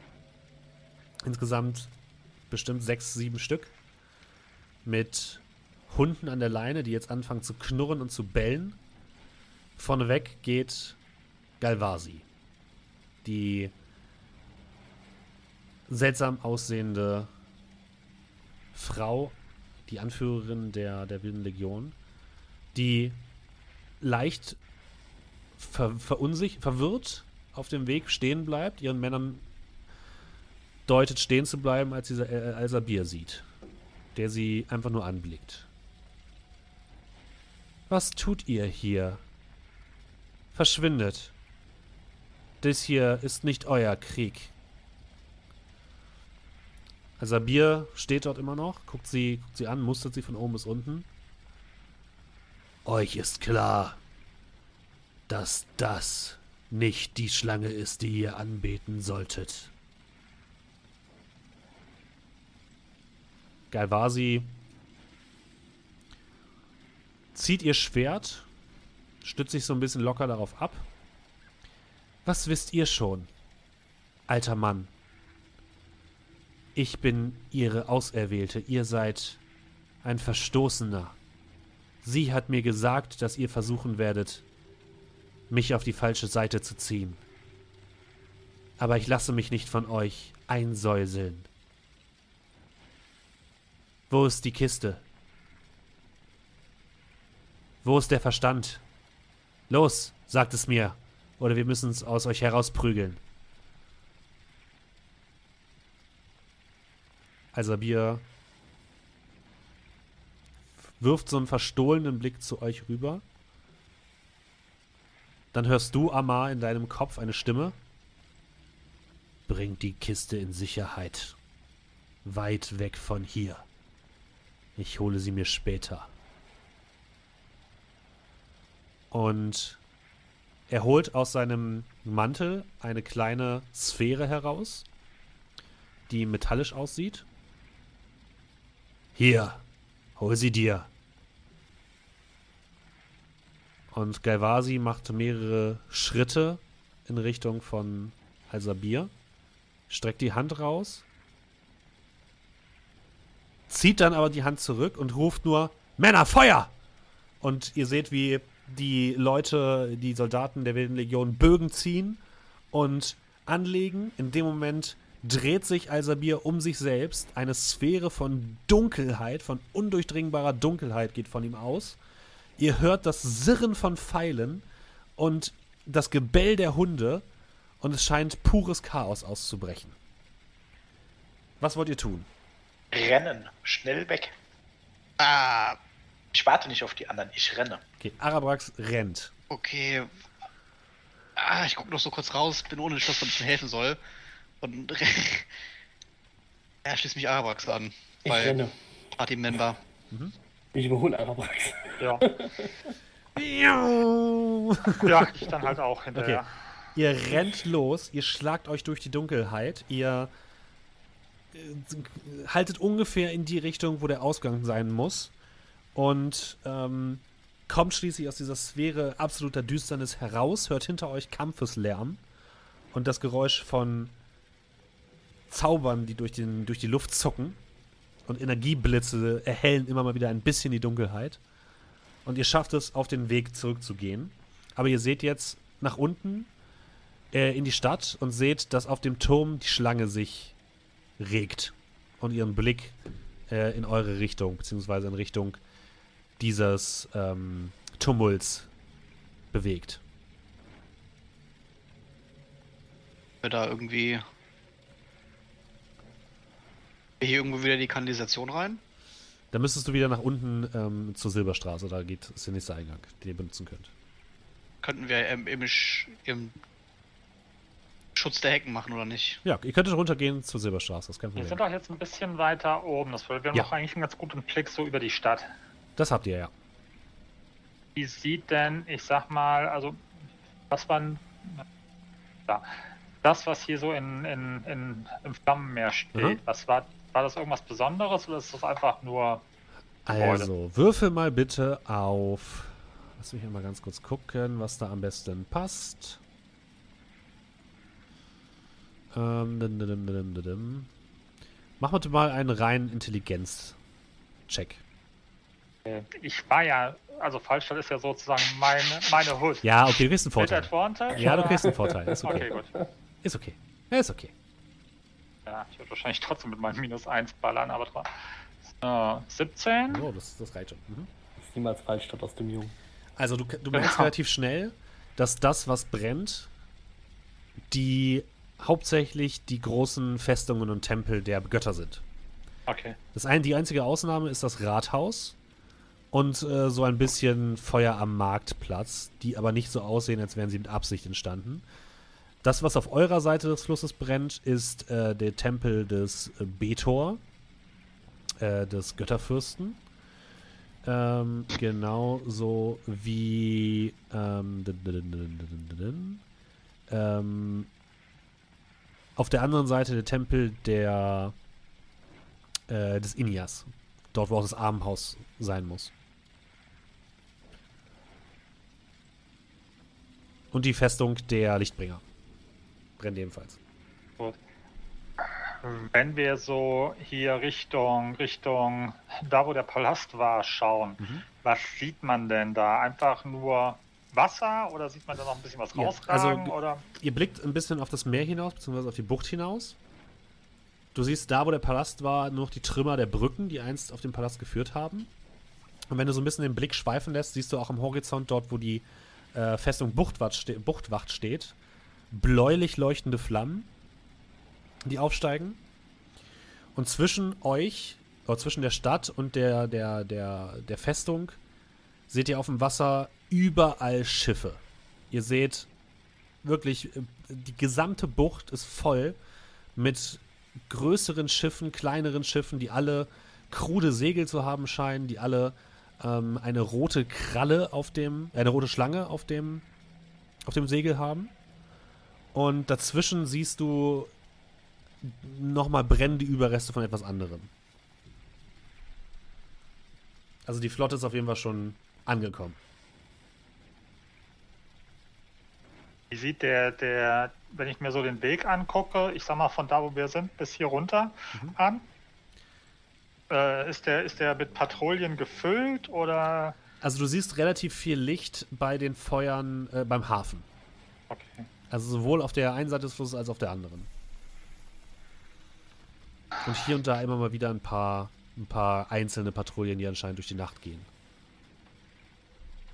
Insgesamt bestimmt sechs, sieben Stück. Mit Hunden an der Leine, die jetzt anfangen zu knurren und zu bellen. Vorneweg geht Galvasi. Die seltsam aussehende Frau, die Anführerin der, der Wilden Legion, die leicht ver, verunsich, verwirrt auf dem Weg stehen bleibt, ihren Männern deutet stehen zu bleiben, als sie äh, Alsabir sieht, der sie einfach nur anblickt. Was tut ihr hier? Verschwindet. Das hier ist nicht euer Krieg. Sabir steht dort immer noch, guckt sie, guckt sie an, mustert sie von oben bis unten. Euch ist klar, dass das nicht die Schlange ist, die ihr anbeten solltet. Galvasi zieht ihr Schwert, stützt sich so ein bisschen locker darauf ab. Was wisst ihr schon, alter Mann? Ich bin ihre Auserwählte, ihr seid ein Verstoßener. Sie hat mir gesagt, dass ihr versuchen werdet, mich auf die falsche Seite zu ziehen. Aber ich lasse mich nicht von euch einsäuseln. Wo ist die Kiste? Wo ist der Verstand? Los, sagt es mir, oder wir müssen es aus euch herausprügeln. Alsabir wirft so einen verstohlenen Blick zu euch rüber. Dann hörst du, Amar, in deinem Kopf eine Stimme. Bringt die Kiste in Sicherheit. Weit weg von hier. Ich hole sie mir später. Und er holt aus seinem Mantel eine kleine Sphäre heraus, die metallisch aussieht. Hier, hol sie dir. Und Galvasi macht mehrere Schritte in Richtung von Alsabir, streckt die Hand raus, zieht dann aber die Hand zurück und ruft nur: Männer, Feuer! Und ihr seht, wie die Leute, die Soldaten der Wilden Legion Bögen ziehen und anlegen. In dem Moment dreht sich Alsabir um sich selbst. Eine Sphäre von Dunkelheit, von undurchdringbarer Dunkelheit geht von ihm aus. Ihr hört das Sirren von Pfeilen und das Gebell der Hunde und es scheint pures Chaos auszubrechen. Was wollt ihr tun? Rennen. Schnell weg. Ah, Ich warte nicht auf die anderen, ich renne. Okay, Arabrax rennt. okay. Ah, ich gucke noch so kurz raus, bin ohne Schluss, was mir helfen soll. Und (laughs) er schließt mich Arabrax an. Ich Weil renne. Party-Member. Ich überhole Arabrax. Ja, ja ich dann halt auch hinterher. Ihr rennt los, ihr schlagt euch durch die Dunkelheit, ihr äh, haltet ungefähr in die Richtung, wo der Ausgang sein muss und ähm, kommt schließlich aus dieser Sphäre absoluter Düsternis heraus, hört hinter euch Kampfeslärm und das Geräusch von Zaubern, die durch, den, durch die Luft zucken und Energieblitze erhellen immer mal wieder ein bisschen die Dunkelheit und ihr schafft es, auf den Weg zurückzugehen. Aber ihr seht jetzt nach unten äh, in die Stadt und seht, dass auf dem Turm die Schlange sich regt und ihren Blick äh, in eure Richtung, beziehungsweise in Richtung dieses ähm, Tumults bewegt. Wir da irgendwie. Hier irgendwo wieder die Kanalisation rein? Da müsstest du wieder nach unten ähm, zur Silberstraße, da geht ist der nächste Eingang, den ihr benutzen könnt. Könnten wir im, im, Sch- im Schutz der Hecken machen oder nicht? Ja, ihr könntet runtergehen zur Silberstraße, das ist kein Wir sind doch jetzt ein bisschen weiter oben. Das wir haben Ja. doch eigentlich einen ganz guten Blick so über die Stadt. Das habt ihr ja. Wie sieht denn, ich sag mal, also was man da, das, was hier so in, in, in, im Flammenmeer steht, Mhm. was war, war das irgendwas Besonderes oder ist das einfach nur Gebäude. Also, würfel mal bitte auf. Lass mich mal ganz kurz gucken, was da am besten passt. Ähm, dim, dim, dim, dim, dim, dim. Mach bitte mal einen reinen Intelligenz-Check. Äh, Ich war ja, also Fallstadt ist ja sozusagen meine, meine Hood. Ja, okay, du kriegst einen Mit Vorteil. Advantage? Ja, du kriegst einen Vorteil. Ist okay. Okay, gut. Ist okay. Ist okay. Ja, ich würde wahrscheinlich trotzdem mit meinem Minus 1 ballern, aber dran. So, 17. Oh, das, das reicht schon. Mhm. Das ist niemals falsch statt aus dem Jungen. Also du, du merkst Ja. relativ schnell, dass das, was brennt, die hauptsächlich die großen Festungen und Tempel der Götter sind. Okay. Das ein, die einzige Ausnahme ist das Rathaus und äh, so ein bisschen Feuer am Marktplatz, die aber nicht so aussehen, als wären sie mit Absicht entstanden. Das, was auf eurer Seite des Flusses brennt, ist äh, der Tempel des äh, Betor, äh, des Götterfürsten. Ähm, genauso wie ähm, auf der anderen Seite der Tempel der äh, des Inias. Dort, wo auch das Armenhaus sein muss. Und die Festung der Lichtbringer. Brennt ebenfalls. Gut. Wenn wir so hier Richtung, Richtung, da wo der Palast war, schauen, Mhm. was sieht man denn da? Einfach nur Wasser oder sieht man da noch ein bisschen was Ja, rausragen? also- oder? Ihr blickt ein bisschen auf das Meer hinaus, beziehungsweise auf die Bucht hinaus. Du siehst da, wo der Palast war, nur noch die Trümmer der Brücken, die einst auf den Palast geführt haben. Und wenn du so ein bisschen den Blick schweifen lässt, siehst du auch am Horizont dort, wo die äh, Festung Buchtwacht, ste Buchtwacht steht, bläulich leuchtende Flammen, die aufsteigen. Und zwischen euch, oder zwischen der Stadt und der, der, der, der Festung, seht ihr auf dem Wasser überall Schiffe. Ihr seht wirklich, äh, die gesamte Bucht ist voll mit größeren Schiffen, kleineren Schiffen, die alle krude Segel zu haben scheinen, die alle ähm, eine rote Kralle auf dem, eine rote Schlange auf dem, auf dem Segel haben. Und dazwischen siehst du nochmal brennende Überreste von etwas anderem. Also die Flotte ist auf jeden Fall schon angekommen. Wie sieht der, der, wenn ich mir so den Weg angucke, ich sag mal von da, wo wir sind, bis hier runter Mhm. an? Äh, ist, der, ist der mit Patrouillen gefüllt oder? Also du siehst relativ viel Licht bei den Feuern äh, beim Hafen. Okay. Also sowohl auf der einen Seite des Flusses als auf der anderen. Und hier und da immer mal wieder ein paar, ein paar einzelne Patrouillen, die anscheinend durch die Nacht gehen.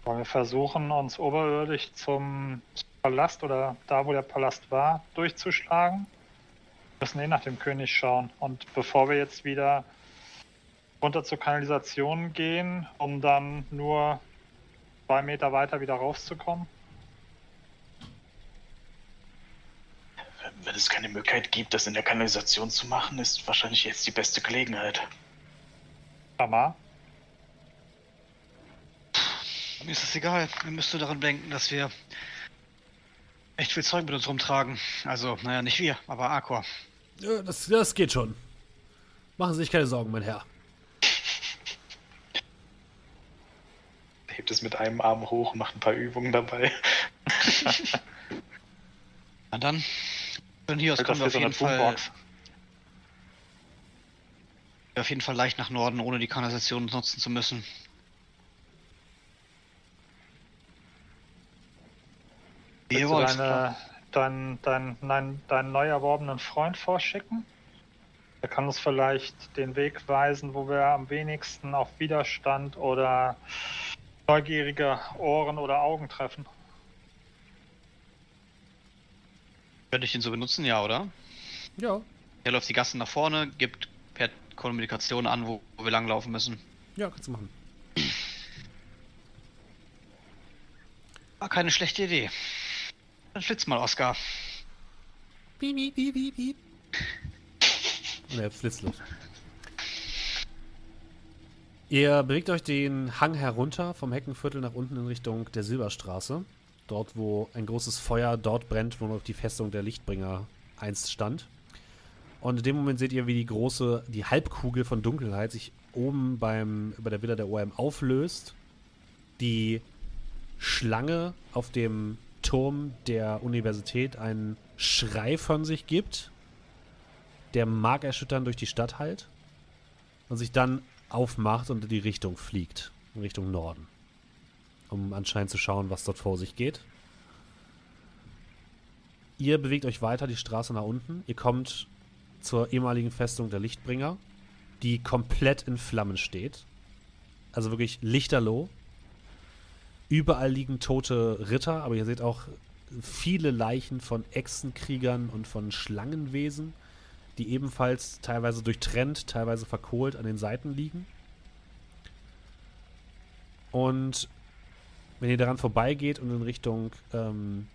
Wollen wir versuchen, uns oberirdisch zum Palast oder da, wo der Palast war, durchzuschlagen? Wir müssen eh nach dem König schauen. Und bevor wir jetzt wieder runter zur Kanalisation gehen, um dann nur zwei Meter weiter wieder rauszukommen? Wenn es keine Möglichkeit gibt, das in der Kanalisation zu machen, ist wahrscheinlich jetzt die beste Gelegenheit. Mama, Mir ist es egal. Ihr müsst nur daran denken, dass wir echt viel Zeug mit uns rumtragen. Also, naja, nicht wir, aber Arcor. Ja, das, das geht schon. Machen Sie sich keine Sorgen, mein Herr. Hebt es mit einem Arm hoch, macht ein paar Übungen dabei. (laughs) Na dann, von hier aus kommen wir auf so jeden Fall auf jeden Fall leicht nach Norden, ohne die Kanalisation nutzen zu müssen. Willst du deine, deinen, deinen, deinen, deinen neu erworbenen Freund vorschicken? Der kann uns vielleicht den Weg weisen, wo wir am wenigsten auf Widerstand oder neugierige Ohren oder Augen treffen. Könnte ich ihn so benutzen, ja, oder? Ja, Er läuft die Gassen nach vorne, gibt per Kommunikation an, wo, wo wir langlaufen müssen. ja, kannst du machen. War keine schlechte Idee. Dann schlitz mal, Oscar. Piep, piep, piep, piep, piep. Und er flitzt los. Ihr bewegt euch den Hang herunter vom Heckenviertel nach unten in Richtung der Silberstraße. Dort, wo ein großes Feuer dort brennt, wo noch die Festung der Lichtbringer einst stand. Und in dem Moment seht ihr, wie die große, die Halbkugel von Dunkelheit sich oben beim, bei der Villa der OM auflöst. Die Schlange auf dem Turm der Universität einen Schrei von sich gibt, der markerschütternd durch die Stadt hallt und sich dann aufmacht und in die Richtung fliegt, in Richtung Norden, um anscheinend zu schauen, was dort vor sich geht. Ihr bewegt euch weiter die Straße nach unten. Ihr kommt zur ehemaligen Festung der Lichtbringer, die komplett in Flammen steht. Also wirklich lichterloh. Überall liegen tote Ritter, aber ihr seht auch viele Leichen von Echsenkriegern und von Schlangenwesen, die ebenfalls teilweise durchtrennt, teilweise verkohlt an den Seiten liegen. Und wenn ihr daran vorbeigeht und in Richtung ähm,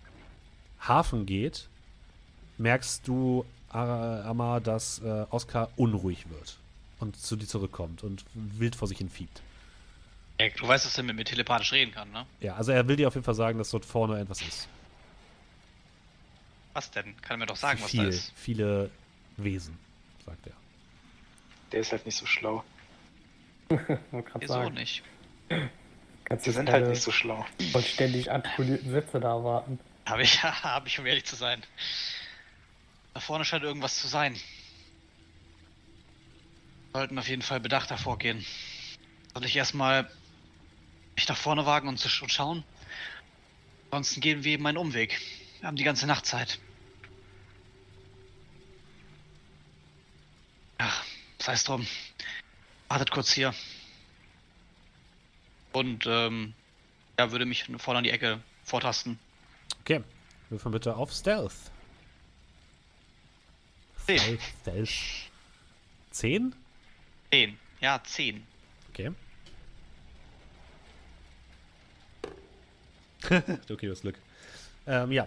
Hafen geht, merkst du, Amar, dass äh, Oskar unruhig wird und zu dir zurückkommt und wild vor sich hin fiebt. Ey, du weißt, dass er mit mir telepathisch reden kann, ne? Ja, also er will dir auf jeden Fall sagen, dass dort vorne etwas ist. Was denn? Kann er mir doch sagen, was Viel, da ist. viele Wesen, sagt er. Der ist halt nicht so schlau. (laughs) Wieso nicht? (laughs) Kannst Die du sind halt nicht so schlau. vollständig artikulierten Sätze da erwarten. Habe ich, (laughs) habe ich, um ehrlich zu sein. Da vorne scheint irgendwas zu sein. Sollten auf jeden Fall bedachter vorgehen. Soll ich erstmal mich nach vorne wagen und, zu sch und schauen? Ansonsten gehen wir eben einen Umweg. Wir haben die ganze Nacht Zeit. Ach, sei es drum. Wartet kurz hier. Und, ähm, ja, würde mich vorne an die Ecke vortasten. Okay, würfeln bitte auf Stealth. Zehn. Stealth. Stealth. Zehn? Zehn. Ja, zehn. Okay. (laughs) okay, du hast Glück. Ähm, ja,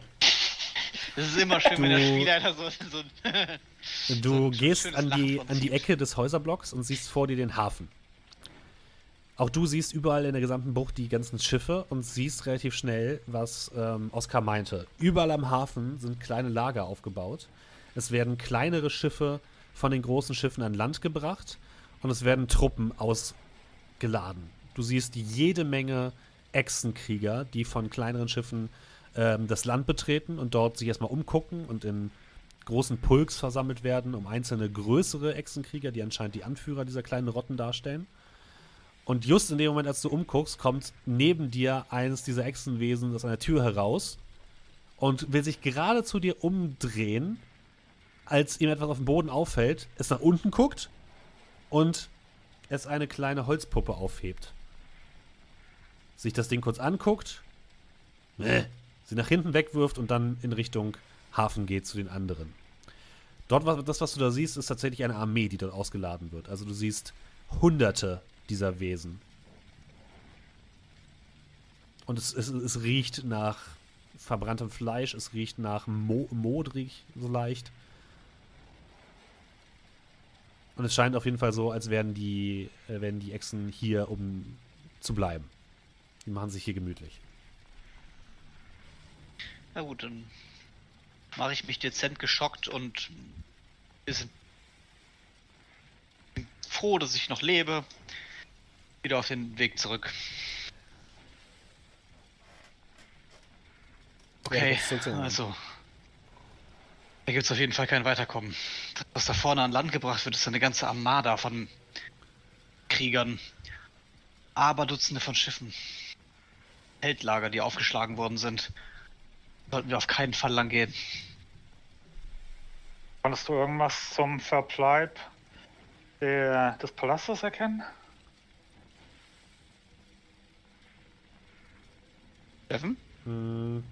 Das ist immer schön, wenn der Du- Spielleiter so, so du (laughs) So ein gehst an die, von an die. Ecke des Häuserblocks und siehst vor dir den Hafen. Auch du siehst überall in der gesamten Bucht die ganzen Schiffe und siehst relativ schnell, was ähm, Oskar meinte. Überall am Hafen sind kleine Lager aufgebaut. Es werden kleinere Schiffe von den großen Schiffen an Land gebracht und es werden Truppen ausgeladen. Du siehst jede Menge Echsenkrieger, die von kleineren Schiffen ähm, das Land betreten und dort sich erstmal umgucken und in großen Pulks versammelt werden, um einzelne größere Echsenkrieger, die anscheinend die Anführer dieser kleinen Rotten darstellen. Und just in dem Moment, als du umguckst, kommt neben dir eines dieser Echsenwesen aus einer Tür heraus und will sich gerade zu dir umdrehen, als ihm etwas auf dem Boden auffällt, es nach unten guckt und es eine kleine Holzpuppe aufhebt. Sich das Ding kurz anguckt, äh, sie nach hinten wegwirft und dann in Richtung Hafen geht zu den anderen. Dort, das, was du da siehst, ist tatsächlich eine Armee, die dort ausgeladen wird. Also du siehst hunderte dieser Wesen. Und es, es, es riecht nach verbranntem Fleisch, es riecht nach Mo modrig so leicht. Und es scheint auf jeden Fall so, als wären die, äh, wären die Echsen hier, um zu bleiben. Die machen sich hier gemütlich. Na gut, dann mache ich mich dezent geschockt und bisschen froh, dass ich noch lebe. Wieder auf den Weg zurück. Okay, also. Da gibt es auf jeden Fall kein Weiterkommen. Was da vorne an Land gebracht wird, ist eine ganze Armada von Kriegern. Aber Dutzende von Schiffen. Feldlager, die aufgeschlagen worden sind. Sollten wir auf keinen Fall lang gehen. Konntest du irgendwas zum Verbleib der, des Palastes erkennen? Steffen? Hm.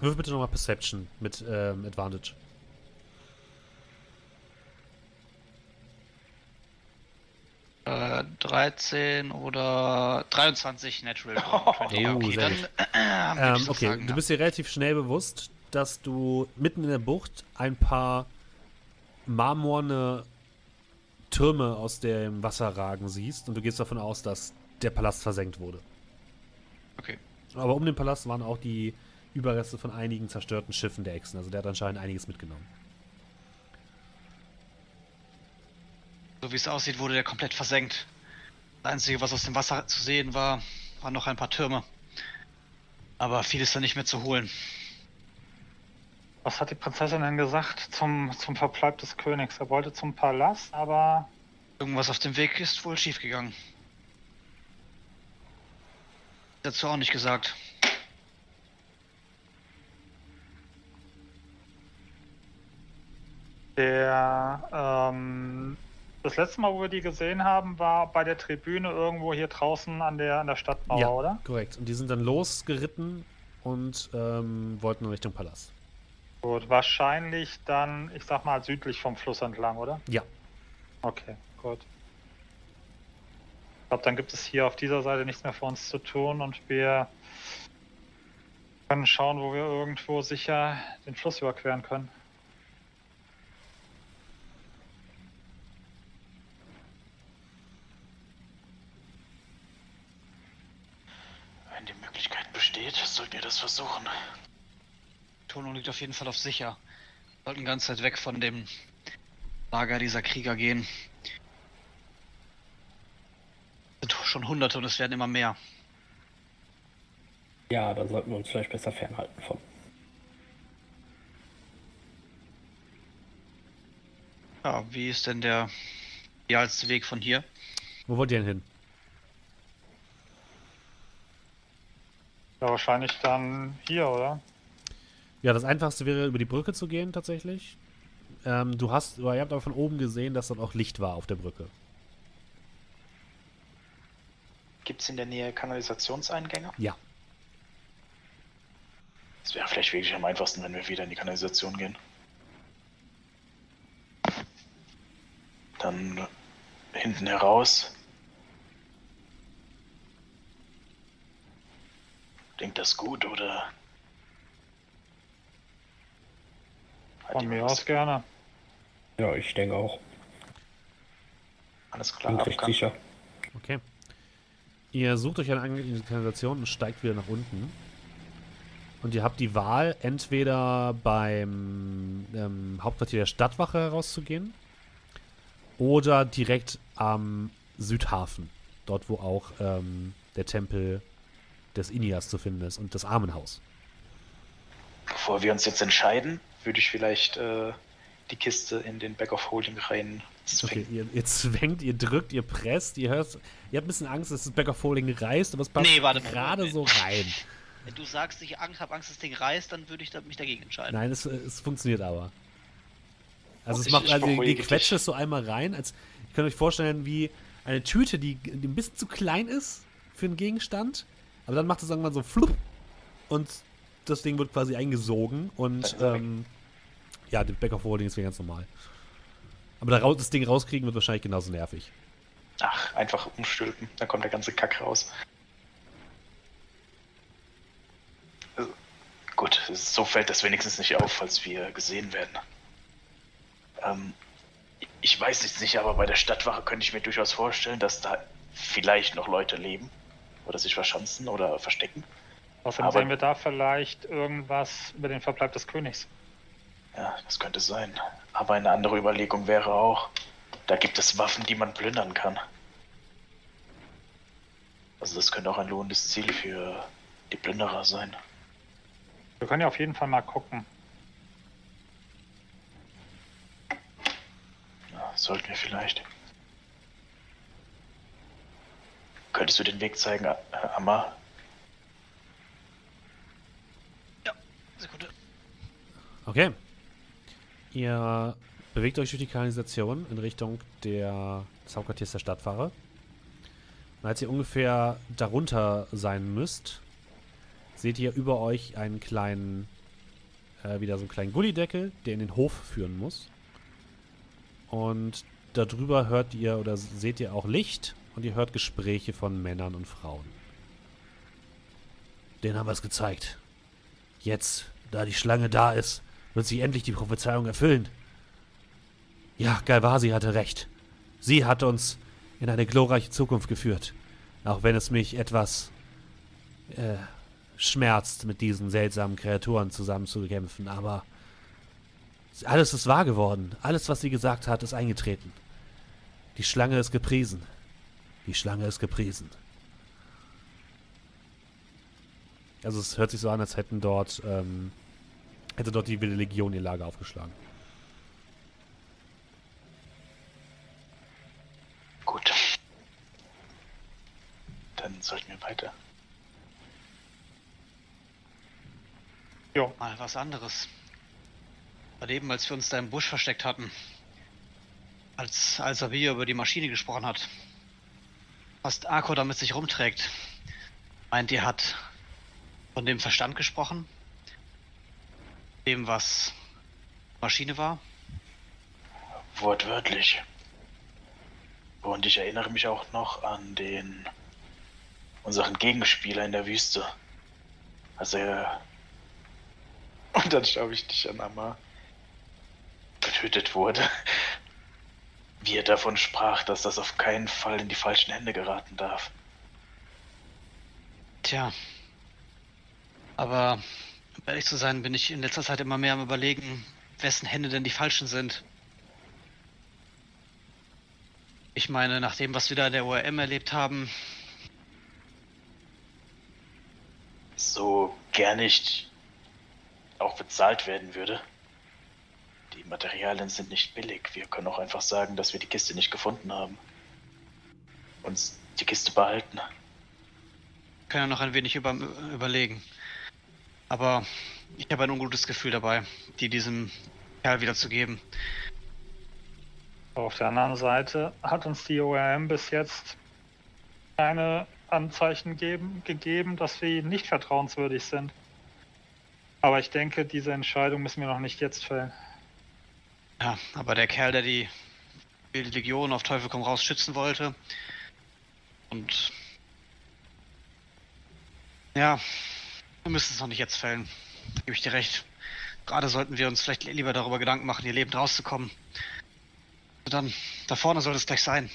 Wirf bitte nochmal Perception mit ähm, Advantage. Äh, 13 oder 23 Natural. (laughs) 20. Oh, okay, sehr dann gut. äh, Ähm, okay, sagen, du ja. bist dir relativ schnell bewusst, dass du mitten in der Bucht ein paar marmorne Türme aus dem Wasser ragen siehst und du gehst davon aus, dass der Palast versenkt wurde. Okay. Aber um den Palast waren auch die Überreste von einigen zerstörten Schiffen der Echsen. Also der hat anscheinend einiges mitgenommen. So wie es aussieht, wurde der komplett versenkt. Das Einzige, was aus dem Wasser zu sehen war, waren noch ein paar Türme. Aber viel ist da nicht mehr zu holen. Was hat die Prinzessin denn gesagt zum, zum Verbleib des Königs? Er wollte zum Palast, aber Irgendwas auf dem Weg ist wohl schiefgegangen. Dazu auch nicht gesagt. der ähm, das letzte Mal, wo wir die gesehen haben, war bei der Tribüne irgendwo hier draußen an der an der Stadtmauer, ja, oder? korrekt. Und die sind dann losgeritten und ähm, wollten in Richtung Palast. Gut, wahrscheinlich dann, ich sag mal, südlich vom Fluss entlang, oder? Ja. Okay, gut. Ich glaube, dann gibt es hier auf dieser Seite nichts mehr für uns zu tun und wir können schauen, wo wir irgendwo sicher den Fluss überqueren können. Wenn die Möglichkeit besteht, sollten wir das versuchen. Tonung liegt auf jeden Fall auf sicher. Wir sollten ganz weit weg von dem Lager dieser Krieger gehen. Sind schon Hunderte und es werden immer mehr. Ja, da sollten wir uns vielleicht besser fernhalten von. Ja, wie ist denn der idealste Weg von hier? Wo wollt ihr denn hin? Ja, wahrscheinlich dann hier, oder? Ja, das einfachste wäre, über die Brücke zu gehen, tatsächlich. Ähm, du hast, ihr habt aber von oben gesehen, dass dort auch Licht war auf der Brücke. Gibt es in der Nähe Kanalisationseingänge? Ja. Es wäre vielleicht wirklich am einfachsten, wenn wir wieder in die Kanalisation gehen. Dann hinten heraus. Klingt das gut oder? Von mir aus gerne. Ja, ich denke auch. Alles klar, Bin recht sicher. Okay. Ihr sucht euch in die Kanalisation und steigt wieder nach unten. Und ihr habt die Wahl, entweder beim ähm, Hauptquartier der Stadtwache herauszugehen oder direkt am Südhafen. Dort, wo auch ähm, der Tempel des Inias zu finden ist und das Armenhaus. Bevor wir uns jetzt entscheiden, würde ich vielleicht äh, die Kiste in den Back of Holding rein Okay, ihr, ihr zwängt, ihr drückt, ihr presst, ihr hört, ihr habt ein bisschen Angst, dass das Back of Holding reißt, aber es passt Nee, warte gerade Moment. so rein. Wenn du sagst, ich Angst, habe Angst, das Ding reißt, dann würde ich da- mich dagegen entscheiden. Nein, es, es funktioniert aber. Also es Ich- macht, ich also ihr quetscht es so einmal rein, als ihr könnt euch vorstellen, wie eine Tüte, die, die ein bisschen zu klein ist für einen Gegenstand, aber dann macht es irgendwann so flupp und das Ding wird quasi eingesogen und ähm, ja, der Back of Holding ist wieder ganz normal. Aber da raus, das Ding rauskriegen wird wahrscheinlich genauso nervig. Ach, einfach umstülpen, dann kommt der ganze Kack raus. Also, gut, so fällt das wenigstens nicht auf, falls wir gesehen werden. Ähm, ich weiß es nicht, aber bei der Stadtwache könnte ich mir durchaus vorstellen, dass da vielleicht noch Leute leben oder sich verschanzen oder verstecken. Außerdem Aber- sehen wir da vielleicht irgendwas über den Verbleib des Königs. Ja, das könnte sein. Aber eine andere Überlegung wäre auch, da gibt es Waffen, die man plündern kann. Also das könnte auch ein lohnendes Ziel für die Plünderer sein. Wir können ja auf jeden Fall mal gucken. Ja, sollten wir vielleicht. Könntest du den Weg zeigen, äh, Amma? Sekunde. Okay. Ihr bewegt euch durch die Kanalisation in Richtung der, Hauptquartiers der Stadtwache. Und als ihr ungefähr darunter sein müsst, seht ihr über euch einen kleinen, äh, wieder so einen kleinen Gullideckel, der in den Hof führen muss. Und darüber hört ihr oder seht ihr auch Licht und ihr hört Gespräche von Männern und Frauen. Den haben wir es gezeigt. Jetzt, da die Schlange da ist, wird sich endlich die Prophezeiung erfüllen. Ja, Galvasi hatte recht. Sie hat uns in eine glorreiche Zukunft geführt. Auch wenn es mich etwas äh, schmerzt, mit diesen seltsamen Kreaturen zusammenzukämpfen. Aber alles ist wahr geworden. Alles, was sie gesagt hat, ist eingetreten. Die Schlange ist gepriesen. Die Schlange ist gepriesen. Also es hört sich so an, als hätten dort, ähm, hätte dort die wilde Legion ihr Lager aufgeschlagen. Gut. Dann sollten wir weiter. Jo, Mal was anderes. Gerade eben, als wir uns da im Busch versteckt hatten. Als, als Avia über die Maschine gesprochen hat. Was Arco da mit sich rumträgt. Meint ihr, hat von dem Verstand gesprochen? Dem, was Maschine war? Wortwörtlich. Und ich erinnere mich auch noch an den unseren Gegenspieler in der Wüste. Als er und dann schaue ich dich an, Amma. Getötet wurde. Wie er davon sprach, dass das auf keinen Fall in die falschen Hände geraten darf. Tja. Aber, ehrlich zu sein, bin ich in letzter Zeit immer mehr am überlegen, wessen Hände denn die falschen sind. Ich meine, nach dem, was wir da in der ORM erlebt haben, So gern ich auch bezahlt werden würde. Die Materialien sind nicht billig. Wir können auch einfach sagen, dass wir die Kiste nicht gefunden haben. Uns die Kiste behalten. können wir noch ein wenig über, überlegen. Aber ich habe ein ungutes Gefühl dabei, die diesem Kerl wieder zu geben. auf der anderen Seite hat uns die ORM bis jetzt keine Anzeichen geben, gegeben, dass wir nicht vertrauenswürdig sind. Aber ich denke, diese Entscheidung müssen wir noch nicht jetzt fällen. Ja, aber der Kerl, der die Legion auf Teufel komm raus schützen wollte. Und ja, wir müssen es noch nicht jetzt fällen. Da gebe ich dir recht. Gerade sollten wir uns vielleicht lieber darüber Gedanken machen, hier lebend rauszukommen. Und dann, da vorne soll es gleich sein.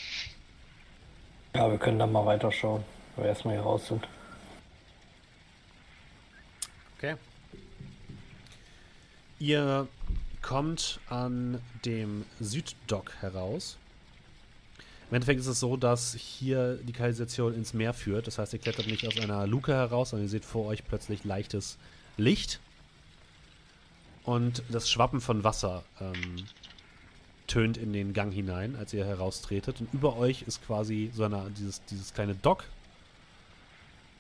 Ja, wir können dann mal weiterschauen, wenn wir erstmal hier raus sind. Okay. Ihr kommt an dem Süddock heraus. Im Endeffekt ist es so, dass hier die Kanalisation ins Meer führt. Das heißt, ihr klettert nicht aus einer Luke heraus, sondern ihr seht vor euch plötzlich leichtes Licht. Und das Schwappen von Wasser ähm, tönt in den Gang hinein, als ihr heraustretet. Und über euch ist quasi so eine, dieses, dieses kleine Dock.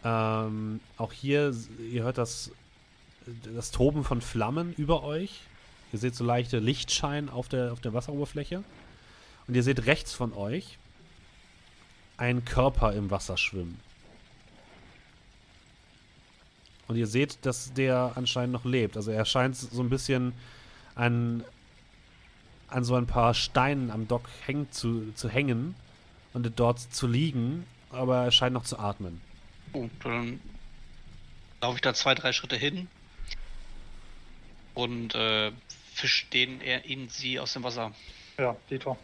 Ähm, auch hier, ihr hört das das Toben von Flammen über euch. Ihr seht so leichte Lichtschein auf der, auf der Wasseroberfläche. Und ihr seht rechts von euch einen Körper im Wasser schwimmen. Und ihr seht, dass der anscheinend noch lebt. Also er scheint so ein bisschen an, an so ein paar Steinen am Dock häng, zu, zu hängen und dort zu liegen, aber er scheint noch zu atmen. Oh, dann laufe ich da zwei, drei Schritte hin und äh, fischt den er in sie aus dem Wasser. Ja, Dito.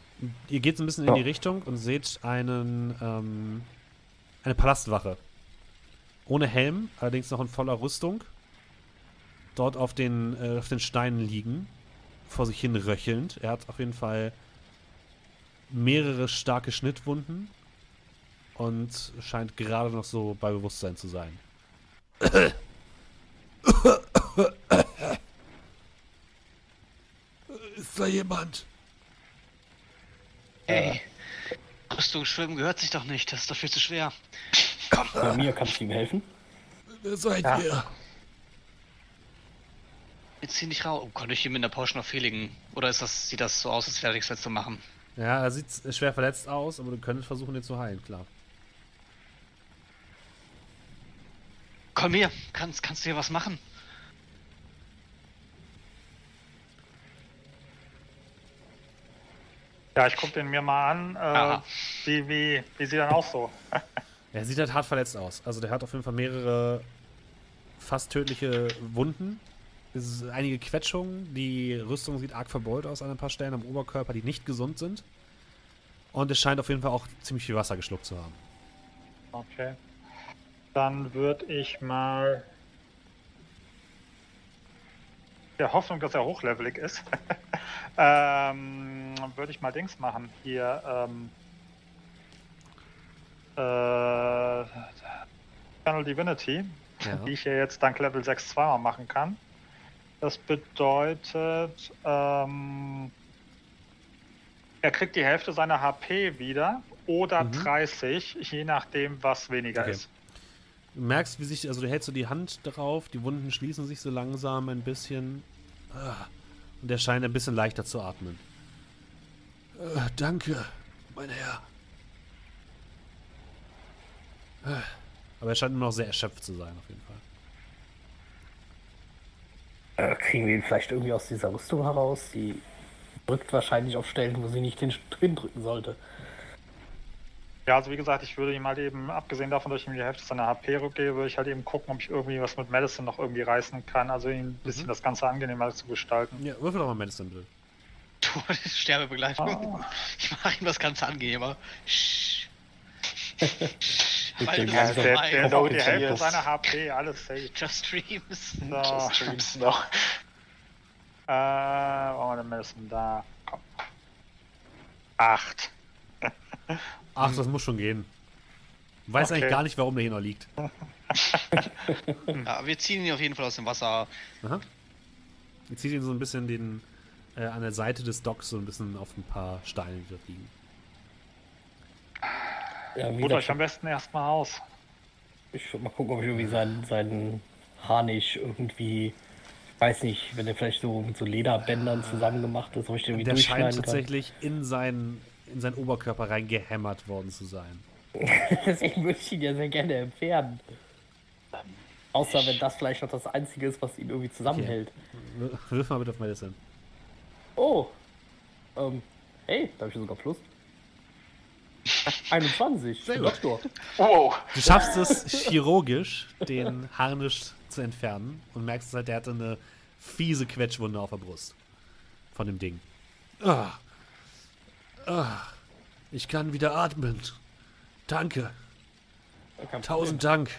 Ihr geht so ein bisschen Ja. in die Richtung und seht einen, ähm, eine Palastwache. Ohne Helm, allerdings noch in voller Rüstung. Dort auf den, äh, auf den Steinen liegen, vor sich hin röchelnd. Er hat auf jeden Fall mehrere starke Schnittwunden und scheint gerade noch so bei Bewusstsein zu sein. Ist da jemand? Hey, Rüstung schwimmen gehört sich doch nicht, das ist doch viel zu schwer. Bei mir kannst du ihm helfen. Wer seid Ja. ihr? Jetzt zieh nicht raus. Oh, konnte ich ihm in der Porsche noch fehligen? Oder ist das, sieht das so aus, als wäre nichts mehr zu machen? Ja, er sieht schwer verletzt aus, aber du könntest versuchen, ihn zu heilen, klar. Komm her, kannst, kannst du hier was machen? Ja, ich gucke den mir mal an. Äh, wie, wie, wie sieht er aus so? (laughs) Er sieht halt hart verletzt aus. Also der hat auf jeden Fall mehrere fast tödliche Wunden. Es ist einige Quetschungen. Die Rüstung sieht arg verbeult aus an ein paar Stellen am Oberkörper, die nicht gesund sind. Und es scheint auf jeden Fall auch ziemlich viel Wasser geschluckt zu haben. Okay. Dann würde ich mal. Der Hoffnung, dass er hochlevelig ist. (laughs) ähm, würde ich mal Dings machen. Hier, ähm. Äh. Channel Divinity, Ja. die ich ja jetzt dank Level 6 zweimal machen kann. Das bedeutet, ähm, er kriegt die Hälfte seiner HP wieder oder Mhm. 30, je nachdem, was weniger Okay. ist. Du merkst, wie sich, also du hältst so die Hand drauf, die Wunden schließen sich so langsam ein bisschen. Ah, Und er scheint ein bisschen leichter zu atmen. Äh, danke, mein Herr. Äh, Aber er scheint nur noch sehr erschöpft zu sein, auf jeden Fall. Äh, kriegen wir ihn vielleicht irgendwie aus dieser Rüstung heraus? Die drückt wahrscheinlich auf Stellen, wo sie nicht den drin drücken sollte. Ja, also wie gesagt, ich würde ihm halt eben, abgesehen davon, dass ich ihm die Hälfte seiner HP rückgebe, würde ich halt eben gucken, ob ich irgendwie was mit Medicine noch irgendwie reißen kann. Also ihm ein bisschen Mhm. das Ganze angenehmer zu gestalten. Ja, würfel doch mal Medicine, bitte. Du, (laughs) Sterbebegleitung. Ah. Ich mache ihm (laughs) das Ganze angenehmer. Weil bist ganzen- der, vorbei. der low die Hälfte seiner HP, alles safe. Just Dreams. So, Das streamst noch. äh, wir denn Medicine da? Komm. Acht. Ach, das muss schon gehen. Weiß Okay. eigentlich gar nicht, warum der hier noch liegt. (laughs) Ja, wir ziehen ihn auf jeden Fall aus dem Wasser. Aha. Jetzt zieht ihn so ein bisschen den, äh, an der Seite des Docks so ein bisschen auf ein paar Steine, die dort liegen. Ja, Ruht euch am besten erstmal aus. ich würde mal gucken, ob ich irgendwie seinen, seinen Harnisch irgendwie, ich weiß nicht, wenn der vielleicht so mit so Lederbändern zusammen gemacht ist, ob ich den irgendwie Der scheint durchschneiden kann. tatsächlich in seinen, in seinen Oberkörper reingehämmert worden zu sein. (laughs) Deswegen würde ich ihn ja sehr gerne entfernen. Außer wenn das vielleicht noch das Einzige ist, was ihn irgendwie zusammenhält. W- Wirf mal bitte auf Medicine. Oh. Ähm, hey, da habe ich sogar Plus. (laughs) 21. Sehr gut. Doktor. Wow. Du schaffst es chirurgisch, den Harnisch zu entfernen und merkst halt, der hatte eine fiese Quetschwunde auf der Brust. Von dem Ding. Ah. Ah. Ich kann wieder atmen. Danke. Tausend Dank.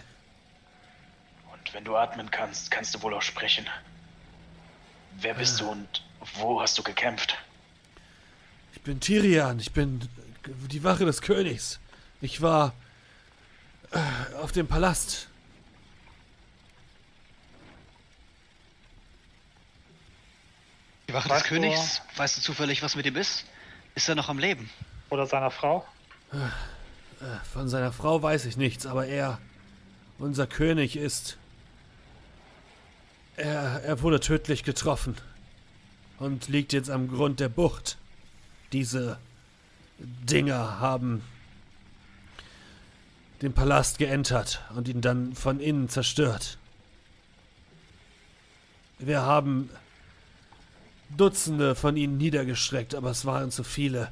Und wenn du atmen kannst, kannst du wohl auch sprechen. Wer bist du und wo hast du gekämpft? Ich bin Tirian. Ich bin die Wache des Königs. Ich war äh, auf dem Palast. Die Wache des Königs. Weißt du zufällig, was mit ihm ist? Ist er noch am Leben? Oder seiner Frau. Von seiner Frau weiß ich nichts, aber er, unser König, ist. Er, er wurde tödlich getroffen und liegt jetzt am Grund der Bucht. Diese Dinger haben den Palast geentert und ihn dann von innen zerstört. Wir haben Dutzende von ihnen niedergestreckt, aber es waren zu viele.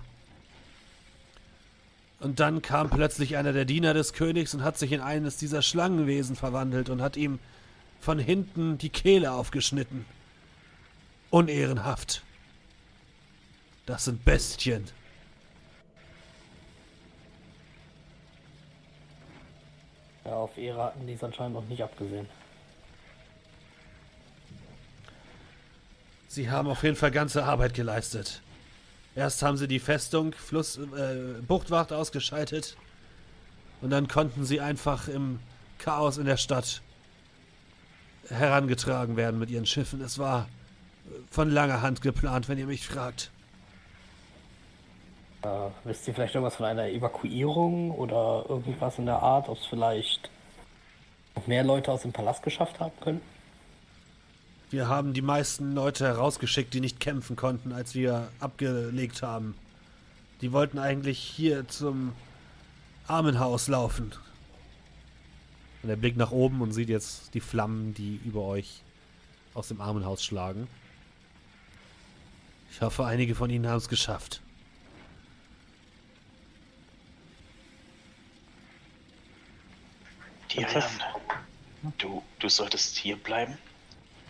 Und dann kam plötzlich einer der Diener des Königs und hat sich in eines dieser Schlangenwesen verwandelt und hat ihm von hinten die Kehle aufgeschnitten. unehrenhaft. Das sind Bestien. Ja, auf Ehre hatten die es anscheinend noch nicht abgesehen. Sie haben auf jeden Fall ganze Arbeit geleistet. Erst haben sie die Festung Fluss, äh, Buchtwacht ausgeschaltet und dann konnten sie einfach im Chaos in der Stadt herangetragen werden mit ihren Schiffen. Es war von langer Hand geplant, wenn ihr mich fragt. Äh, wisst ihr vielleicht irgendwas von einer Evakuierung oder irgendwas in der Art, ob es vielleicht mehr Leute aus dem Palast geschafft haben können? Wir haben die meisten Leute herausgeschickt, die nicht kämpfen konnten, als wir abgelegt haben. Die wollten eigentlich hier zum Armenhaus laufen. Und er blickt nach oben und sieht jetzt die Flammen, die über euch aus dem Armenhaus schlagen. Ich hoffe, einige von ihnen haben es geschafft. Tirian, du, du solltest hier bleiben.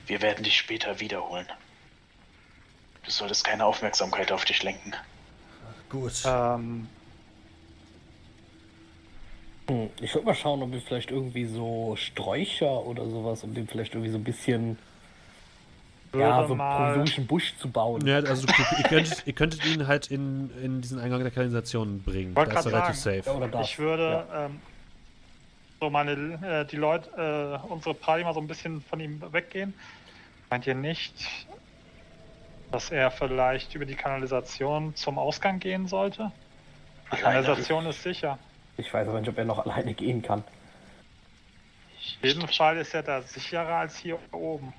Wir werden dich später wiederholen. Du solltest keine Aufmerksamkeit auf dich lenken. Gut. Ähm, Hm, ich würde mal schauen, ob wir vielleicht irgendwie so Sträucher oder sowas, um dem vielleicht irgendwie so ein bisschen ja, so mal, provisorischen Busch zu bauen. Ja, also du, ihr, könntet, ihr könntet ihn halt in, in diesen Eingang der Kanalisation bringen. Wollte Da ist er relativ Ja, safe. oder das. ich würde ähm, so meine, äh, die Leute, äh, unsere Party mal so ein bisschen von ihm weggehen. Meint ihr nicht, dass er vielleicht über die Kanalisation zum Ausgang gehen sollte? Die Alleine. Kanalisation ist sicher. Ich weiß aber nicht, ob er noch alleine gehen kann. Auf jeden Fall ist er da sicherer als hier oben.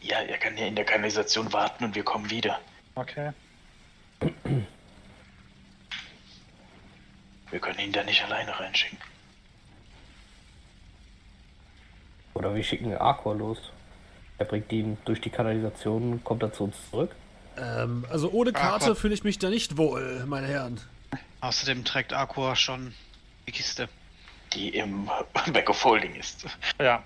Ja, er kann ja in der Kanalisation warten und wir kommen wieder. Okay. (clears throat) Wir können ihn da nicht alleine reinschicken. Oder wir schicken Arcor los. Er bringt ihn durch die Kanalisation, kommt er zu uns zurück. Ähm, also ohne Karte Gott. fühle ich mich da nicht wohl, meine Herren. Außerdem trägt Aqua schon die Kiste. Die im (laughs) Back of Holding ist. Ja.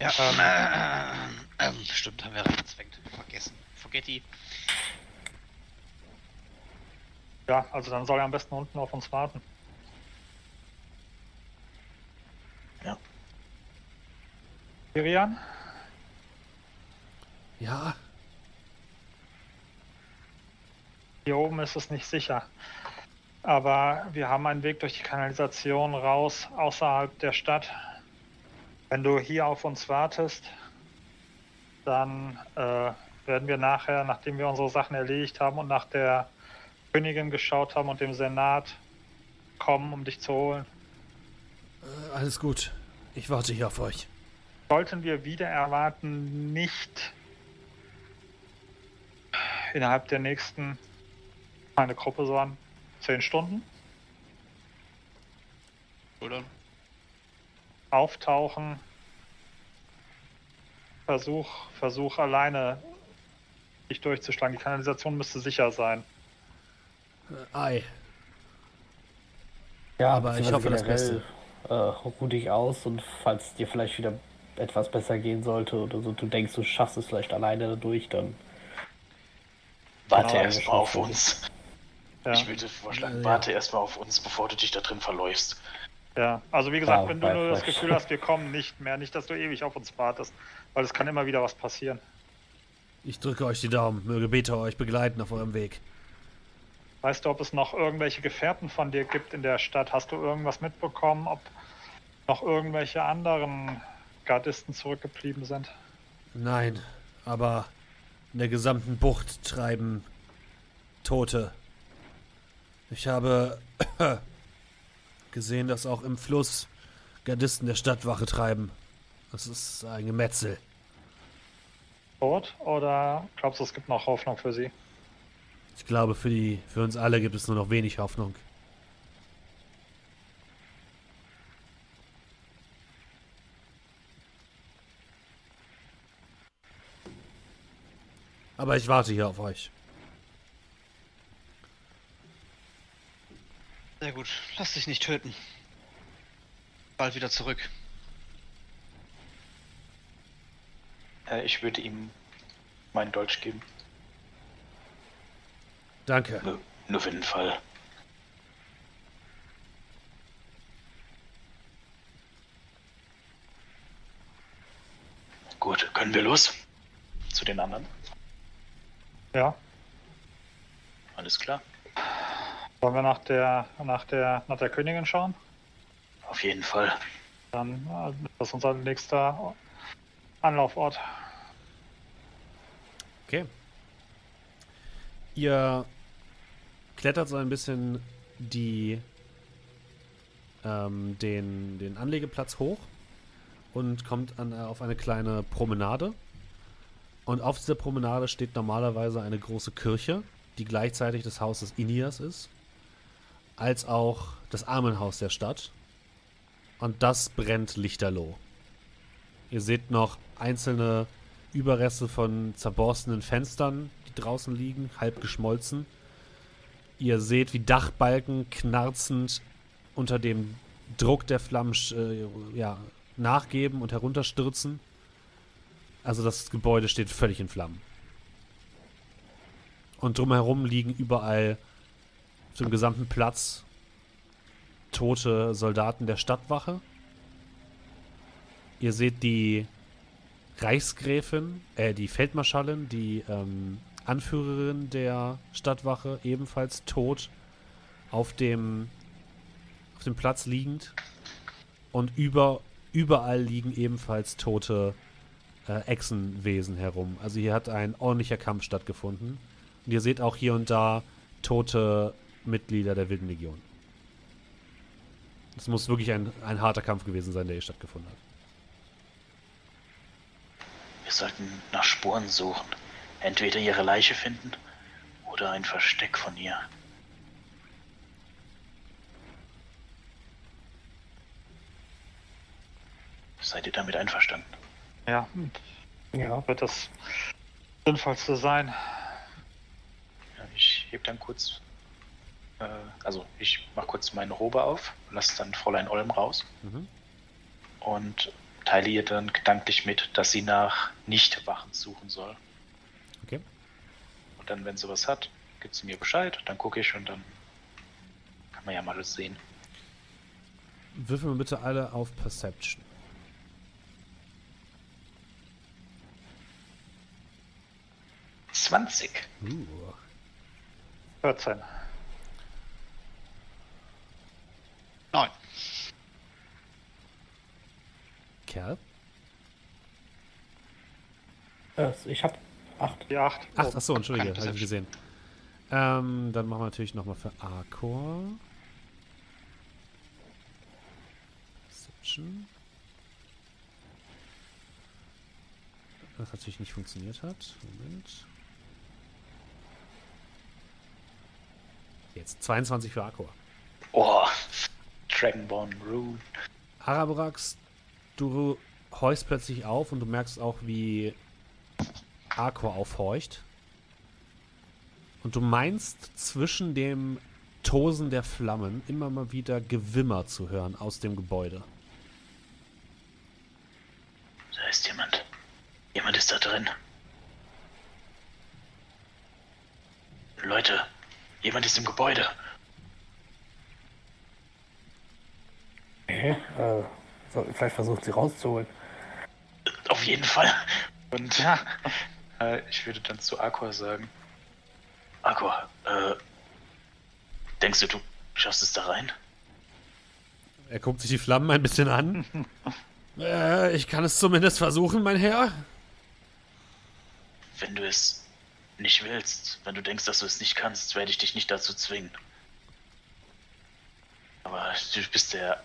Ja, ähm, ähm, stimmt, haben wir reingezwängt. Vergessen. Forgetti. Ja, also dann soll er am besten unten auf uns warten. Ja. Kirian, Ja, hier oben ist es nicht sicher. Aber wir haben einen Weg durch die Kanalisation raus, außerhalb der Stadt. Wenn du hier auf uns wartest, dann äh, werden wir nachher, nachdem wir unsere Sachen erledigt haben und nach der Königin geschaut haben und dem Senat, kommen, um dich zu holen. äh, alles gut. Ich warte hier auf euch. sollten wir wieder erwarten, nicht innerhalb der nächsten, meine Gruppe so an, 10 Stunden Oder? auftauchen. Versuch, Versuch alleine dich durchzuschlagen. Die Kanalisation müsste sicher sein. Äh, ei. Ja, Aber ich hoffe, das generell, Äh, ruh dich aus und falls dir vielleicht wieder etwas besser gehen sollte oder so, du denkst, du schaffst es vielleicht alleine dadurch, dann Warte Genau, erstmal auf uns. Ja, Ich würde vorschlagen, Ja. warte erstmal auf uns, bevor du dich da drin verläufst. ja. Also wie gesagt, Ja, wenn du nur das Gefühl hast, wir kommen nicht mehr, nicht, dass du ewig auf uns wartest, weil es kann immer wieder was passieren. Ich drücke euch die Daumen. Möge Beta euch begleiten auf eurem Weg. Weißt du, ob es noch irgendwelche Gefährten von dir gibt in der Stadt? Hast du irgendwas mitbekommen, ob noch irgendwelche anderen Gardisten zurückgeblieben sind? Nein, aber in der gesamten Bucht treiben Tote. Ich habe (coughs) gesehen, dass auch im Fluss Gardisten der Stadtwache treiben. Das ist ein Gemetzel. Tot? Oder glaubst du, es gibt noch Hoffnung für sie? Ich glaube, für, die, für uns alle gibt es nur noch wenig Hoffnung. Aber ich warte hier auf euch. Sehr gut. Lass dich nicht töten. Bald wieder zurück. Äh, ich würde ihm meinen Dolch geben. Danke. Nur, nur für den Fall. Gut, können wir los? Zu den anderen? Ja. Alles klar. Wollen wir nach der, nach der, nach der Königin schauen? Auf jeden Fall. Dann äh, das ist unser nächster Anlaufort. Okay. Ihr klettert so ein bisschen die, ähm, den, den Anlegeplatz hoch und kommt an, äh, auf eine kleine Promenade. Und auf dieser Promenade steht normalerweise eine große Kirche, die gleichzeitig das Haus des Inias ist, als auch das Armenhaus der Stadt. Und das brennt lichterloh. Ihr seht noch einzelne Überreste von zerborstenen Fenstern, die draußen liegen, halb geschmolzen. Ihr seht, wie Dachbalken knarzend unter dem Druck der Flammen äh, ja, nachgeben und herunterstürzen. Also das Gebäude steht völlig in Flammen. Und drumherum liegen überall auf dem gesamten Platz tote Soldaten der Stadtwache. Ihr seht die Reichsgräfin, äh, die Feldmarschallin, die ähm, Anführerin der Stadtwache, ebenfalls tot auf dem, auf dem Platz liegend. Und über, überall liegen ebenfalls tote äh, Echsenwesen herum. Also hier hat ein ordentlicher Kampf stattgefunden. Und ihr seht auch hier und da tote Mitglieder der Wilden Legion. Es muss wirklich ein, ein harter Kampf gewesen sein, der hier stattgefunden hat. Wir sollten nach Spuren suchen. Entweder ihre Leiche finden oder ein Versteck von ihr. Seid ihr damit einverstanden? Ja, Ja. wird das Sinnvollste sein. Ja, ich heb dann kurz. Äh, also, ich mach kurz meine Robe auf, lasse dann Fräulein Olm raus Mhm. und teile ihr dann gedanklich mit, dass sie nach Nichtwachen suchen soll. Okay. Und dann, wenn sie was hat, gibt sie mir Bescheid, dann gucke ich und dann kann man ja mal das sehen. Würfeln wir bitte alle auf Perception. Zwanzig. Uh. 14. Neun. Kerl. Äh, ich hab acht. Die 8. Ach, ach so, entschuldige, habe ich gesehen. Ähm, dann machen wir natürlich nochmal für Arcor. Perception. Was natürlich nicht funktioniert hat. Moment. Jetzt 22 für Arcor. Oh, Dragonborn Rune. Arabrax, du horchst plötzlich auf und du merkst auch, wie Arcor aufhorcht. Und du meinst zwischen dem Tosen der Flammen immer mal wieder Gewimmer zu hören aus dem Gebäude. Da ist jemand. Jemand ist da drin. Leute, jemand ist im Gebäude. Okay. Äh, so, vielleicht versucht sie rauszuholen. Auf jeden Fall. Und ja, äh, ich würde dann zu Aqua sagen: Aqua, äh, denkst du, du schaffst es da rein? Er guckt sich die Flammen ein bisschen an. (laughs) äh, ich kann es zumindest versuchen, mein Herr. Wenn du es nicht willst, wenn du denkst, dass du es nicht kannst, werde ich dich nicht dazu zwingen. Aber du bist der.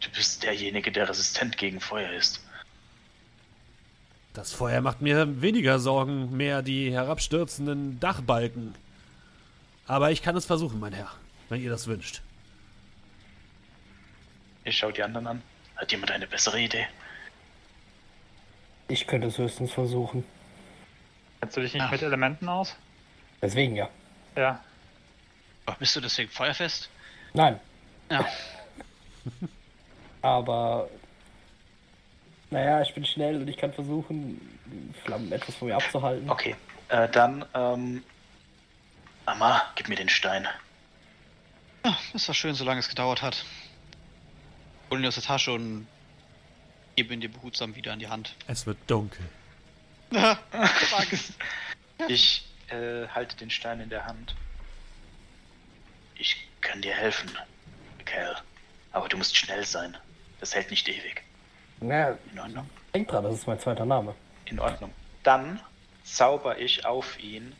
Du bist derjenige, der resistent gegen Feuer ist. Das Feuer macht mir weniger Sorgen, mehr die herabstürzenden Dachbalken. Aber ich kann es versuchen, mein Herr, wenn ihr das wünscht. Ich schau die anderen an. Hat jemand eine bessere Idee? Ich könnte es höchstens versuchen. Kennst du dich nicht Ach. mit Elementen aus? Deswegen ja. Ja. Bist du deswegen feuerfest? Nein. Ja. (laughs) Aber Naja, ich bin schnell und ich kann versuchen, die Flammen etwas von mir abzuhalten. Okay, äh, dann, ähm. Amma, gib mir den Stein. Ja, ist doch schön, solange es gedauert hat. Hol ihn aus der Tasche und gebe ihn dir behutsam wieder in die Hand. Es wird dunkel. (laughs) Ich äh, halte den Stein in der Hand. Ich kann dir helfen, Kerl. Aber du musst schnell sein. Das hält nicht ewig. Naja, In Ordnung. denk dran, das ist mein zweiter Name. In Ordnung. Dann zauber ich auf ihn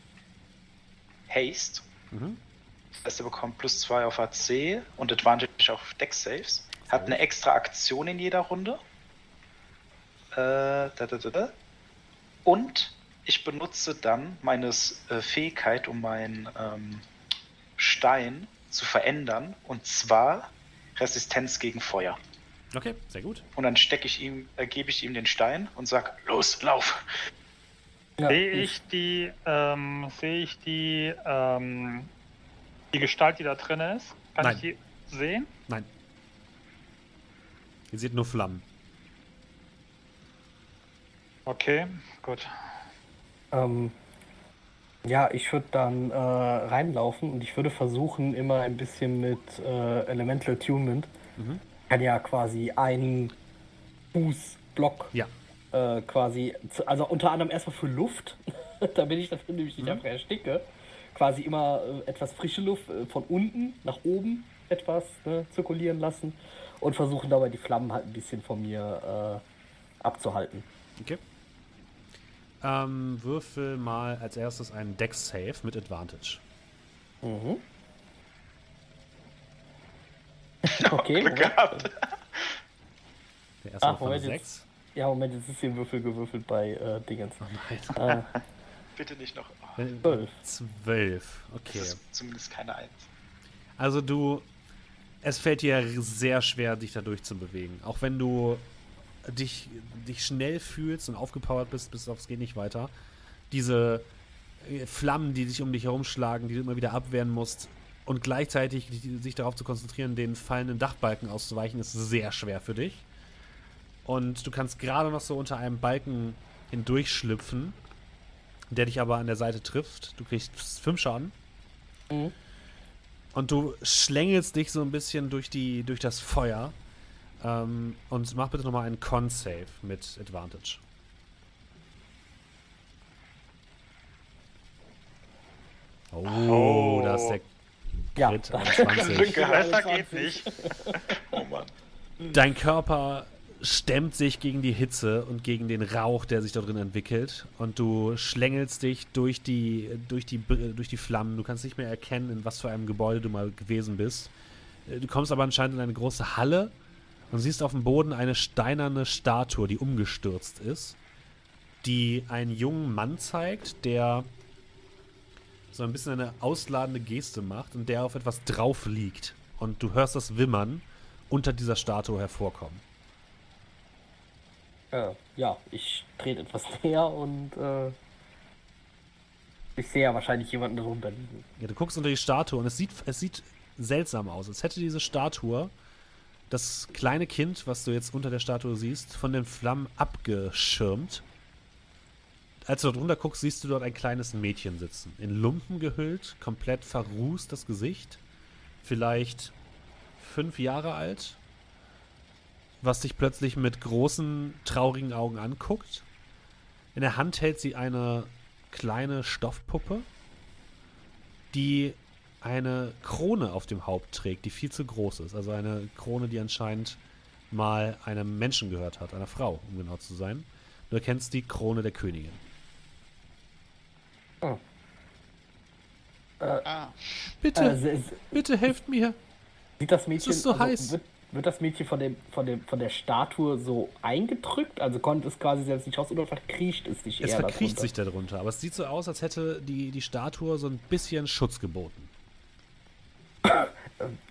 Haste. Mhm. Das heißt, er bekommt plus 2 auf AC und Advantage auf Deck Saves. Hat eine extra Aktion in jeder Runde. Äh, da, da, da, da. Und ich benutze dann meine äh, Fähigkeit, um meinen ähm, Stein zu verändern. Und zwar Resistenz gegen Feuer. Okay, sehr gut. Und dann stecke ich ihm, äh, gebe ich ihm den Stein und sag, los, lauf. Ja, Sehe ich die, ähm, sehe ich die, ähm, die Gestalt, die da drin ist? Kann Nein. ich die sehen? Nein. Ihr seht nur Flammen. Okay, gut. Ähm, ja, ich würde dann äh, reinlaufen und ich würde versuchen, immer ein bisschen mit äh, Elemental Attunement. Mhm. Kann ja quasi einen Fußblock Ja. äh, quasi, zu, also unter anderem erstmal für Luft, (laughs) damit ich da drin nämlich nicht Mhm. einfach ersticke. Quasi immer äh, etwas frische Luft äh, von unten nach oben etwas ne, zirkulieren lassen und versuchen dabei die Flammen halt ein bisschen von mir äh, abzuhalten. Okay. Ähm, würfel mal als erstes einen Dex Save mit Advantage. Mhm. (laughs) Okay, Glück Moment. gehabt. Der erste Ach, Moment, 6. Ja, Moment, jetzt ist den Würfel gewürfelt bei äh, Dingens. Oh nein. Äh, (laughs) Bitte nicht noch. Oh, 12. 12. das Okay. ist zumindest keine Eins. Also du, es fällt dir sehr schwer, dich da durchzubewegen. Auch wenn du dich, dich schnell fühlst und aufgepowert bist, bis aufs geht nicht weiter. Diese äh, Flammen, die dich um dich herumschlagen, die du immer wieder abwehren musst und gleichzeitig sich darauf zu konzentrieren, den fallenden Dachbalken auszuweichen, ist sehr schwer für dich. Und du kannst gerade noch so unter einem Balken hindurchschlüpfen, der dich aber an der Seite trifft. Du kriegst fünf Schaden. Mhm. Und du schlängelst dich so ein bisschen durch, die, durch das Feuer. Ähm, und mach bitte nochmal einen Con-Save mit Advantage. Oh, Oh. da ist der Ja, Crit, (laughs) da- 21. Besser geht 21. nicht. (laughs) Oh Mann. Dein Körper stemmt sich gegen die Hitze und gegen den Rauch, der sich da drin entwickelt. Und du schlängelst dich durch die, durch die, durch die Flammen. Du kannst nicht mehr erkennen, in was für einem Gebäude du mal gewesen bist. Äh, Du kommst aber anscheinend in eine große Halle und siehst auf dem Boden eine steinerne Statue, die umgestürzt ist, die einen jungen Mann zeigt, der so ein bisschen eine ausladende Geste macht und der auf etwas drauf liegt. Und du hörst das Wimmern unter dieser Statue hervorkommen. Äh, ja, ich trete etwas (laughs) näher und äh, ich sehe ja wahrscheinlich jemanden darunter liegen. Ja, du guckst unter die Statue und es sieht, es sieht seltsam aus. Als hätte diese Statue das kleine Kind, was du jetzt unter der Statue siehst, von den Flammen abgeschirmt. Als du dort runter guckst, siehst du dort ein kleines Mädchen sitzen. In Lumpen gehüllt, komplett verrußt das Gesicht. Vielleicht fünf Jahre alt. Was dich plötzlich mit großen, traurigen Augen anguckt. In der Hand hält sie eine kleine Stoffpuppe, die eine Krone auf dem Haupt trägt, die viel zu groß ist. Also eine Krone, die anscheinend mal einem Menschen gehört hat, einer Frau, um genau zu sein. Du erkennst die Krone der Königin. Ah, Bitte, Äh, bitte helft mir. sieht das Mädchen. ist so also, heiß. Wird, wird das Mädchen von, dem, von, dem, von der Statue so eingedrückt? Also konnte es quasi selbst nicht raus oder verkriecht es sich Es eher verkriecht darunter? sich darunter, aber es sieht so aus, als hätte die, die Statue so ein bisschen Schutz geboten.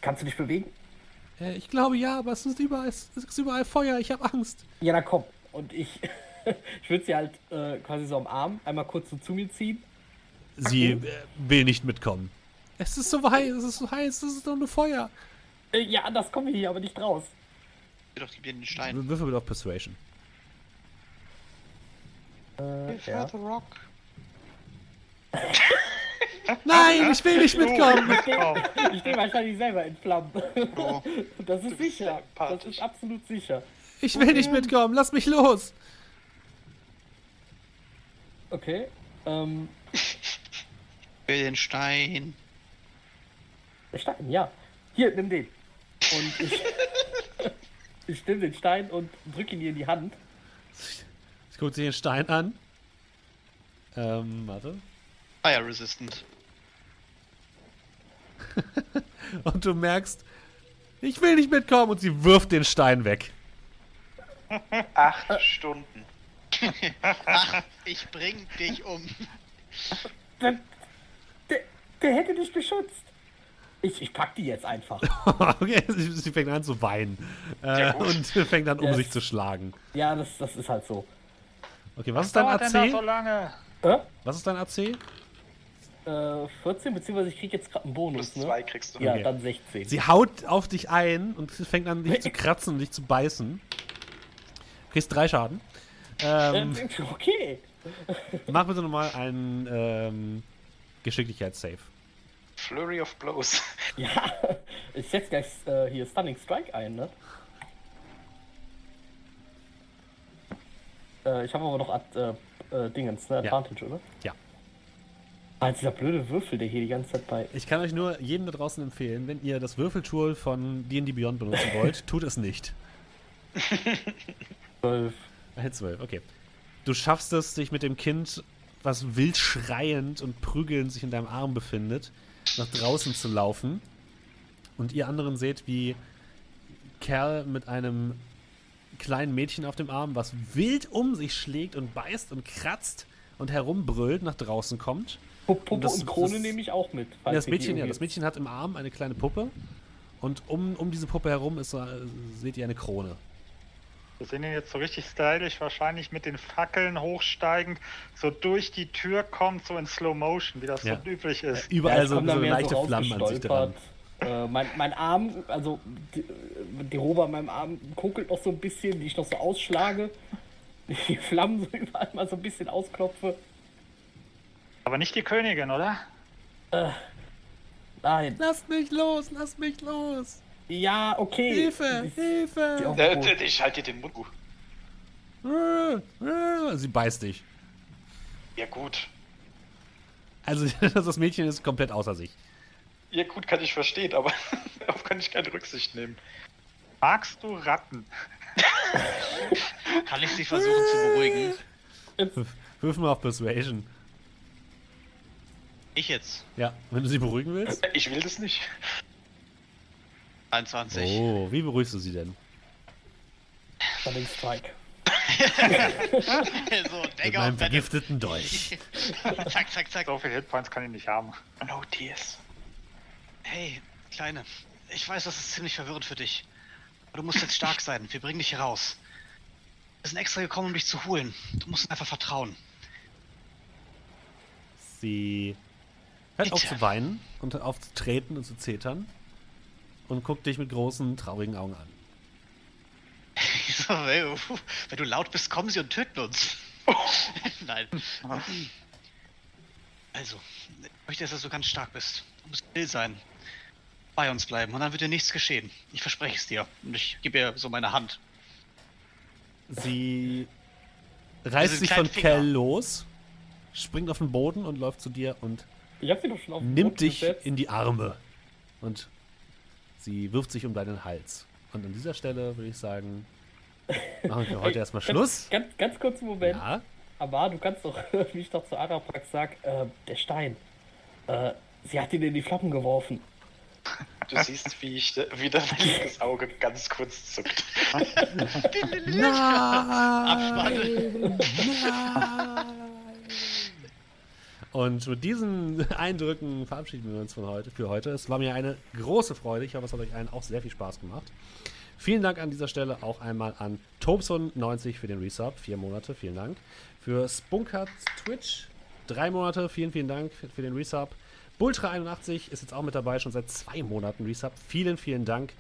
Kannst du dich bewegen? Äh, ich glaube ja, aber es ist überall, es ist überall Feuer, ich habe Angst. Ja, dann komm. Und ich, (laughs) ich würde sie halt äh, quasi so am Arm einmal kurz so zu mir ziehen. Sie äh, will nicht mitkommen. Es ist so heiß, es ist so heiß, es ist doch nur Feuer. Äh, ja, das komme ich hier aber nicht raus. doch gib mir den Stein. Würfel bitte auf Persuasion. Äh, ja. Rock. (laughs) Nein, ich will nicht mitkommen. Ich stehe ich steh wahrscheinlich selber in Flammen. Oh. Das ist sicher. Das ist absolut sicher. Ich will nicht mitkommen. Lass mich los. Okay. Ähm, Für den Stein. der Stein, ja. Hier, nimm den. Und ich, (laughs) ich nehme den Stein und drücke ihn ihr in die Hand. Ich gucke sich den Stein an. Ähm, warte. Fire resistant. (laughs) Und du merkst, ich will nicht mitkommen. Und sie wirft den Stein weg. (laughs) Acht Stunden. Ach, ich bring dich um. Der, der, der hätte dich beschützt. Ich, ich pack die jetzt einfach. (laughs) okay, sie, sie fängt an zu weinen. Äh, und fängt an, um Yes. sich zu schlagen. Ja, das, das ist halt so. Okay, was ist dein so AC? lange? Äh? Was ist dein AC? Äh, 14, beziehungsweise ich krieg jetzt gerade einen Bonus, Plus ne? zwei kriegst du. Ja, Okay. dann 16. Sie haut auf dich ein und fängt an, dich (laughs) zu kratzen und dich zu beißen. Du kriegst drei Schaden. Ähm, Äh, okay. (laughs) mach bitte nochmal einen ähm, Geschicklichkeitssave. Flurry of Blows. (laughs) Ja, ich setze gleich äh, hier Stunning Strike ein, ne? Äh, ich habe aber noch Ad, äh, äh, Dingens, ne? Ja. Advantage, oder? Ja. Ah, dieser blöde Würfel, der hier die ganze Zeit bei. Ich kann euch nur jedem da draußen empfehlen, wenn ihr das Würfeltool von D&D Beyond benutzen wollt, (laughs) tut es nicht. 12. Eine 12, okay. Du schaffst es, dich mit dem Kind, was wild schreiend und prügelnd sich in deinem Arm befindet, nach draußen zu laufen. Und ihr anderen seht, wie Kerl mit einem kleinen Mädchen auf dem Arm, was wild um sich schlägt und beißt und kratzt und herumbrüllt, nach draußen kommt. Popo und, das- Krone das- nehme ich auch mit. Ja, falls das Mädchen, ja, das Mädchen hat im Arm eine kleine Puppe. Und um, um diese Puppe herum ist, so- seht ihr eine Krone. Wir sehen ihn jetzt so richtig stylisch, wahrscheinlich mit den Fackeln hochsteigend, so durch die Tür kommt, so in Slow Motion, wie das Ja. so üblich ist. Überall ich so, so leichte Flammen an sich dran. Äh, mein, mein Arm, also die, die Robe an meinem Arm kokelt noch so ein bisschen, die ich noch so ausschlage. Die Flammen so überall mal so ein bisschen ausklopfe. Aber nicht die Königin, oder? Nein. Lasst mich los, lasst mich los. Ja, okay. Hilfe, Hilfe. Äh, Boden. ich halte dir den Mund. Sie beißt dich. Ja gut. Also (laughs) das Mädchen ist komplett außer sich. Ja gut, kann ich verstehen, aber (laughs) darauf kann ich keine Rücksicht nehmen. Magst du Ratten? (laughs) Kann ich sie versuchen zu beruhigen? Wirf mal auf Persuasion. Ich jetzt. Ja, wenn du sie beruhigen willst. Ich will das nicht. 21. Oh, wie beruhigst du sie denn? Stunning Strike. (laughs) so, Mit meinem vergifteten Dolch. (laughs) zack, zack, zack. So viele Hitpoints kann ich nicht haben. No tears. Hey, Kleine. Ich weiß, das ist ziemlich verwirrend für dich. Aber du musst jetzt stark (laughs) sein. Wir bringen dich hier raus. Wir sind extra gekommen, um dich zu holen. Du musst uns einfach vertrauen. Sie hört auf zu weinen und hört auf zu treten und zu zetern und guckt dich mit großen, traurigen Augen an. (laughs) Wenn du laut bist, kommen sie und töten uns. (laughs) Nein. Also, ich möchte, dass du ganz stark bist. Du musst still sein. Bei uns bleiben und dann wird dir nichts geschehen. Ich verspreche es dir. Und ich gebe ihr so meine Hand. Sie reißt sich von. Kell los, springt auf den Boden und läuft zu dir und Ich hab sie doch schon auf den nimmt Boden dich gesetzt. in die Arme. Und sie wirft sich um deinen Hals. Und an dieser Stelle würde ich sagen, machen wir heute erstmal Schluss. Ganz, ganz kurzen Moment. Ja, Aber du kannst doch, (laughs) wie ich doch zu Araprax sag, äh, der Stein. Äh, sie hat ihn in die Flammen geworfen. Du siehst, wie ich wie dein linkes Auge ganz kurz zuckt. (laughs) Nein! Und mit diesen (laughs) Eindrücken verabschieden wir uns von heute, für heute. Es war mir eine große Freude. Ich hoffe, es hat euch allen auch sehr viel Spaß gemacht. Vielen Dank an dieser Stelle auch einmal an Tobson90 für den Resub. Vier Monate, vielen Dank. Für Spunkat Twitch, drei Monate, vielen, vielen Dank für, den Resub. Bultra81 ist jetzt auch mit dabei, schon seit zwei Monaten Resub. Vielen, vielen Dank.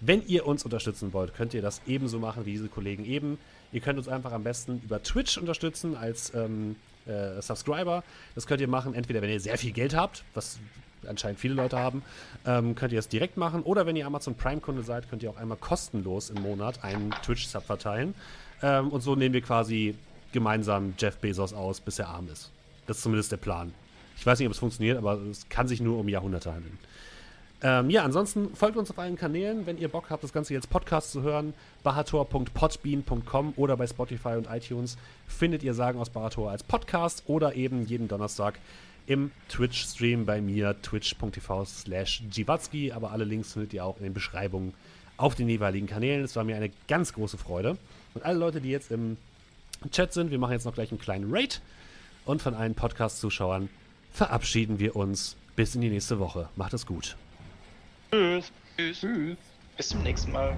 Wenn ihr uns unterstützen wollt, könnt ihr das ebenso machen wie diese Kollegen eben. Ihr könnt uns einfach am besten über Twitch unterstützen als ähm, äh, Subscriber. Das könnt ihr machen, entweder wenn ihr sehr viel Geld habt, was anscheinend viele Leute haben, ähm, könnt ihr es direkt machen. Oder wenn ihr Amazon Prime-Kunde seid, könnt ihr auch einmal kostenlos im Monat einen Twitch-Sub verteilen. Ähm, und so nehmen wir quasi gemeinsam Jeff Bezos aus, bis er arm ist. Das ist zumindest der Plan. Ich weiß nicht, ob es funktioniert, aber es kann sich nur um Jahrhunderte handeln. Ähm, ja, ansonsten folgt uns auf allen Kanälen, wenn ihr Bock habt, das Ganze jetzt Podcast zu hören. bahator.podbean.com oder bei Spotify und iTunes findet ihr Sagen aus Bahator als Podcast oder eben jeden Donnerstag im Twitch-Stream bei mir, twitch.tv slash Jiwatzki. Aber alle Links findet ihr auch in den Beschreibungen auf den jeweiligen Kanälen. Es war mir eine ganz große Freude. Und alle Leute, die jetzt im Chat sind, wir machen jetzt noch gleich einen kleinen Raid. Und von allen Podcast-Zuschauern verabschieden wir uns bis in die nächste Woche. Macht es gut. Tschüss. Tschüss. Tschüss. Bis zum nächsten Mal.